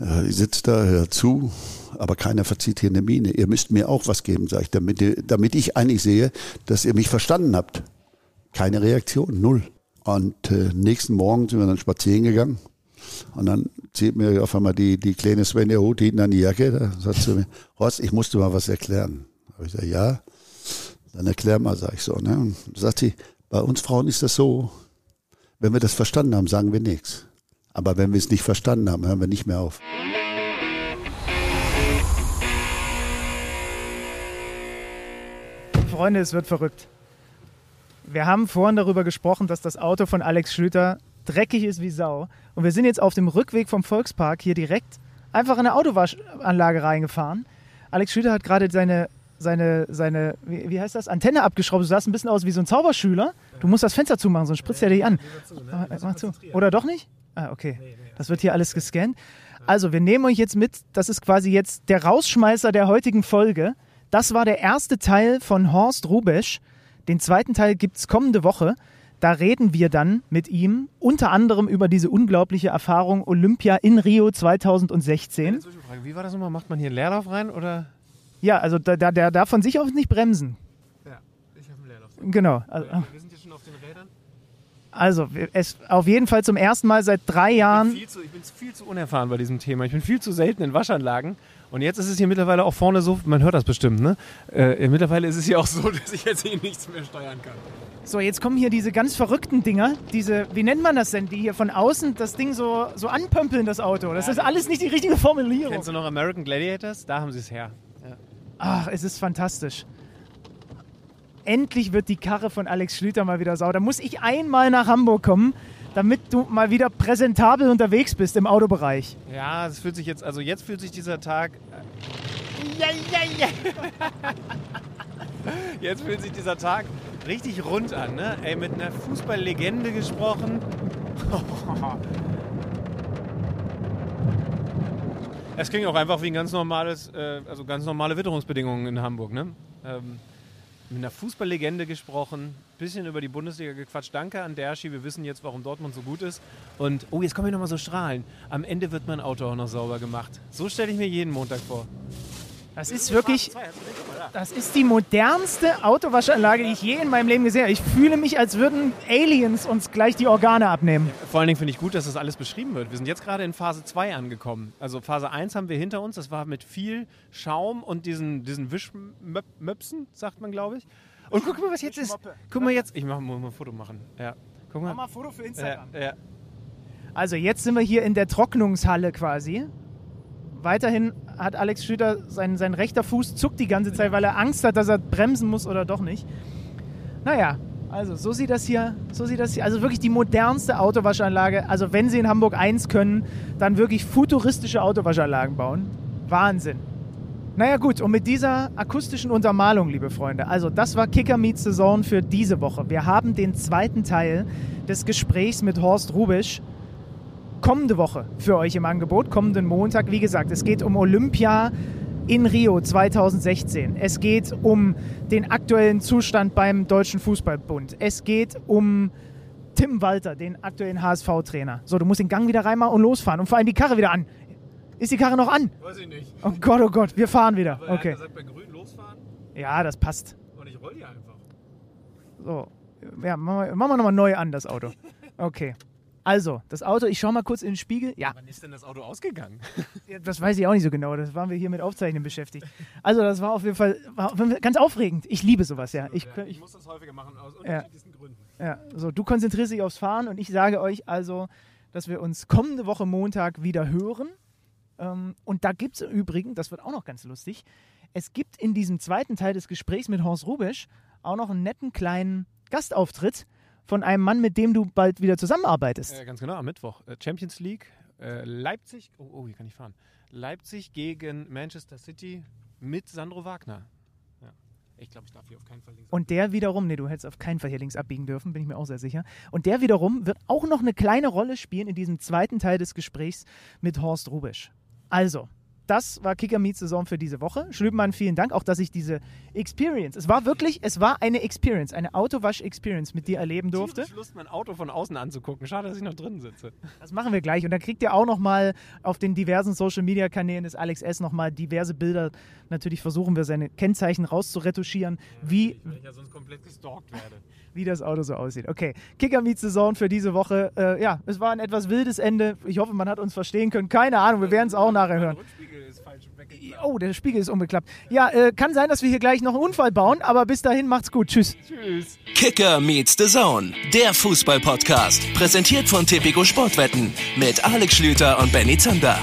Äh, ich sitze da, hör zu, aber keiner verzieht hier eine Miene. Ihr müsst mir auch was geben, sage ich, damit, damit ich eigentlich sehe, dass ihr mich verstanden habt. Keine Reaktion, null. Und äh, nächsten Morgen sind wir dann spazieren gegangen. Und dann zieht mir auf einmal die, die kleine Svenja Hut hinten an die Jacke. Da sagt sie mir, Horst, ich musste mal was erklären. Da habe ich gesagt, ja, dann erklär mal, sage ich so. Ne? Und sagt sie, bei uns Frauen ist das so, wenn wir das verstanden haben, sagen wir nichts. Aber wenn wir es nicht verstanden haben, hören wir nicht mehr auf. Freunde, es wird verrückt. Wir haben vorhin darüber gesprochen, dass das Auto von Alex Schlüter dreckig ist wie Sau. Und wir sind jetzt auf dem Rückweg vom Volkspark hier direkt einfach in eine Autowaschanlage reingefahren. Alex Schlüter hat gerade seine, seine, seine wie, wie heißt das, Antenne abgeschraubt. Du sahst ein bisschen aus wie so ein Zauberschüler. Du musst das Fenster zumachen, sonst spritzt er dich an. Mach zu. Oder doch nicht? Ah, okay. Das wird hier alles gescannt. Also, wir nehmen euch jetzt mit. Das ist quasi jetzt der Rausschmeißer der heutigen Folge. Das war der erste Teil von Horst Rubesch. Den zweiten Teil gibt es kommende Woche. Da reden wir dann mit ihm unter anderem über diese unglaubliche Erfahrung Olympia in Rio 2016. Wie war das nochmal? Macht man hier einen Leerlauf rein oder? Ja, also der, der, der darf von sich aus nicht bremsen. Ja, ich habe einen Leerlauf. Genau. Also, wir sind hier schon auf den Rädern. also es auf jeden Fall zum ersten Mal seit drei Jahren. Viel zu, ich bin viel zu unerfahren bei diesem Thema. Ich bin viel zu selten in Waschanlagen. Und jetzt ist es hier mittlerweile auch vorne so, man hört das bestimmt, ne? Äh, mittlerweile ist es hier auch so, dass ich jetzt hier nichts mehr steuern kann. So, jetzt kommen hier diese ganz verrückten Dinger, diese, wie nennt man das denn, die hier von außen das Ding so, so anpömpeln, das Auto. Das ist alles nicht die richtige Formulierung. Kennst du noch American Gladiators? Da haben sie es her. Ja. Ach, es ist fantastisch. Endlich wird die Karre von Alex Schlüter mal wieder sau. Da muss ich einmal nach Hamburg kommen, damit du mal wieder präsentabel unterwegs bist im Autobereich. Ja, es fühlt sich jetzt, also jetzt fühlt sich dieser Tag. Ja, ja, ja. Jetzt fühlt sich dieser Tag richtig rund an, ne? Ey, mit einer Fußballlegende gesprochen. Es klingt auch einfach wie ein ganz normales, äh, also ganz normale Witterungsbedingungen in Hamburg, ne? Ähm, mit einer Fußballlegende gesprochen, bisschen über die Bundesliga gequatscht. Danke an Derschi, wir wissen jetzt, warum Dortmund so gut ist. Und, oh, jetzt kommen hier nochmal so Strahlen. Am Ende wird mein Auto auch noch sauber gemacht. So stelle ich mir jeden Montag vor. Das ist wirklich, das ist die modernste Autowaschanlage, die ich je in meinem Leben gesehen habe. Ich fühle mich, als würden Aliens uns gleich die Organe abnehmen. Vor allen Dingen finde ich gut, dass das alles beschrieben wird. Wir sind jetzt gerade in Phase 2 angekommen. Also Phase 1 haben wir hinter uns. Das war mit viel Schaum und diesen, diesen Wischmöpsen, sagt man, glaube ich. Und guck mal, was jetzt ist. Guck mal jetzt. Ich mach, muss mal ein Foto machen. Ja. Guck mal. Mach mal ein Foto für Instagram. Ja, ja. Also jetzt sind wir hier in der Trocknungshalle quasi. Weiterhin hat Alex Schlüter, sein, sein rechter Fuß zuckt die ganze Zeit, weil er Angst hat, dass er bremsen muss oder doch nicht. Naja, also so sieht das hier, so sieht das hier, also wirklich die modernste Autowaschanlage. Also wenn Sie in Hamburg eins können, dann wirklich futuristische Autowaschanlagen bauen. Wahnsinn. Naja gut, und mit dieser akustischen Untermalung, liebe Freunde, also das war Kicker Meets Saison für diese Woche. Wir haben den zweiten Teil des Gesprächs mit Horst Rubisch kommende Woche für euch im Angebot, kommenden Montag. Wie gesagt, es geht um Olympia in Rio 2016. Es geht um den aktuellen Zustand beim Deutschen Fußballbund. Es geht um Tim Walter, den aktuellen HSV-Trainer. So, du musst den Gang wieder reinmachen und losfahren und vor allem die Karre wieder an. Ist die Karre noch an? Weiß ich nicht. Oh Gott, oh Gott, wir fahren wieder. Aber okay. Gesagt, bei grün losfahren Ja, das passt. und ich roll hier einfach. So, ja, machen wir, machen wir nochmal neu an, das Auto. Okay. Also, das Auto, ich schau mal kurz in den Spiegel. Ja, Wann ist denn das Auto ausgegangen? Ja, Das weiß ich auch nicht so genau. Das waren wir hier mit Aufzeichnen beschäftigt. Also das war auf jeden Fall auf jeden Fall ganz aufregend. Ich liebe sowas, ja. Ich, Ja, ich, ich muss das häufiger machen, aus Ja. unterschiedlichsten Gründen. ja. So, du konzentrierst dich aufs Fahren und ich sage euch also, dass wir uns kommende Woche Montag wieder hören. Ähm, und da gibt es im Übrigen, das wird auch noch ganz lustig, es gibt in diesem zweiten Teil des Gesprächs mit Horst Rubisch auch noch einen netten kleinen Gastauftritt von einem Mann, mit dem du bald wieder zusammenarbeitest. Äh, ganz genau, am Mittwoch. Äh, Champions League, äh, Leipzig, oh, oh, hier kann ich fahren. Leipzig gegen Manchester City mit Sandro Wagner. Ja. Ich glaube, ich darf hier auf keinen Fall links Und der wiederum, nee, du hättest auf keinen Fall hier links abbiegen dürfen, bin ich mir auch sehr sicher. Und der wiederum wird auch noch eine kleine Rolle spielen in diesem zweiten Teil des Gesprächs mit Horst Rubisch. Also, das war Kicker Meets Saison für diese Woche. Schlübmann, vielen Dank, auch dass ich diese Experience, es war wirklich, es war eine Experience, eine Autowasch-Experience mit dir erleben durfte. Ich Lust, mein Auto von außen anzugucken. Schade, dass ich noch drin sitze. Das machen wir gleich. Und dann kriegt ihr auch nochmal auf den diversen Social-Media-Kanälen des Alex S. nochmal diverse Bilder. Natürlich versuchen wir seine Kennzeichen rauszuretuschieren, wie, Weil ich ja sonst komplett gestalkt werde. wie das Auto so aussieht. Okay, Kicker Meets Saison für diese Woche. Äh, ja, es war ein etwas wildes Ende. Ich hoffe, man hat uns verstehen können. Keine Ahnung, wir werden es auch nachher hören. Rückspiegel ist falsch. Oh, der Spiegel ist umgeklappt. Ja, äh, kann sein, dass wir hier gleich noch einen Unfall bauen, aber bis dahin macht's gut. Tschüss. Tschüss. Kicker meets the Zone, der Fußball-Podcast. Präsentiert von Tipico Sportwetten mit Alex Schlüter und Benny Zander.